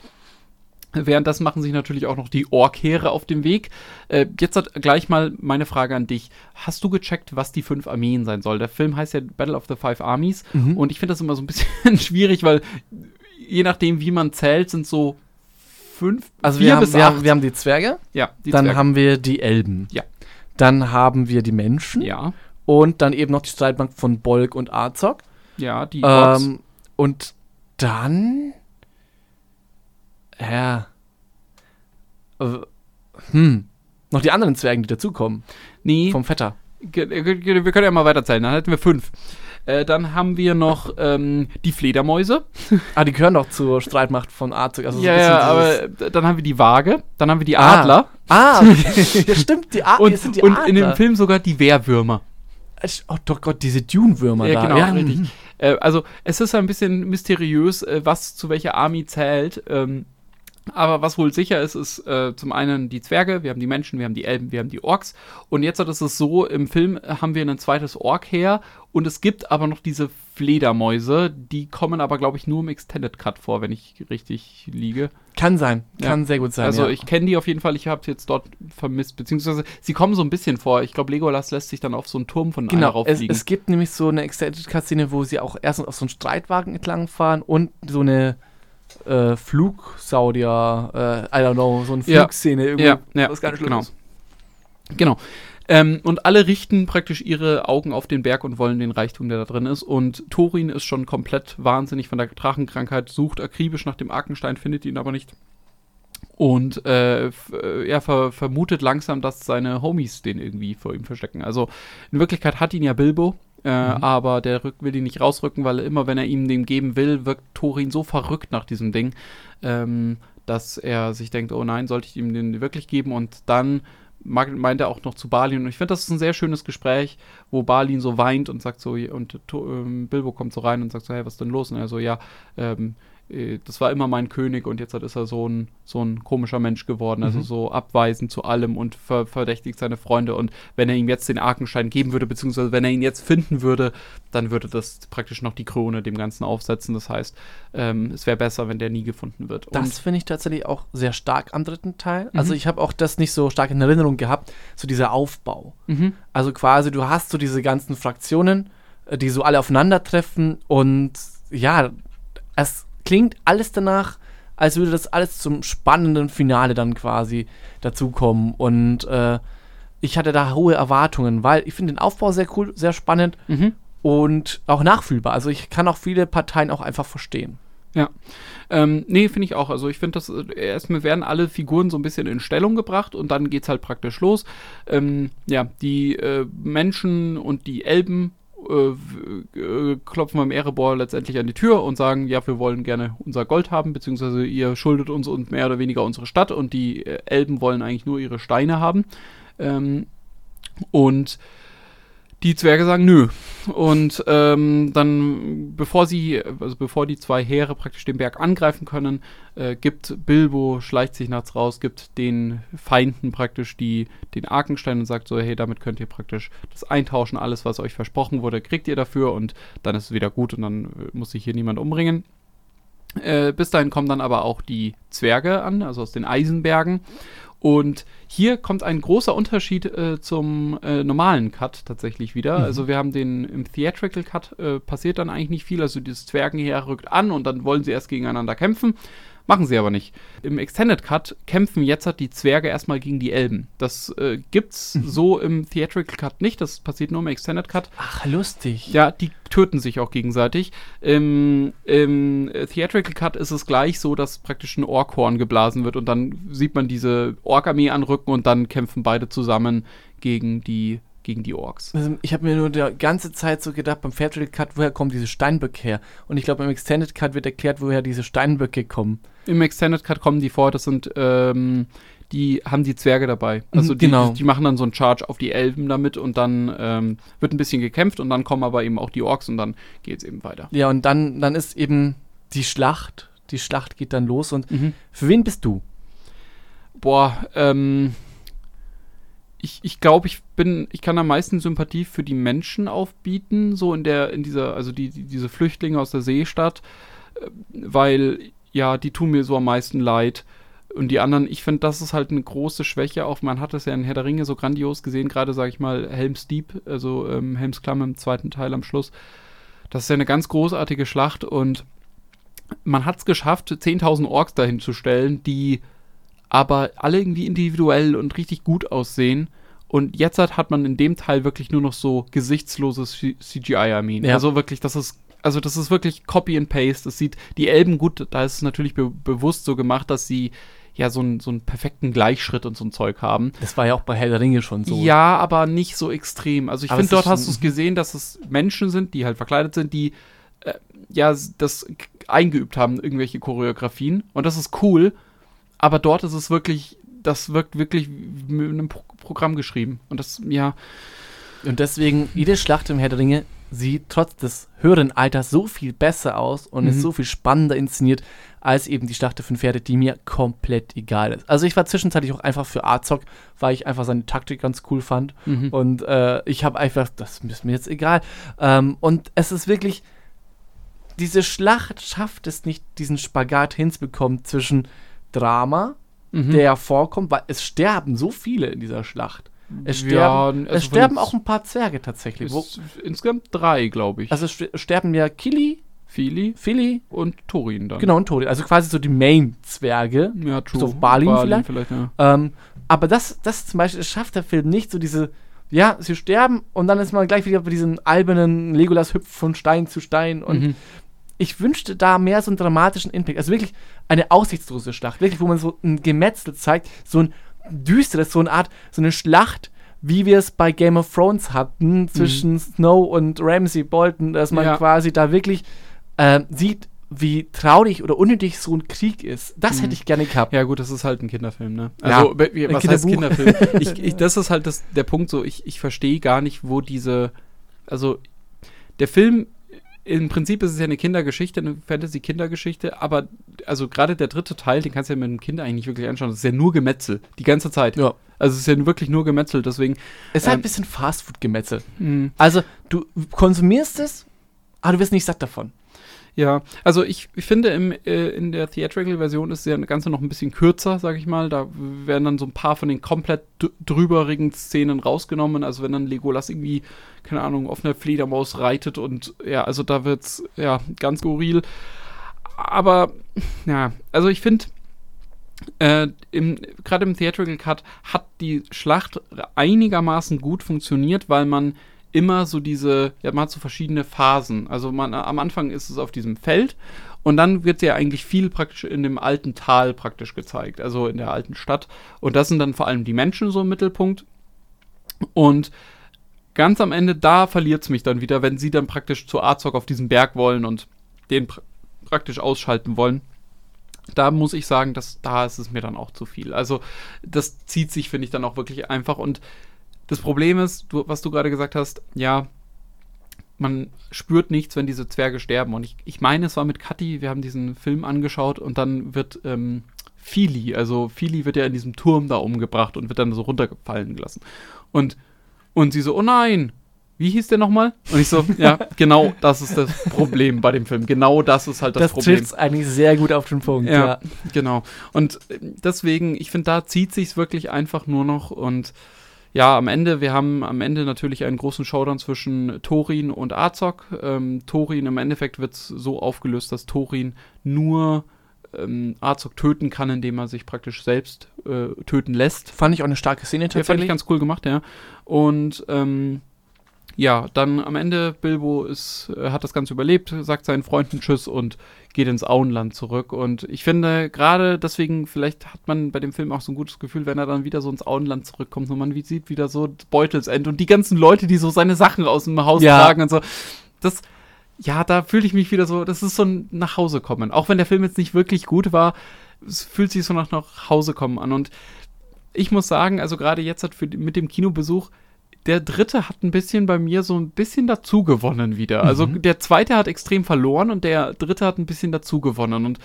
Währenddessen machen sich natürlich auch noch die Orkheere auf dem Weg. Äh, jetzt hat gleich mal meine Frage an dich. Hast du gecheckt, was die fünf Armeen sein soll? Der Film heißt ja Battle of the Five Armies mhm. und ich finde das immer so ein bisschen schwierig, weil je nachdem, wie man zählt, sind so fünf, also wir haben, wir. Haben, wir haben die Zwerge. Ja, die Dann Zwerge. haben wir die Elben. Ja. Dann haben wir die Menschen. Ja. Und dann eben noch die Streitbank von Bolk und Azog. Ja, die ähm, Und dann ja. Äh, hm. Noch die anderen Zwergen, die dazukommen. Nee. Vom Vetter. Wir können ja mal weiterzählen. Dann hätten wir fünf. Äh, dann haben wir noch ähm, die Fledermäuse. ah, die gehören doch zur Streitmacht von Arzog. Also ja, so ja, aber dann haben wir die Waage. Dann haben wir die ah. Adler. Ah, ja, stimmt. Die, A und, sind die und in dem Film sogar die Wehrwürmer. Oh doch Gott, diese Dune-Würmer ja, da. Genau, ja, richtig. Äh, also es ist ein bisschen mysteriös, äh, was zu welcher Army zählt. Ähm, aber was wohl sicher ist, ist äh, zum einen die Zwerge, wir haben die Menschen, wir haben die Elben, wir haben die Orks. Und jetzt ist es so, im Film haben wir ein zweites Ork her und es gibt aber noch diese Fledermäuse, die kommen aber, glaube ich, nur im Extended Cut vor, wenn ich richtig liege. Kann sein, kann ja. sehr gut sein. Also ja. ich kenne die auf jeden Fall, ich habe sie jetzt dort vermisst, beziehungsweise sie kommen so ein bisschen vor. Ich glaube, Legolas lässt sich dann auf so einen Turm von genau, einer rauffliegen. Es, es gibt nämlich so eine Extended Cut-Szene, wo sie auch erstens auf so einen Streitwagen entlang fahren und so eine äh, Flugsaudier, äh, I don't know, so eine Flugszene ja, irgendwie. Ja, ja, das ist gar nicht genau. Genau. Ähm, und alle richten praktisch ihre Augen auf den Berg und wollen den Reichtum, der da drin ist. Und Thorin ist schon komplett wahnsinnig von der Drachenkrankheit, sucht akribisch nach dem Arkenstein, findet ihn aber nicht. Und äh, äh, er ver vermutet langsam, dass seine Homies den irgendwie vor ihm verstecken. Also in Wirklichkeit hat ihn ja Bilbo, äh, mhm. aber der will ihn nicht rausrücken, weil immer, wenn er ihm den geben will, wirkt Thorin so verrückt nach diesem Ding, ähm, dass er sich denkt, oh nein, sollte ich ihm den wirklich geben? Und dann meint er auch noch zu Balin. Und ich finde, das ist ein sehr schönes Gespräch, wo Balin so weint und sagt so, und ähm, Bilbo kommt so rein und sagt so, hey, was ist denn los? Und er so, ja, ähm, äh, das war immer mein König und jetzt ist er so ein, so ein komischer Mensch geworden, also mhm. so abweisend zu allem und ver verdächtigt seine Freunde. Und wenn er ihm jetzt den Arkenstein geben würde, beziehungsweise wenn er ihn jetzt finden würde, dann würde das praktisch noch die Krone dem Ganzen aufsetzen. Das heißt, ähm, es wäre besser, wenn der nie gefunden wird. Das finde ich tatsächlich auch sehr stark am dritten Teil. Mhm. Also ich habe auch das nicht so stark in Erinnerung gehabt, so dieser Aufbau. Mhm. Also quasi, du hast so diese ganzen Fraktionen, äh, die so alle aufeinandertreffen und ja, es klingt alles danach, als würde das alles zum spannenden Finale dann quasi dazukommen. Und äh, ich hatte da hohe Erwartungen, weil ich finde den Aufbau sehr cool, sehr spannend mhm. und auch nachfühlbar. Also ich kann auch viele Parteien auch einfach verstehen. Ja. Ähm, nee, finde ich auch. Also ich finde, dass äh, erstmal werden alle Figuren so ein bisschen in Stellung gebracht und dann geht es halt praktisch los. Ähm, ja, die äh, Menschen und die Elben äh, äh, klopfen beim Erebor letztendlich an die Tür und sagen, ja, wir wollen gerne unser Gold haben, beziehungsweise ihr schuldet uns und mehr oder weniger unsere Stadt und die äh, Elben wollen eigentlich nur ihre Steine haben. Ähm, und die Zwerge sagen nö. Und ähm, dann, bevor sie, also bevor die zwei Heere praktisch den Berg angreifen können, äh, gibt Bilbo, schleicht sich nachts raus, gibt den Feinden praktisch die, den Arkenstein und sagt so, hey, damit könnt ihr praktisch das eintauschen, alles, was euch versprochen wurde, kriegt ihr dafür und dann ist es wieder gut und dann äh, muss sich hier niemand umbringen. Äh, bis dahin kommen dann aber auch die Zwerge an, also aus den Eisenbergen. Und hier kommt ein großer Unterschied äh, zum äh, normalen Cut tatsächlich wieder. Mhm. Also wir haben den im Theatrical Cut äh, passiert dann eigentlich nicht viel. Also das Zwergenheer rückt an und dann wollen sie erst gegeneinander kämpfen. Machen sie aber nicht. Im Extended Cut kämpfen jetzt halt die Zwerge erstmal gegen die Elben. Das äh, gibt's mhm. so im Theatrical Cut nicht. Das passiert nur im Extended Cut. Ach, lustig. Ja, die töten sich auch gegenseitig. Im, im Theatrical Cut ist es gleich so, dass praktisch ein Orkhorn geblasen wird und dann sieht man diese Ork-Armee anrücken und dann kämpfen beide zusammen gegen die gegen die Orks. Also ich habe mir nur die ganze Zeit so gedacht, beim Theatrical Cut, woher kommen diese Steinböcke her? Und ich glaube, im Extended Cut wird erklärt, woher diese Steinböcke kommen. Im Extended Cut kommen die vor, das sind, ähm, die haben die Zwerge dabei. Mhm, also die, genau. die, machen dann so einen Charge auf die Elben damit und dann ähm, wird ein bisschen gekämpft und dann kommen aber eben auch die Orks und dann geht es eben weiter. Ja, und dann, dann ist eben die Schlacht. Die Schlacht geht dann los und mhm. für wen bist du? Boah, ähm, ich, ich glaube, ich bin, ich kann am meisten Sympathie für die Menschen aufbieten, so in der, in dieser, also die, die diese Flüchtlinge aus der Seestadt, äh, weil ja, die tun mir so am meisten leid. Und die anderen, ich finde, das ist halt eine große Schwäche. Auch man hat es ja in Herr der Ringe so grandios gesehen, gerade sage ich mal Helms Deep, also ähm, Helms Klamm im zweiten Teil am Schluss. Das ist ja eine ganz großartige Schlacht und man hat es geschafft, 10.000 Orks dahin zu stellen, die aber alle irgendwie individuell und richtig gut aussehen. Und jetzt hat man in dem Teil wirklich nur noch so gesichtsloses CGI-Armeen. Ja. Also wirklich, das ist also das ist wirklich Copy and Paste. Das sieht die Elben gut, da ist es natürlich be bewusst so gemacht, dass sie ja so, ein, so einen perfekten Gleichschritt und so ein Zeug haben. Das war ja auch bei Herr der Ringe schon so. Ja, aber nicht so extrem. Also ich finde, dort hast du es gesehen, dass es Menschen sind, die halt verkleidet sind, die äh, ja das eingeübt haben, irgendwelche Choreografien. Und das ist cool. Aber dort ist es wirklich, das wirkt wirklich mit einem Pro Programm geschrieben. Und das, ja. Und deswegen, jede Schlacht im Herr der Ringe sieht trotz des höheren Alters so viel besser aus und mhm. ist so viel spannender inszeniert als eben die Schlacht der fünf Pferde, die mir komplett egal ist. Also ich war zwischenzeitlich auch einfach für Arzog, weil ich einfach seine Taktik ganz cool fand. Mhm. Und äh, ich habe einfach, das ist mir jetzt egal. Ähm, und es ist wirklich, diese Schlacht schafft es nicht, diesen Spagat hinzubekommen zwischen Drama, mhm. der vorkommt, weil es sterben so viele in dieser Schlacht. Es sterben, ja, also es sterben auch ein paar Zwerge tatsächlich. Wo, insgesamt drei, glaube ich. Also sterben ja Kili, Fili, Fili und Thorin dann. Genau, und Thorin. Also quasi so die Main-Zwerge. Ja, true. Auf Balin, Balin vielleicht. vielleicht ja. ähm, aber das, das zum Beispiel, schafft der Film nicht, so diese, ja, sie sterben und dann ist man gleich wieder bei diesem albernen Legolas hüpft von Stein zu Stein und mhm. ich wünschte da mehr so einen dramatischen Impact. Also wirklich eine aussichtslose Schlacht, wirklich, wo man so ein Gemetzel zeigt, so ein düsteres, so eine Art, so eine Schlacht, wie wir es bei Game of Thrones hatten zwischen mhm. Snow und Ramsay Bolton, dass man ja. quasi da wirklich äh, sieht, wie traurig oder unnötig so ein Krieg ist. Das mhm. hätte ich gerne gehabt. Ja, gut, das ist halt ein Kinderfilm, ne? Also, ja, was heißt Kinderfilm? ich, ich, das ist halt das, der Punkt so, ich, ich verstehe gar nicht, wo diese, also der Film, im Prinzip ist es ja eine Kindergeschichte, eine Fantasy-Kindergeschichte, aber also gerade der dritte Teil, den kannst du ja mit einem Kind eigentlich nicht wirklich anschauen. Das ist ja nur Gemetzel, die ganze Zeit. Ja. Also es ist ja wirklich nur Gemetzel, deswegen. Es ist halt ähm, ein bisschen Fastfood-Gemetzel. Mhm. Also du konsumierst es, aber du wirst nicht satt davon. Ja, also ich, finde, im, äh, in der Theatrical-Version ist das Ganze noch ein bisschen kürzer, sag ich mal. Da werden dann so ein paar von den komplett drüberigen Szenen rausgenommen. Also wenn dann Legolas irgendwie, keine Ahnung, auf einer Fledermaus reitet und ja, also da wird's ja ganz skurril. Aber, ja, also ich finde, äh, gerade im Theatrical Cut hat die Schlacht einigermaßen gut funktioniert, weil man immer so diese, ja, man hat so verschiedene Phasen. Also man, am Anfang ist es auf diesem Feld und dann wird ja eigentlich viel praktisch in dem alten Tal praktisch gezeigt, also in der alten Stadt. Und das sind dann vor allem die Menschen so im Mittelpunkt. Und ganz am Ende, da verliert es mich dann wieder, wenn sie dann praktisch zu Azog auf diesen Berg wollen und den pr praktisch ausschalten wollen. Da muss ich sagen, dass da ist es mir dann auch zu viel. Also das zieht sich, finde ich, dann auch wirklich einfach und das Problem ist, du, was du gerade gesagt hast, ja, man spürt nichts, wenn diese Zwerge sterben. Und ich, ich meine, es war mit Kathi, wir haben diesen Film angeschaut und dann wird ähm, Fili, also Fili wird ja in diesem Turm da umgebracht und wird dann so runtergefallen gelassen. Und, und sie so, oh nein, wie hieß der nochmal? Und ich so, ja, genau das ist das Problem bei dem Film. Genau das ist halt das, das Problem. Das trifft eigentlich sehr gut auf den Punkt. Ja, ja. genau. Und deswegen, ich finde, da zieht sich wirklich einfach nur noch und ja, am Ende, wir haben am Ende natürlich einen großen Showdown zwischen Thorin und Azog. Ähm, Thorin, im Endeffekt wird es so aufgelöst, dass Thorin nur ähm, Azog töten kann, indem er sich praktisch selbst äh, töten lässt. Fand ich auch eine starke Szene tatsächlich. Ja, fand ich ganz cool gemacht, ja. Und ähm, ja, dann am Ende, Bilbo ist, äh, hat das Ganze überlebt, sagt seinen Freunden Tschüss und geht ins Auenland zurück. Und ich finde, gerade deswegen, vielleicht hat man bei dem Film auch so ein gutes Gefühl, wenn er dann wieder so ins Auenland zurückkommt und man sieht wieder so Beutelsend und die ganzen Leute, die so seine Sachen aus dem Haus ja. tragen und so. Das, ja, da fühle ich mich wieder so, das ist so ein Nachhausekommen. Auch wenn der Film jetzt nicht wirklich gut war, es fühlt sich so nach nach Hause kommen an. Und ich muss sagen, also gerade jetzt hat für, mit dem Kinobesuch, der dritte hat ein bisschen bei mir so ein bisschen dazu gewonnen wieder. Also mhm. der zweite hat extrem verloren und der dritte hat ein bisschen dazu gewonnen. Und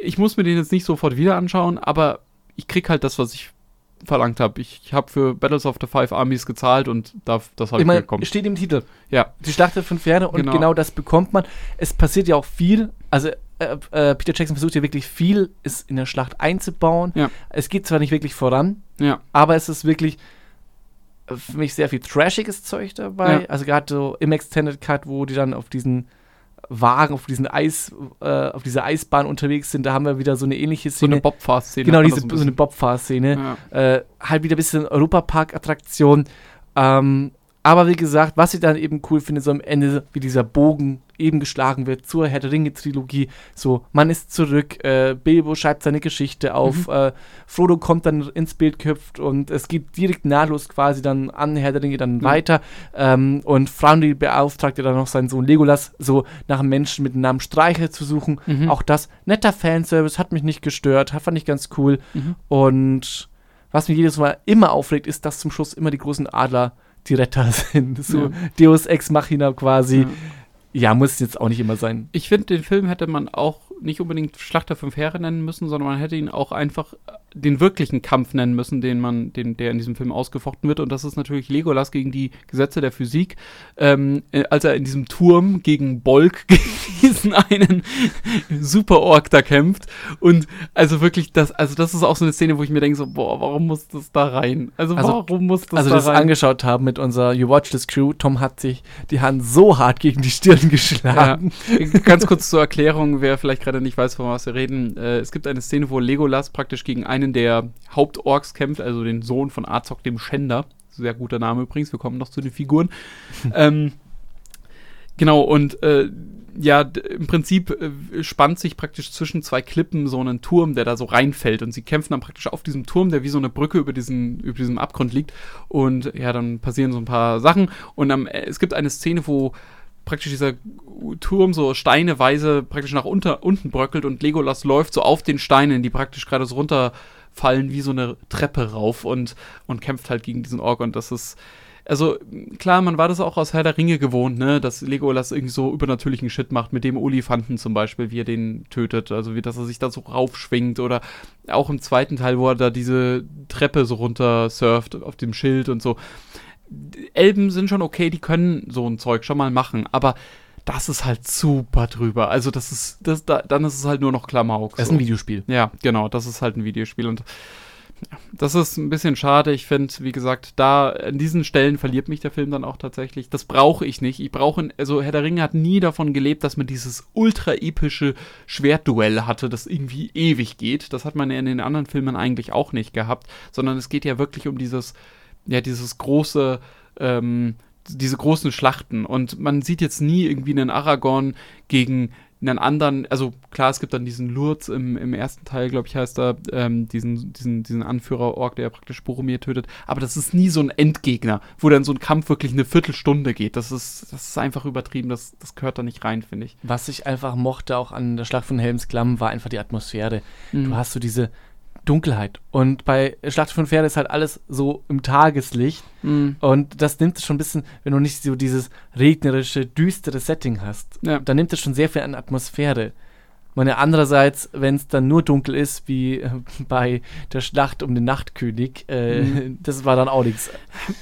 ich muss mir den jetzt nicht sofort wieder anschauen, aber ich krieg halt das, was ich verlangt habe. Ich habe für Battles of the Five Armies gezahlt und darf das halt ich bekommen. Steht im Titel. Ja. Die Schlacht der fünf Pferde und genau. genau. das bekommt man. Es passiert ja auch viel. Also äh, äh, Peter Jackson versucht ja wirklich viel, es in der Schlacht einzubauen. Ja. Es geht zwar nicht wirklich voran, ja. aber es ist wirklich für mich sehr viel trashiges Zeug dabei. Ja. Also gerade so im Extended Cut, wo die dann auf diesen Wagen, auf diesen Eis, äh, auf dieser Eisbahn unterwegs sind, da haben wir wieder so eine ähnliche Szene. So eine Bobfahr-Szene. Genau, diese, so, so, eine Bobfahr-Szene. Ja. Äh, halt wieder ein bisschen Europapark-Attraktion. Ähm, aber wie gesagt, was ich dann eben cool finde, so am Ende, wie dieser Bogen eben geschlagen wird zur Herr der Ringe-Trilogie. So, man ist zurück, äh, Bilbo schreibt seine Geschichte auf, mhm. äh, Frodo kommt dann ins Bild köpft und es geht direkt nahtlos quasi dann an Herr der Ringe dann mhm. weiter. Ähm, und Frandy beauftragt ja dann noch seinen Sohn Legolas, so nach einem Menschen mit dem Namen Streicher zu suchen. Mhm. Auch das, netter Fanservice, hat mich nicht gestört, fand ich ganz cool. Mhm. Und was mich jedes Mal immer aufregt, ist, dass zum Schluss immer die großen Adler die Retter sind. So ja. Deus Ex Machina quasi. Ja. Ja. muss jetzt auch nicht immer sein. Ich finde, den Film hätte man auch nicht unbedingt Schlachter fünf Heere nennen müssen, sondern man hätte ihn auch einfach den wirklichen Kampf nennen müssen, den man, den, der in diesem Film ausgefochten wird. Und das ist natürlich Legolas gegen die Gesetze der Physik, ähm, äh, als er in diesem Turm gegen Bolk, gegen diesen einen Super-Ork da kämpft. Und also wirklich, das, also das ist auch so eine Szene, wo ich mir denke, so, boah, warum muss das da rein? Also, also warum muss das also da rein? Also das angeschaut haben mit unserer You Watch This Crew, Tom hat sich die Hand so hart gegen die Stirn geschlagen. Ja. Ganz kurz zur Erklärung, wer vielleicht gerade nicht weiß, von was wir reden. Äh, es gibt eine Szene, wo Legolas praktisch gegen einen einen der Hauptorks kämpft, also den Sohn von Azog, dem Schänder. Sehr guter Name übrigens, wir kommen noch zu den Figuren. ähm, genau, und äh, ja, im Prinzip äh, spannt sich praktisch zwischen zwei Klippen so einen Turm, der da so reinfällt. Und sie kämpfen dann praktisch auf diesem Turm, der wie so eine Brücke über diesen, über diesem Abgrund liegt. Und ja, dann passieren so ein paar Sachen. Und am, äh, es gibt eine Szene, wo praktisch dieser Turm so steineweise praktisch nach unter, unten bröckelt und Legolas läuft so auf den Steinen, die praktisch gerade so runterfallen wie so eine Treppe rauf und, und kämpft halt gegen diesen Ork. Und das ist also klar, man war das auch aus Herr der Ringe gewohnt, ne, dass Legolas irgendwie so übernatürlichen Shit macht, mit dem Olifanten zum Beispiel, wie er den tötet, also wie, dass er sich da so raufschwingt oder auch im zweiten Teil, wo er da diese Treppe so runter surft auf dem Schild und so. Elben sind schon okay, die können so ein Zeug schon mal machen, aber das ist halt super drüber. Also das ist, das, da, dann ist es halt nur noch Klamauk. Das ist ein Videospiel. Ja, genau, das ist halt ein Videospiel und das ist ein bisschen schade. Ich finde, wie gesagt, da an diesen Stellen verliert mich der Film dann auch tatsächlich. Das brauche ich nicht. Ich brauche, also Herr der Ringe hat nie davon gelebt, dass man dieses ultra epische Schwertduell hatte, das irgendwie ewig geht. Das hat man ja in den anderen Filmen eigentlich auch nicht gehabt, sondern es geht ja wirklich um dieses, ja, dieses große, ähm, diese großen Schlachten. Und man sieht jetzt nie irgendwie einen Aragorn gegen einen anderen, also klar, es gibt dann diesen Lurz im, im ersten Teil, glaube ich, heißt er, ähm, diesen, diesen, diesen Anführer-Org, der praktisch Boromir tötet. Aber das ist nie so ein Endgegner, wo dann so ein Kampf wirklich eine Viertelstunde geht. Das ist, das ist einfach übertrieben, das, das gehört da nicht rein, finde ich. Was ich einfach mochte auch an der Schlacht von Helms Klamm, war einfach die Atmosphäre. Mhm. Du hast so diese Dunkelheit. Und bei Schlacht von Pferde ist halt alles so im Tageslicht. Mm. Und das nimmt es schon ein bisschen, wenn du nicht so dieses regnerische, düstere Setting hast, ja. dann nimmt es schon sehr viel an Atmosphäre. Meine andererseits, wenn es dann nur dunkel ist, wie äh, bei der Schlacht um den Nachtkönig, äh, mhm. das war dann auch nichts.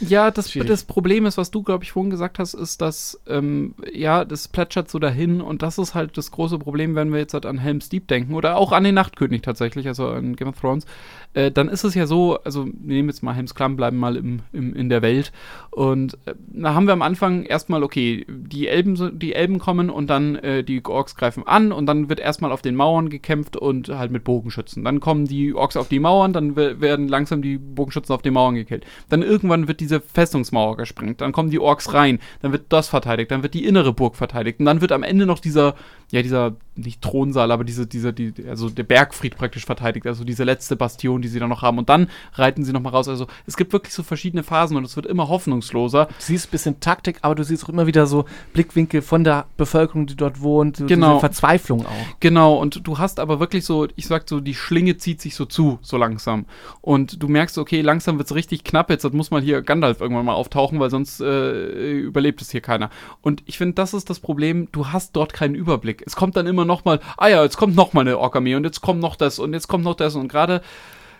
Ja, das, das Problem ist, was du, glaube ich, vorhin gesagt hast, ist, dass, ähm, ja, das plätschert so dahin und das ist halt das große Problem, wenn wir jetzt halt an Helm's Deep denken oder auch an den Nachtkönig tatsächlich, also an Game of Thrones, äh, dann ist es ja so, also wir nehmen jetzt mal Helms Klamm, bleiben mal im, im, in der Welt und äh, da haben wir am Anfang erstmal, okay, die Elben, die Elben kommen und dann äh, die Orks greifen an und dann wird erstmal auf den Mauern gekämpft und halt mit Bogenschützen. Dann kommen die Orks auf die Mauern, dann werden langsam die Bogenschützen auf den Mauern gekillt. Dann irgendwann wird diese Festungsmauer gesprengt, dann kommen die Orks rein, dann wird das verteidigt, dann wird die innere Burg verteidigt und dann wird am Ende noch dieser, ja, dieser, nicht Thronsaal, aber diese, dieser, die, also der Bergfried praktisch verteidigt, also diese letzte Bastion die sie dann noch haben. Und dann reiten sie nochmal raus. Also es gibt wirklich so verschiedene Phasen und es wird immer hoffnungsloser. Du siehst ein bisschen Taktik, aber du siehst auch immer wieder so Blickwinkel von der Bevölkerung, die dort wohnt. Genau. Verzweiflung auch. Genau. Und du hast aber wirklich so, ich sag so, die Schlinge zieht sich so zu, so langsam. Und du merkst, okay, langsam wird es richtig knapp. Jetzt muss mal hier Gandalf irgendwann mal auftauchen, weil sonst äh, überlebt es hier keiner. Und ich finde, das ist das Problem. Du hast dort keinen Überblick. Es kommt dann immer noch mal, ah ja, jetzt kommt noch mal eine Ork-Armee und jetzt kommt noch das und jetzt kommt noch das. Und gerade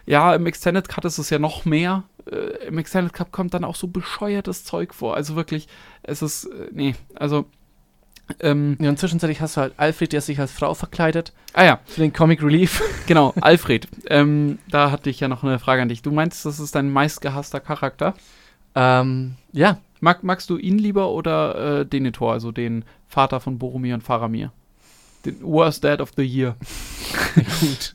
ja, im Extended Cut ist es ja noch mehr. Äh, Im Extended Cut kommt dann auch so bescheuertes Zeug vor. Also wirklich, es ist, äh, nee, also. Ähm, ja, und zwischenzeitlich hast du halt Alfred, der sich als Frau verkleidet. Ah ja. Für den Comic Relief. Genau, Alfred. ähm, da hatte ich ja noch eine Frage an dich. Du meinst, das ist dein meistgehasster Charakter? Ähm, ja. Mag, magst du ihn lieber oder äh, Denethor, also den Vater von Boromir und Faramir? Den Worst Dad of the Year. Gut.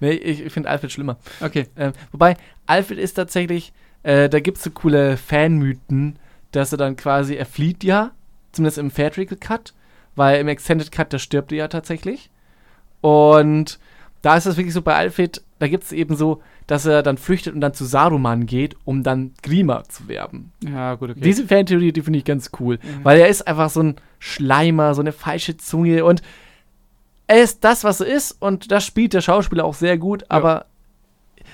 nee, ich, ich finde Alfred schlimmer. Okay. Ähm, wobei, Alfred ist tatsächlich, äh, da gibt es so coole Fanmythen, dass er dann quasi, er flieht ja, zumindest im Theatrical Cut, weil im Extended Cut, da stirbt er ja tatsächlich. Und da ist es wirklich so bei Alfred, da gibt es eben so, dass er dann flüchtet und dann zu Saruman geht, um dann Grima zu werben. Ja, gut, okay. Diese Fantheorie, die finde ich ganz cool, mhm. weil er ist einfach so ein Schleimer, so eine falsche Zunge und er ist das, was er ist und das spielt der Schauspieler auch sehr gut, ja. aber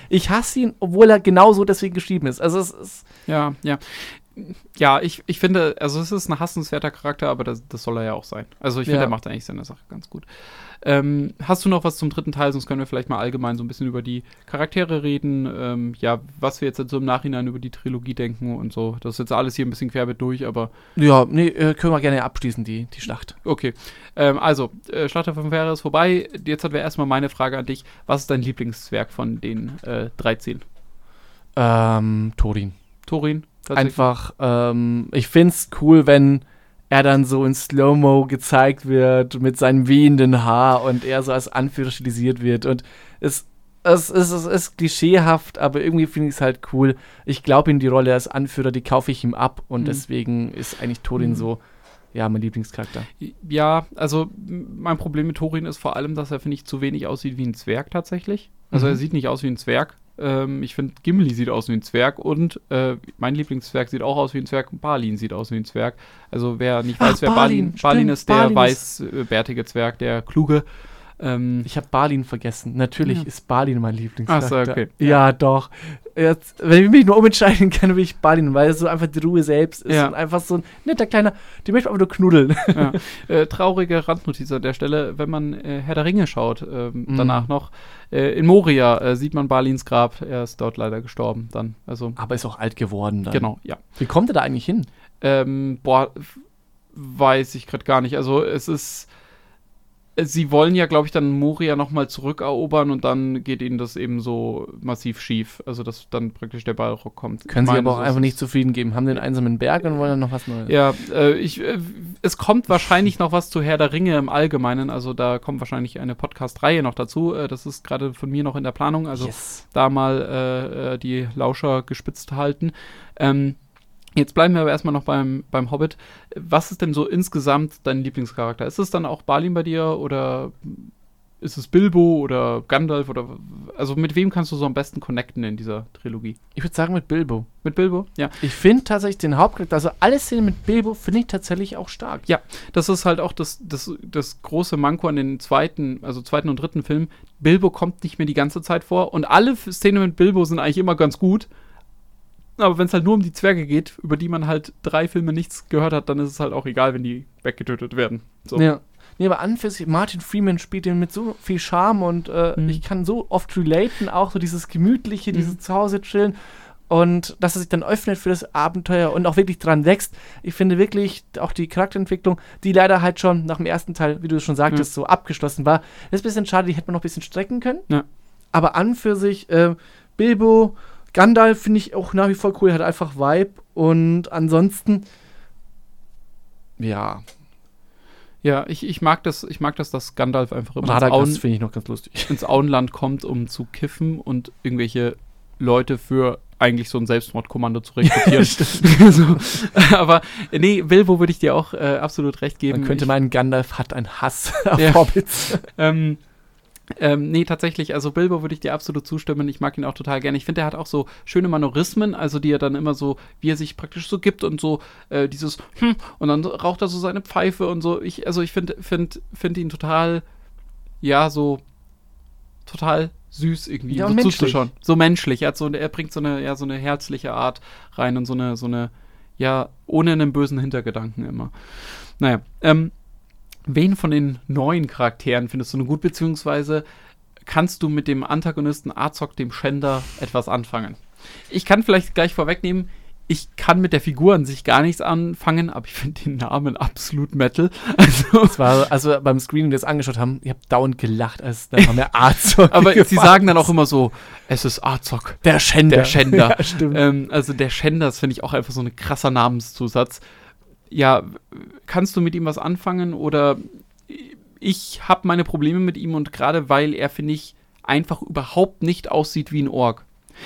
ich hasse ihn, obwohl er genauso deswegen geschrieben ist. Also es ist. Ja, ja. Ja, ich, ich finde, also es ist ein hassenswerter Charakter, aber das, das soll er ja auch sein. Also ich finde, ja. er macht eigentlich seine Sache ganz gut. Ähm, hast du noch was zum dritten Teil? Sonst können wir vielleicht mal allgemein so ein bisschen über die Charaktere reden. Ähm, ja, was wir jetzt so im Nachhinein über die Trilogie denken und so. Das ist jetzt alles hier ein bisschen querbeet durch, aber. Ja, nee, äh, können wir gerne abschließen, die, die Schlacht. Okay. Ähm, also, äh, Schlacht der fünf Jahre ist vorbei. Jetzt hat wir erstmal meine Frage an dich. Was ist dein Lieblingswerk von den äh, 13? Ähm, Torin. Torin? Einfach, ähm, ich find's cool, wenn er dann so in Slow-Mo gezeigt wird mit seinem wehenden Haar und er so als Anführer stilisiert wird. Und es, es, ist, es ist klischeehaft, aber irgendwie finde ich es halt cool. Ich glaube in die Rolle als Anführer, die kaufe ich ihm ab und mhm. deswegen ist eigentlich Thorin mhm. so, ja, mein Lieblingscharakter. Ja, also mein Problem mit Thorin ist vor allem, dass er, finde ich, zu wenig aussieht wie ein Zwerg tatsächlich. Also mhm. er sieht nicht aus wie ein Zwerg. Ähm, ich finde, Gimli sieht aus wie ein Zwerg und äh, mein Lieblingszwerg sieht auch aus wie ein Zwerg und Balin sieht aus wie ein Zwerg. Also wer nicht weiß, Ach, wer Balin, Balin, Balin ist, der Balin weißbärtige Zwerg, der kluge. Ähm, ich habe Balin vergessen. Natürlich ja. ist Balin mein Lieblingscharakter. Ach so, okay. Ja, ja, doch. Jetzt, wenn ich mich nur umentscheiden kann, will ich Balin, weil er so einfach die Ruhe selbst ist ja. und einfach so ein netter kleiner, die möchte einfach nur knuddeln. Ja. Äh, traurige Randnotiz an der Stelle, wenn man äh, Herr der Ringe schaut, äh, mhm. danach noch. Äh, in Moria äh, sieht man Balins Grab, er ist dort leider gestorben dann. Also, Aber ist auch alt geworden dann. Genau, ja. Wie kommt er da eigentlich hin? Ähm, boah, weiß ich gerade gar nicht. Also es ist sie wollen ja, glaube ich, dann Moria nochmal zurückerobern und dann geht ihnen das eben so massiv schief. Also, dass dann praktisch der Ballrock kommt. Können sie aber auch einfach nicht zufrieden geben. Haben den einsamen Berg und wollen dann noch was Neues. Ja, äh, ich, äh, es kommt wahrscheinlich noch was zu Herr der Ringe im Allgemeinen. Also, da kommt wahrscheinlich eine Podcast-Reihe noch dazu. Äh, das ist gerade von mir noch in der Planung. Also, yes. da mal äh, äh, die Lauscher gespitzt halten. Ähm, Jetzt bleiben wir aber erstmal noch beim, beim Hobbit. Was ist denn so insgesamt dein Lieblingscharakter? Ist es dann auch Balin bei dir oder ist es Bilbo oder Gandalf oder also mit wem kannst du so am besten connecten in dieser Trilogie? Ich würde sagen mit Bilbo. Mit Bilbo? Ja. Ich finde tatsächlich den Hauptcharakter, also alle Szenen mit Bilbo finde ich tatsächlich auch stark. Ja, das ist halt auch das, das, das große Manko an den zweiten, also zweiten und dritten Film. Bilbo kommt nicht mehr die ganze Zeit vor und alle Szenen mit Bilbo sind eigentlich immer ganz gut aber wenn es halt nur um die Zwerge geht, über die man halt drei Filme nichts gehört hat, dann ist es halt auch egal, wenn die weggetötet werden. So. Ja. Nee, aber an für sich, Martin Freeman spielt den mit so viel Charme und äh, mhm. ich kann so oft relaten, auch so dieses Gemütliche, mhm. dieses Zuhause chillen und dass er sich dann öffnet für das Abenteuer und auch wirklich dran wächst. Ich finde wirklich auch die Charakterentwicklung, die leider halt schon nach dem ersten Teil, wie du schon sagtest, mhm. so abgeschlossen war, ist ein bisschen schade, die hätte man noch ein bisschen strecken können. Ja. Aber an für sich, äh, Bilbo Gandalf finde ich auch nach wie vor cool, hat einfach Vibe. Und ansonsten, ja. Ja, ich, ich mag das, ich mag das, dass Gandalf einfach immer ins, lustig. ins Auenland kommt, um zu kiffen und irgendwelche Leute für eigentlich so ein Selbstmordkommando zu rekrutieren. so. Aber nee, Bilbo würde ich dir auch äh, absolut recht geben. Man könnte meinen, Gandalf hat einen Hass auf ja. Hobbits. ähm, ähm, nee, tatsächlich, also Bilbo würde ich dir absolut zustimmen. Ich mag ihn auch total gerne. Ich finde, er hat auch so schöne Manorismen, also die er dann immer so, wie er sich praktisch so gibt und so äh, dieses hm, und dann raucht er so seine Pfeife und so. Ich, also ich finde find, find ihn total, ja, so total süß irgendwie. Ja, so menschlich. So menschlich. Er, so, er bringt so eine, ja, so eine herzliche Art rein und so eine, so eine, ja, ohne einen bösen Hintergedanken immer. Naja, ähm, wen von den neuen Charakteren findest du nun gut, beziehungsweise kannst du mit dem Antagonisten Azog, dem Schänder, etwas anfangen? Ich kann vielleicht gleich vorwegnehmen, ich kann mit der Figur an sich gar nichts anfangen, aber ich finde den Namen absolut Metal. Also, das war, also beim Screening, das angeschaut haben, ich habe dauernd gelacht, als da war mir Azog. aber sie sagen dann auch immer so, es ist Azog. Der Schänder. Der Schänder. ja, stimmt. Ähm, also der Schänder, das finde ich auch einfach so ein krasser Namenszusatz ja, kannst du mit ihm was anfangen oder ich habe meine Probleme mit ihm und gerade weil er, finde ich, einfach überhaupt nicht aussieht wie ein Ork.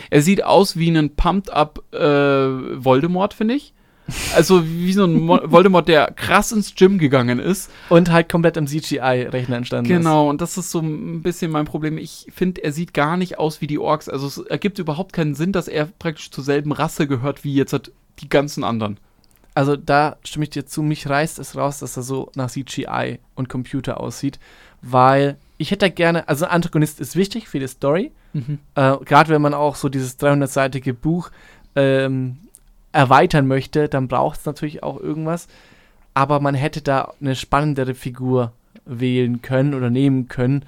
Er sieht aus wie ein Pumped-up äh, Voldemort, finde ich. Also wie so ein Mo Voldemort, der krass ins Gym gegangen ist. Und halt komplett im CGI-Rechner entstanden genau, ist. Genau, und das ist so ein bisschen mein Problem. Ich finde, er sieht gar nicht aus wie die Orks. Also es ergibt überhaupt keinen Sinn, dass er praktisch zur selben Rasse gehört wie jetzt halt die ganzen anderen also da stimme ich dir zu, mich reißt es raus, dass er so nach CGI und Computer aussieht, weil ich hätte gerne, also ein Antagonist ist wichtig für die Story, mhm. äh, gerade wenn man auch so dieses 300-seitige Buch ähm, erweitern möchte, dann braucht es natürlich auch irgendwas, aber man hätte da eine spannendere Figur wählen können oder nehmen können.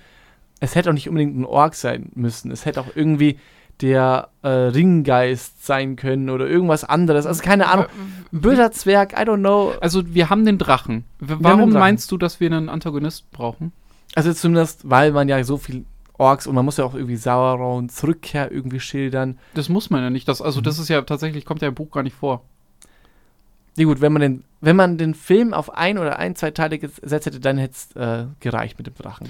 Es hätte auch nicht unbedingt ein Ork sein müssen, es hätte auch irgendwie der äh, Ringgeist sein können oder irgendwas anderes. Also keine Ahnung. Böser Zwerg, I don't know. Also wir haben den Drachen. W warum den Drachen. meinst du, dass wir einen Antagonist brauchen? Also zumindest, weil man ja so viel Orks und man muss ja auch irgendwie Sauerons Rückkehr irgendwie schildern. Das muss man ja nicht. Das, also mhm. das ist ja tatsächlich, kommt ja im Buch gar nicht vor. Ja gut, wenn man den, wenn man den Film auf ein oder ein, zwei Teile gesetzt hätte, dann hätte es äh, gereicht mit dem Drachen.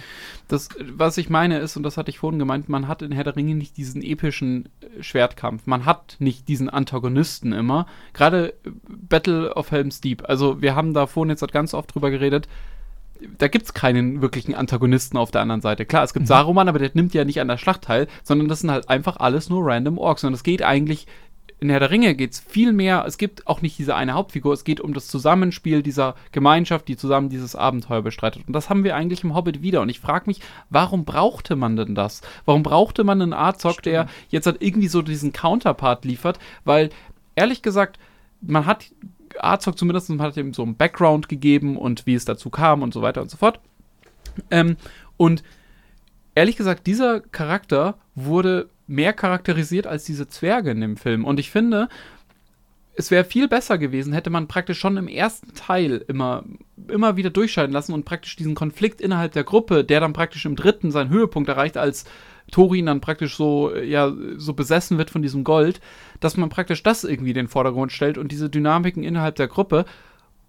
Das, was ich meine ist, und das hatte ich vorhin gemeint, man hat in Herr der Ringe nicht diesen epischen äh, Schwertkampf. Man hat nicht diesen Antagonisten immer. Gerade äh, Battle of Helm's Deep. Also wir haben da vorhin jetzt ganz oft drüber geredet da gibt es keinen wirklichen Antagonisten auf der anderen Seite. Klar, es gibt mhm. Saruman, aber der nimmt ja nicht an der Schlacht teil, sondern das sind halt einfach alles nur random Orks. Und es geht eigentlich in Herr der Ringe geht es viel mehr, es gibt auch nicht diese eine Hauptfigur, es geht um das Zusammenspiel dieser Gemeinschaft, die zusammen dieses Abenteuer bestreitet. Und das haben wir eigentlich im Hobbit wieder. Und ich frage mich, warum brauchte man denn das? Warum brauchte man einen Arzog, der jetzt halt irgendwie so diesen Counterpart liefert? Weil, ehrlich gesagt, man hat Arzog zumindest, man hat ihm so einen Background gegeben und wie es dazu kam und so weiter und so fort. Ähm, und ehrlich gesagt, dieser Charakter wurde mehr charakterisiert als diese Zwerge in dem Film. Und ich finde, es wäre viel besser gewesen, hätte man praktisch schon im ersten Teil immer, immer wieder durchscheiden lassen und praktisch diesen Konflikt innerhalb der Gruppe, der dann praktisch im dritten seinen Höhepunkt erreicht, als Thorin dann praktisch so, ja, so besessen wird von diesem Gold, dass man praktisch das irgendwie in den Vordergrund stellt und diese Dynamiken innerhalb der Gruppe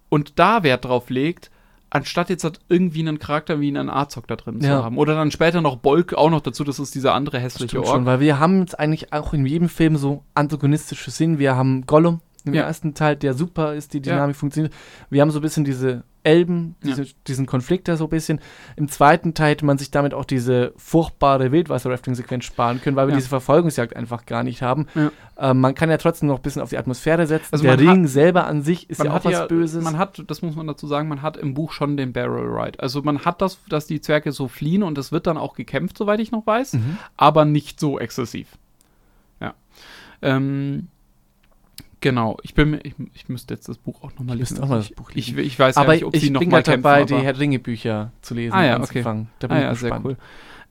und da Wert drauf legt, anstatt jetzt halt irgendwie einen Charakter wie einen Azog da drin ja. zu haben. Oder dann später noch Bolk auch noch dazu, das ist dieser andere hässliche Ort. Schon, weil wir haben jetzt eigentlich auch in jedem Film so antagonistische Szenen. Wir haben Gollum im ja. ersten Teil, der super ist, die Dynamik ja. funktioniert. Wir haben so ein bisschen diese Elben, diese, ja. diesen Konflikt da so ein bisschen. Im zweiten Teil hätte man sich damit auch diese furchtbare Wildwasser-Rafting-Sequenz sparen können, weil wir ja. diese Verfolgungsjagd einfach gar nicht haben. Ja. Ähm, man kann ja trotzdem noch ein bisschen auf die Atmosphäre setzen. Also Der Ring hat, selber an sich ist ja auch was Böses. Man hat, das muss man dazu sagen, man hat im Buch schon den Barrel Ride. Also man hat das, dass die Zwerge so fliehen und es wird dann auch gekämpft, soweit ich noch weiß, mhm. aber nicht so exzessiv. Ja. Ähm, Genau, ich bin ich, ich müsste jetzt das Buch auch nochmal lesen. Auch mal das Buch lesen. Ich, ich weiß aber nicht, ob ich, sie nochmal kämpfen. dabei, die Herr Ringe Bücher zu lesen. Ah ja, okay. Da bin ah, ja, sehr cool.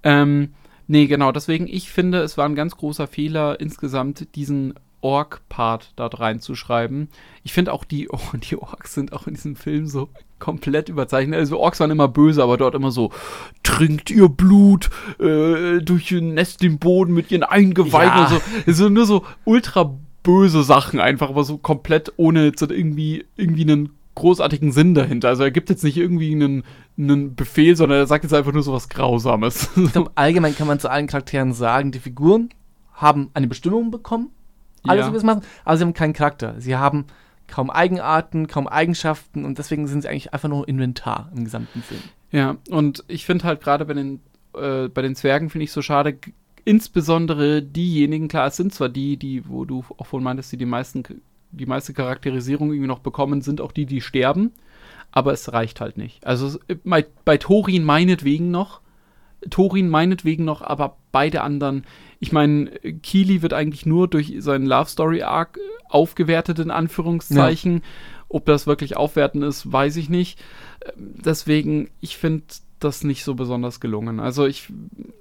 Ähm, nee, genau, deswegen, ich finde, es war ein ganz großer Fehler, insgesamt diesen Ork-Part dort reinzuschreiben. Ich finde auch, die, oh, die Orks sind auch in diesem Film so komplett überzeichnet. Also Orks waren immer böse, aber dort immer so, trinkt ihr Blut äh, durch Nest den Boden mit ihren Eingeweiden ja. und so. Also nur so ultra böse Sachen einfach, aber so komplett ohne jetzt irgendwie, irgendwie einen großartigen Sinn dahinter. Also er gibt jetzt nicht irgendwie einen, einen Befehl, sondern er sagt jetzt einfach nur so was Grausames. Ich glaube, allgemein kann man zu allen Charakteren sagen, die Figuren haben eine Bestimmung bekommen, alles, ja. machen, aber sie haben keinen Charakter. Sie haben kaum Eigenarten, kaum Eigenschaften und deswegen sind sie eigentlich einfach nur Inventar im gesamten Film. Ja, und ich finde halt gerade bei den, äh, bei den Zwergen finde ich so schade, insbesondere diejenigen, klar, es sind zwar die, die, wo du auch von meintest, die die meisten, die meiste Charakterisierung irgendwie noch bekommen, sind auch die, die sterben, aber es reicht halt nicht. Also bei, bei Thorin meinetwegen noch, Thorin meinetwegen noch, aber beide anderen, ich meine, Keely wird eigentlich nur durch seinen Love Story Arc aufgewertet, in Anführungszeichen. Ja. Ob das wirklich aufwerten ist, weiß ich nicht. Deswegen, ich finde das nicht so besonders gelungen. Also ich,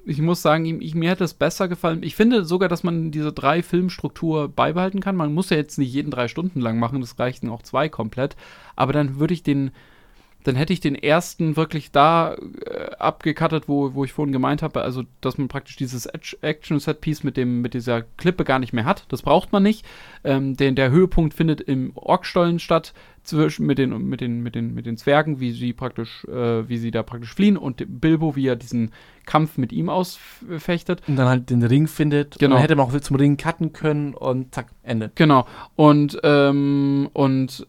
ich muss sagen, ich, mir hätte es besser gefallen. Ich finde sogar, dass man diese drei Filmstruktur beibehalten kann. Man muss ja jetzt nicht jeden drei Stunden lang machen, das reichten auch zwei komplett. Aber dann würde ich den dann hätte ich den ersten wirklich da äh, abgekattet, wo, wo ich vorhin gemeint habe, also dass man praktisch dieses Action-Set-Piece mit, mit dieser Klippe gar nicht mehr hat. Das braucht man nicht. Ähm, den, der Höhepunkt findet im Orkstollen statt, zwischen, mit, den, mit, den, mit, den, mit den Zwergen, wie sie praktisch, äh, wie sie da praktisch fliehen und Bilbo, wie er diesen Kampf mit ihm ausfechtet. Und dann halt den Ring findet. Genau. Und dann hätte man auch zum Ring cutten können und zack, Ende. Genau. Und, ähm, und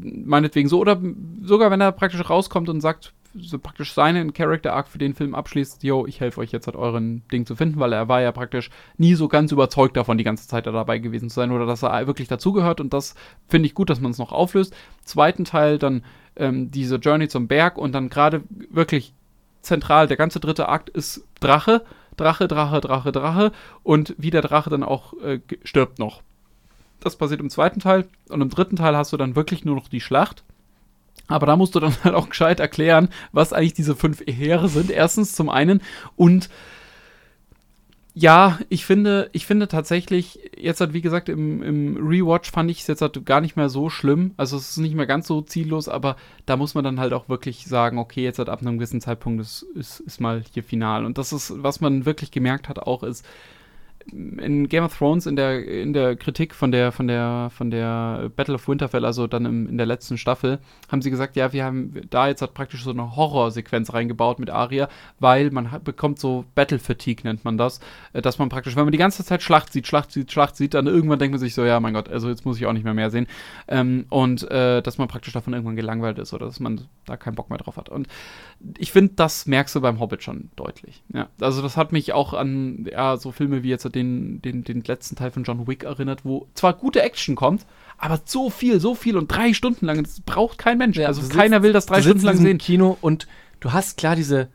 meinetwegen so, oder sogar wenn er praktisch rauskommt und sagt, so praktisch seinen Character Arc für den Film abschließt, yo, ich helfe euch jetzt halt euren Ding zu finden, weil er war ja praktisch nie so ganz überzeugt davon, die ganze Zeit da dabei gewesen zu sein oder dass er wirklich dazugehört und das finde ich gut, dass man es noch auflöst. Zweiten Teil dann ähm, diese Journey zum Berg und dann gerade wirklich zentral, der ganze dritte Akt ist Drache, Drache, Drache, Drache, Drache und wie der Drache dann auch äh, stirbt noch. Das passiert im zweiten Teil. Und im dritten Teil hast du dann wirklich nur noch die Schlacht. Aber da musst du dann halt auch gescheit erklären, was eigentlich diese fünf Heere sind. Erstens zum einen. Und ja, ich finde, ich finde tatsächlich, jetzt halt, wie gesagt, im, im Rewatch fand ich es jetzt halt gar nicht mehr so schlimm. Also es ist nicht mehr ganz so ziellos, aber da muss man dann halt auch wirklich sagen, okay, jetzt halt ab einem gewissen Zeitpunkt ist, ist, ist mal hier final. Und das ist, was man wirklich gemerkt hat, auch ist, in Game of Thrones in der, in der Kritik von der, von der, von der Battle of Winterfell, also dann im, in der letzten Staffel, haben sie gesagt, ja, wir haben da jetzt hat praktisch so eine Horrorsequenz reingebaut mit Arya, weil man hat, bekommt so Battle Fatigue, nennt man das, äh, dass man praktisch, wenn man die ganze Zeit Schlacht sieht, Schlacht sieht, Schlacht sieht, dann irgendwann denkt man sich so, ja, mein Gott, also jetzt muss ich auch nicht mehr mehr sehen. Ähm, und äh, dass man praktisch davon irgendwann gelangweilt ist oder dass man da keinen Bock mehr drauf hat. Und ich finde, das merkst du beim Hobbit schon deutlich. Ja, also das hat mich auch an ja, so Filme wie jetzt den, den, den letzten Teil von John Wick erinnert, wo zwar gute Action kommt, aber so viel, so viel und drei Stunden lang, das braucht kein Mensch. Ja, also sitzt, keiner will das drei Stunden lang sehen. Kino und du hast klar diese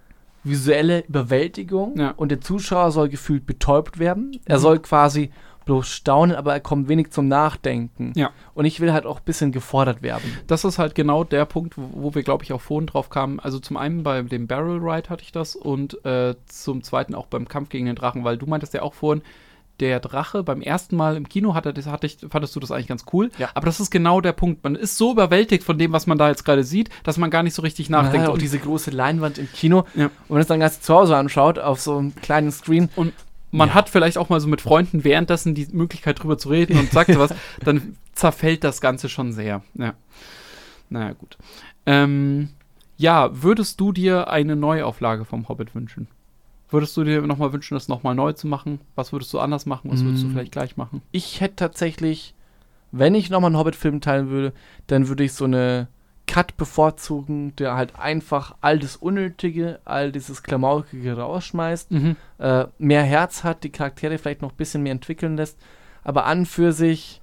visuelle Überwältigung ja. und der Zuschauer soll gefühlt betäubt werden. Er mhm. soll quasi bloß staunen, aber er kommt wenig zum Nachdenken. Ja. Und ich will halt auch ein bisschen gefordert werden. Das ist halt genau der Punkt, wo, wir, glaube ich, auch vorhin drauf kamen. Also zum einen bei dem Barrel Ride hatte ich das und äh, zum zweiten auch beim Kampf gegen den Drachen, weil du meintest ja auch vorhin, der Drache beim ersten Mal im Kino hatte, das hatte ich, fandest du das eigentlich ganz cool. Ja. Aber das ist genau der Punkt. Man ist so überwältigt von dem, was man da jetzt gerade sieht, dass man gar nicht so richtig nachdenkt. Ja, auch diese große Leinwand im Kino. Ja. Und wenn man es dann ganz zu Hause anschaut, auf so einem kleinen Screen. Und man ja. hat vielleicht auch mal so mit Freunden währenddessen die Möglichkeit drüber zu reden und sagt was, dann zerfällt das Ganze schon sehr. Ja. Naja, gut. Ähm, ja, würdest du dir eine Neuauflage vom Hobbit wünschen? Würdest du dir nochmal wünschen, das nochmal neu zu machen? Was würdest du anders machen? Was würdest mm. du vielleicht gleich machen? Ich hätte tatsächlich, wenn ich nochmal einen Hobbit-Film teilen würde, dann würde ich so eine Cut bevorzugen, der halt einfach all das Unnötige, all dieses Klamaukige rausschmeißt, mhm. äh, mehr Herz hat, die Charaktere vielleicht noch ein bisschen mehr entwickeln lässt, aber an für sich,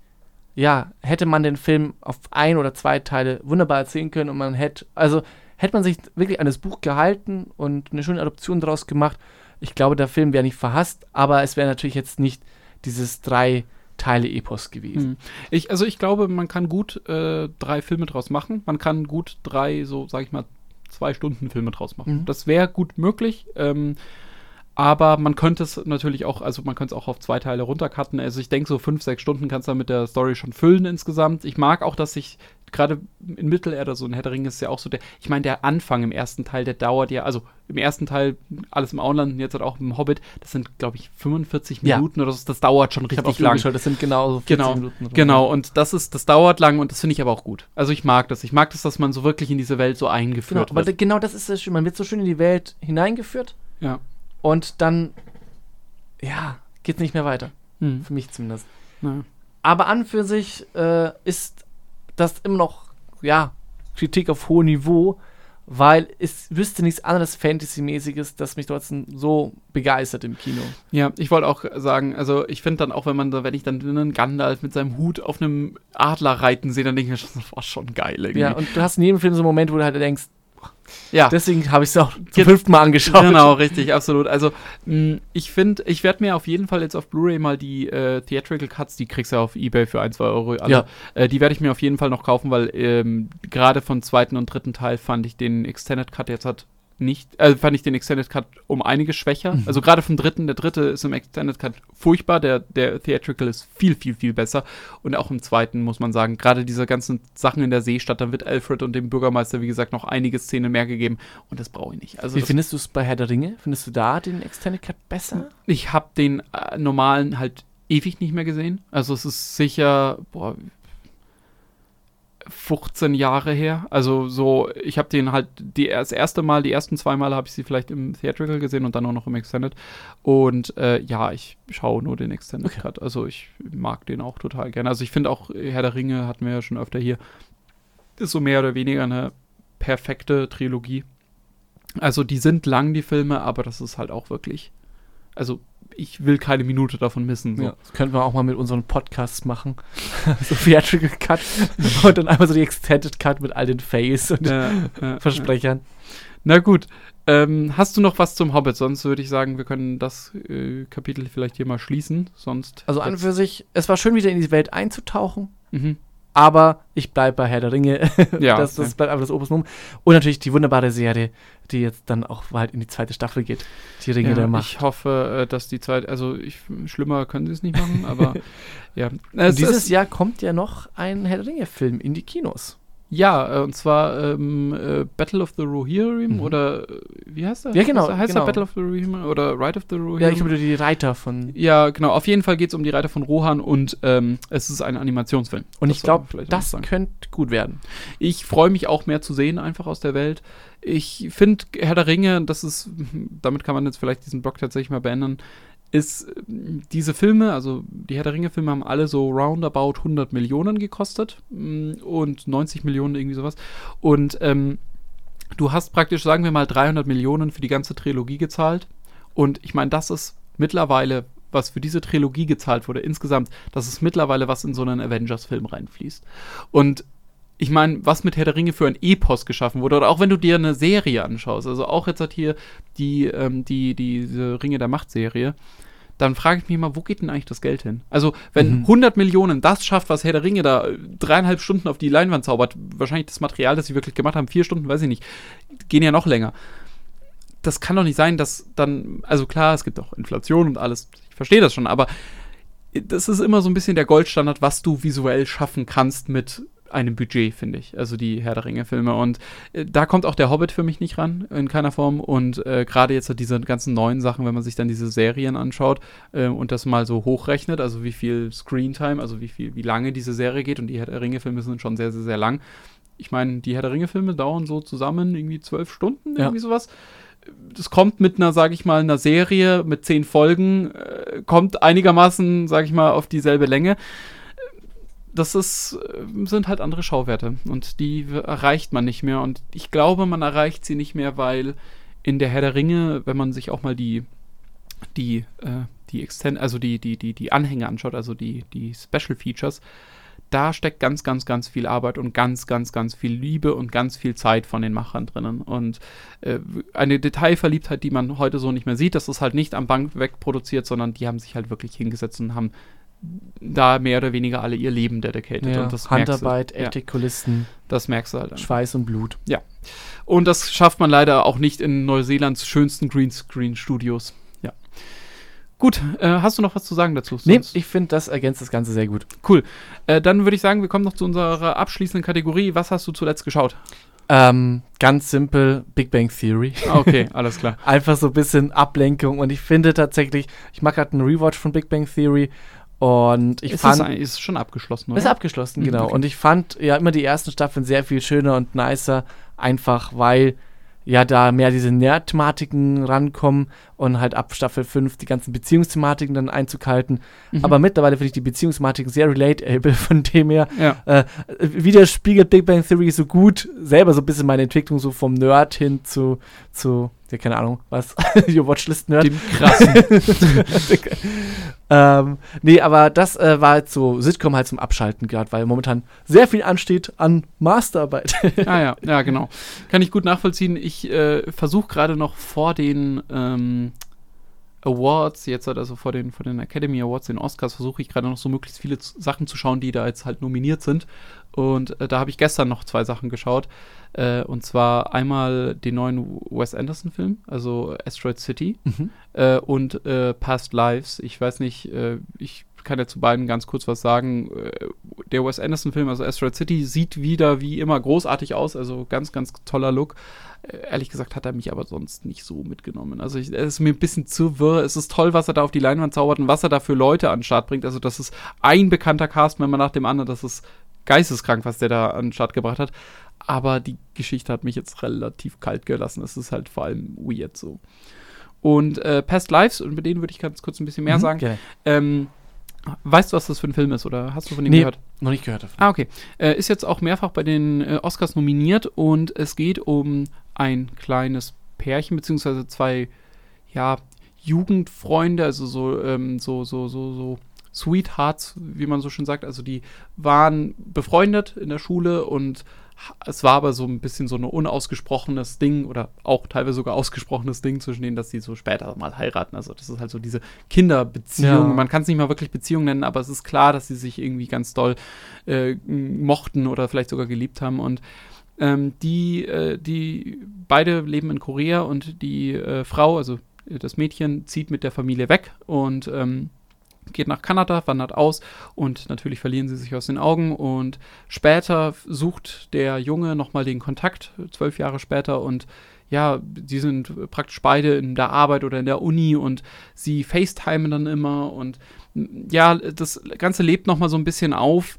ja, hätte man den Film auf ein oder zwei Teile wunderbar erzählen können und man hätte, also hätte man sich wirklich an das Buch gehalten und eine schöne Adoption daraus gemacht, ich glaube, der Film wäre nicht verhasst, aber es wäre natürlich jetzt nicht dieses drei Teile Epos gewesen. Hm. Ich, also ich glaube, man kann gut äh, drei Filme draus machen. Man kann gut drei, so sag ich mal, zwei Stunden Filme draus machen. Mhm. Das wäre gut möglich. Ähm, aber man könnte es natürlich auch, also man könnte es auch auf zwei Teile runtercutten. Also ich denke, so fünf, sechs Stunden kannst du mit der Story schon füllen insgesamt. Ich mag auch, dass sich gerade in Mittelerde, so der Ringe ist ja auch so der, ich meine, der Anfang im ersten Teil, der dauert ja, also im ersten Teil alles im Auenland und jetzt halt auch im Hobbit, das sind, glaube ich, 45 ja. Minuten oder so, das dauert schon richtig ich lang. Das sind genau so 40 genau, Minuten. Genau, und das ist, das dauert lang und das finde ich aber auch gut. Also ich mag das. Ich mag das, dass man so wirklich in diese Welt so eingeführt genau, wird. Aber genau das ist das schön. Man wird so schön in die Welt hineingeführt. Ja. Und dann, ja, geht es nicht mehr weiter. Hm. Für mich zumindest. Ja. Aber an für sich äh, ist das immer noch, ja, Kritik auf hohem Niveau, weil es wüsste nichts anderes Fantasy-mäßiges, das mich trotzdem so begeistert im Kino. Ja, ich wollte auch sagen, also ich finde dann auch, wenn man da, wenn ich dann einen Gandalf mit seinem Hut auf einem Adler reiten sehe, dann denke ich mir, das war schon geil irgendwie. Ja, und du hast in jedem Film so einen Moment, wo du halt denkst, ja. Deswegen habe ich es auch zum fünften Mal angeschaut. Genau, richtig, absolut. Also, mh, ich finde, ich werde mir auf jeden Fall jetzt auf Blu-ray mal die äh, Theatrical Cuts, die kriegst du auf Ebay für ein, zwei Euro. Alle. Ja. Äh, die werde ich mir auf jeden Fall noch kaufen, weil ähm, gerade von zweiten und dritten Teil fand ich den Extended Cut jetzt hat nicht, äh, fand ich den Extended Cut um einiges schwächer. Mhm. Also gerade vom dritten, der dritte ist im Extended Cut furchtbar, der, der Theatrical ist viel, viel, viel besser. Und auch im zweiten muss man sagen, gerade diese ganzen Sachen in der Seestadt, dann wird Alfred und dem Bürgermeister, wie gesagt, noch einige Szenen mehr gegeben und das brauche ich nicht. Also wie findest du es bei Herr der Ringe? Findest du da den Extended Cut besser? Ich habe den äh, normalen halt ewig nicht mehr gesehen. Also es ist sicher, boah, 15 Jahre her. Also so, ich habe den halt die, das erste Mal, die ersten zwei Male habe ich sie vielleicht im Theatrical gesehen und dann auch noch im Extended. Und äh, ja, ich schaue nur den Extended okay. Cut. Also ich mag den auch total gerne. Also ich finde auch Herr der Ringe hatten wir ja schon öfter hier. Ist so mehr oder weniger eine perfekte Trilogie. Also die sind lang, die Filme, aber das ist halt auch wirklich. Also ich will keine Minute davon missen. So. Ja, das könnten wir auch mal mit unseren Podcasts machen. so Theatrical Cut und dann einmal so die Extended Cut mit all den Fails und ja, ja, Versprechern. Na gut. Ähm, hast du noch was zum Hobbit? Sonst würde ich sagen, wir können das äh, Kapitel vielleicht hier mal schließen. Sonst. Also an und für sich, es war schön, wieder in die Welt einzutauchen. Mhm aber ich bleibe bei Herr der Ringe. Ja, das, das bleibt einfach das Opus Mum. Und natürlich die wunderbare Serie, die jetzt dann auch halt in die zweite Staffel geht. Die Ringe ja, der Macht. Ich hoffe, äh, dass die zweite, also ich, schlimmer können sie es nicht machen, aber ja. Es, dieses es, Jahr kommt ja noch ein Herr der Ringe-Film in die Kinos. Ja, äh, und zwar ähm, äh, Battle of the Rohirrim mhm. oder äh, wie heißt er? Ja, genau. Heißt genau. er Battle of the Rohirrim oder Ride of the Rohirrim? Ja, ich glaube, die Reiter von. Ja, genau. Auf jeden Fall geht es um die Reiter von Rohan und ähm, es ist ein Animationsfilm. Und das ich glaube, das könnte gut werden. Ich freue mich auch mehr zu sehen, einfach aus der Welt. Ich finde Herr der Ringe, das ist, damit kann man jetzt vielleicht diesen Blog tatsächlich mal beenden ist diese Filme, also die Herr der Ringe-Filme haben alle so roundabout 100 Millionen gekostet mm, und 90 Millionen irgendwie sowas. Und ähm, du hast praktisch, sagen wir mal, 300 Millionen für die ganze Trilogie gezahlt. Und ich meine, das ist mittlerweile, was für diese Trilogie gezahlt wurde, insgesamt, das ist mittlerweile, was in so einen Avengers-Film reinfließt. Und ich meine, was mit Herr der Ringe für ein Epos geschaffen wurde, oder auch wenn du dir eine Serie anschaust, also auch jetzt hat hier die, ähm, die, diese Ringe der Macht-Serie, dann frage ich mich mal, wo geht denn eigentlich das Geld hin? Also, wenn mhm. 100 Millionen das schafft, was Herr der Ringe da dreieinhalb Stunden auf die Leinwand zaubert, wahrscheinlich das Material, das sie wirklich gemacht haben, vier Stunden, weiß ich nicht, gehen ja noch länger. Das kann doch nicht sein, dass dann, also klar, es gibt auch Inflation und alles, ich verstehe das schon, aber das ist immer so ein bisschen der Goldstandard, was du visuell schaffen kannst mit einem Budget, finde ich. Also die Herr der Ringe-Filme. Und äh, da kommt auch der Hobbit für mich nicht ran, in keiner Form. Und äh, gerade jetzt diese ganzen neuen Sachen, wenn man sich dann diese Serien anschaut äh, und das mal so hochrechnet, also wie viel Screentime, also wie viel, wie lange diese Serie geht. Und die Herr der Ringe-Filme sind schon sehr, sehr, sehr lang. Ich meine, die Herr der Ringe-Filme dauern so zusammen irgendwie zwölf Stunden, irgendwie sowas das kommt mit einer, sage ich mal, einer Serie mit zehn Folgen, äh, kommt einigermaßen, sage ich mal, auf dieselbe Länge das ist, äh, sind halt andere Schauwerte und die erreicht man nicht mehr. Und ich glaube, man erreicht sie nicht mehr, weil in der Herr der Ringe, wenn man sich auch mal die, die, äh, die Extend, also die, die, die, die Anhänge anschaut, also die, die Special Features, da steckt ganz, ganz, ganz viel Arbeit und ganz, ganz, ganz viel Liebe und ganz viel Zeit von den Machern drinnen. Und äh, eine Detailverliebtheit, die man heute so nicht mehr sieht, das ist halt nicht am Bank wegproduziert, sondern die haben sich halt wirklich hingesetzt und haben da mehr oder weniger alle ihr Leben dedicated. Ja, und das Handarbeit, echte ja. Das merkst du halt. Dann. Schweiß und Blut. Ja. Und das schafft man leider auch nicht in Neuseelands schönsten Greenscreen-Studios. Ja. Gut, äh, hast du noch was zu sagen dazu? Nee, ich finde, das ergänzt das Ganze sehr gut. Cool. Äh, dann würde ich sagen, wir kommen noch zu unserer abschließenden Kategorie. Was hast du zuletzt geschaut? Ähm, ganz simpel, Big Bang Theory. Ah, okay, alles klar. Einfach so ein bisschen Ablenkung und ich finde tatsächlich, ich mache gerade einen Rewatch von Big Bang Theory und ich ist fand. Es ist schon abgeschlossen, oder? Ist abgeschlossen, genau. Mhm, okay. Und ich fand ja immer die ersten Staffeln sehr viel schöner und nicer, einfach weil ja da mehr diese Nerd-Thematiken rankommen und halt ab Staffel 5 die ganzen Beziehungsthematiken dann Einzug halten. Mhm. Aber mittlerweile finde ich die Beziehungsthematiken sehr relatable, von dem her ja. äh, widerspiegelt Big Bang Theory so gut selber so ein bisschen meine Entwicklung so vom Nerd hin zu, zu ja, keine Ahnung, was, Your Watchlist Nerd. Dem krassen. ähm, nee, aber das äh, war jetzt so Sitcom halt zum Abschalten gerade, weil momentan sehr viel ansteht an Masterarbeit. ah ja, ja, genau. Kann ich gut nachvollziehen. Ich äh, versuche gerade noch vor den ähm, Awards, jetzt halt also vor den, vor den Academy Awards, den Oscars, versuche ich gerade noch so möglichst viele Sachen zu schauen, die da jetzt halt nominiert sind. Und äh, da habe ich gestern noch zwei Sachen geschaut. Äh, und zwar einmal den neuen Wes Anderson-Film, also Asteroid City, mhm. äh, und äh, Past Lives. Ich weiß nicht, äh, ich kann ja zu beiden ganz kurz was sagen. Äh, der Wes Anderson-Film, also Asteroid City, sieht wieder wie immer großartig aus, also ganz, ganz toller Look. Ehrlich gesagt hat er mich aber sonst nicht so mitgenommen. Also es ist mir ein bisschen zu wirr. Es ist toll, was er da auf die Leinwand zaubert und was er da für Leute an den Start bringt. Also das ist ein bekannter Cast-Member nach dem anderen. Das ist geisteskrank, was der da an den Start gebracht hat. Aber die Geschichte hat mich jetzt relativ kalt gelassen. Es ist halt vor allem weird so. Und äh, Past Lives, und mit denen würde ich ganz kurz ein bisschen mehr mhm, sagen. Okay. Ähm, weißt du, was das für ein Film ist oder hast du von ihm nee, gehört? Noch nicht gehört davon. Ah, okay. Äh, ist jetzt auch mehrfach bei den äh, Oscars nominiert und es geht um ein kleines Pärchen, beziehungsweise zwei, ja, Jugendfreunde, also so, ähm, so, so, so, so Sweethearts, wie man so schön sagt. Also die waren befreundet in der Schule und es war aber so ein bisschen so ein unausgesprochenes Ding oder auch teilweise sogar ausgesprochenes Ding zwischen denen, dass sie so später mal heiraten. Also das ist halt so diese Kinderbeziehung. Ja. Man kann es nicht mal wirklich Beziehung nennen, aber es ist klar, dass sie sich irgendwie ganz doll äh, mochten oder vielleicht sogar geliebt haben und ähm, die, äh, die beide leben in Korea und die äh, Frau, also das Mädchen, zieht mit der Familie weg und ähm, geht nach Kanada, wandert aus und natürlich verlieren sie sich aus den Augen. Und später sucht der Junge nochmal den Kontakt, zwölf Jahre später. Und ja, die sind praktisch beide in der Arbeit oder in der Uni und sie FaceTimen dann immer. Und ja, das Ganze lebt nochmal so ein bisschen auf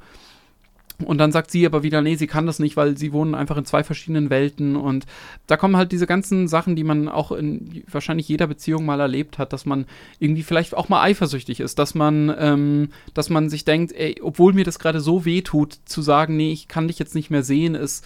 und dann sagt sie aber wieder, nee, sie kann das nicht, weil sie wohnen einfach in zwei verschiedenen Welten. Und da kommen halt diese ganzen Sachen, die man auch in wahrscheinlich jeder Beziehung mal erlebt hat, dass man irgendwie vielleicht auch mal eifersüchtig ist, dass man, ähm, dass man sich denkt, ey, obwohl mir das gerade so weh tut, zu sagen, nee, ich kann dich jetzt nicht mehr sehen, ist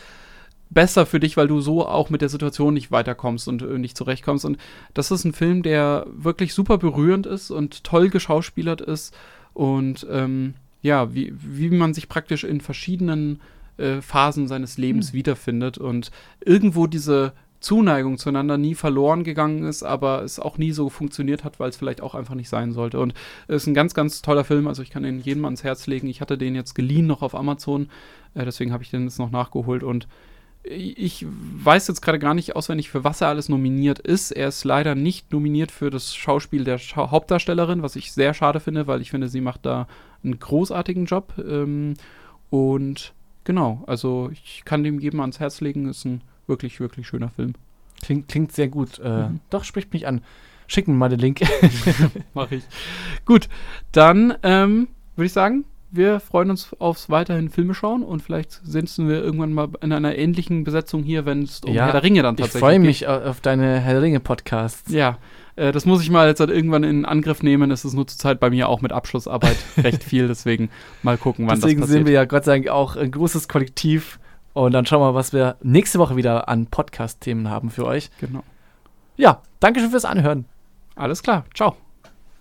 besser für dich, weil du so auch mit der Situation nicht weiterkommst und äh, nicht zurechtkommst. Und das ist ein Film, der wirklich super berührend ist und toll geschauspielert ist und ähm, ja, wie, wie man sich praktisch in verschiedenen äh, Phasen seines Lebens mhm. wiederfindet und irgendwo diese Zuneigung zueinander nie verloren gegangen ist, aber es auch nie so funktioniert hat, weil es vielleicht auch einfach nicht sein sollte. Und es ist ein ganz, ganz toller Film, also ich kann ihn jedem ans Herz legen. Ich hatte den jetzt geliehen noch auf Amazon, äh, deswegen habe ich den jetzt noch nachgeholt und ich weiß jetzt gerade gar nicht auswendig, für was er alles nominiert ist. Er ist leider nicht nominiert für das Schauspiel der Scha Hauptdarstellerin, was ich sehr schade finde, weil ich finde, sie macht da einen großartigen Job. Ähm, und genau, also ich kann dem jedem ans Herz legen. Ist ein wirklich, wirklich schöner Film. Klingt, klingt sehr gut. Äh, mhm. Doch, spricht mich an. Schicken mal den Link. Mach ich. Gut, dann ähm, würde ich sagen, wir freuen uns aufs weiterhin Filme schauen und vielleicht sitzen wir irgendwann mal in einer ähnlichen Besetzung hier, wenn es um ja, Herr der Ringe dann tatsächlich geht. Ich freue mich auf deine Herr der Ringe Podcasts. Ja, äh, das muss ich mal jetzt halt irgendwann in Angriff nehmen. Es ist nur zurzeit bei mir auch mit Abschlussarbeit recht viel, deswegen mal gucken, wann deswegen das passiert. Deswegen sind wir ja Gott sei Dank auch ein großes Kollektiv und dann schauen wir mal, was wir nächste Woche wieder an Podcast-Themen haben für euch. Genau. Ja, danke schön fürs Anhören. Alles klar, ciao.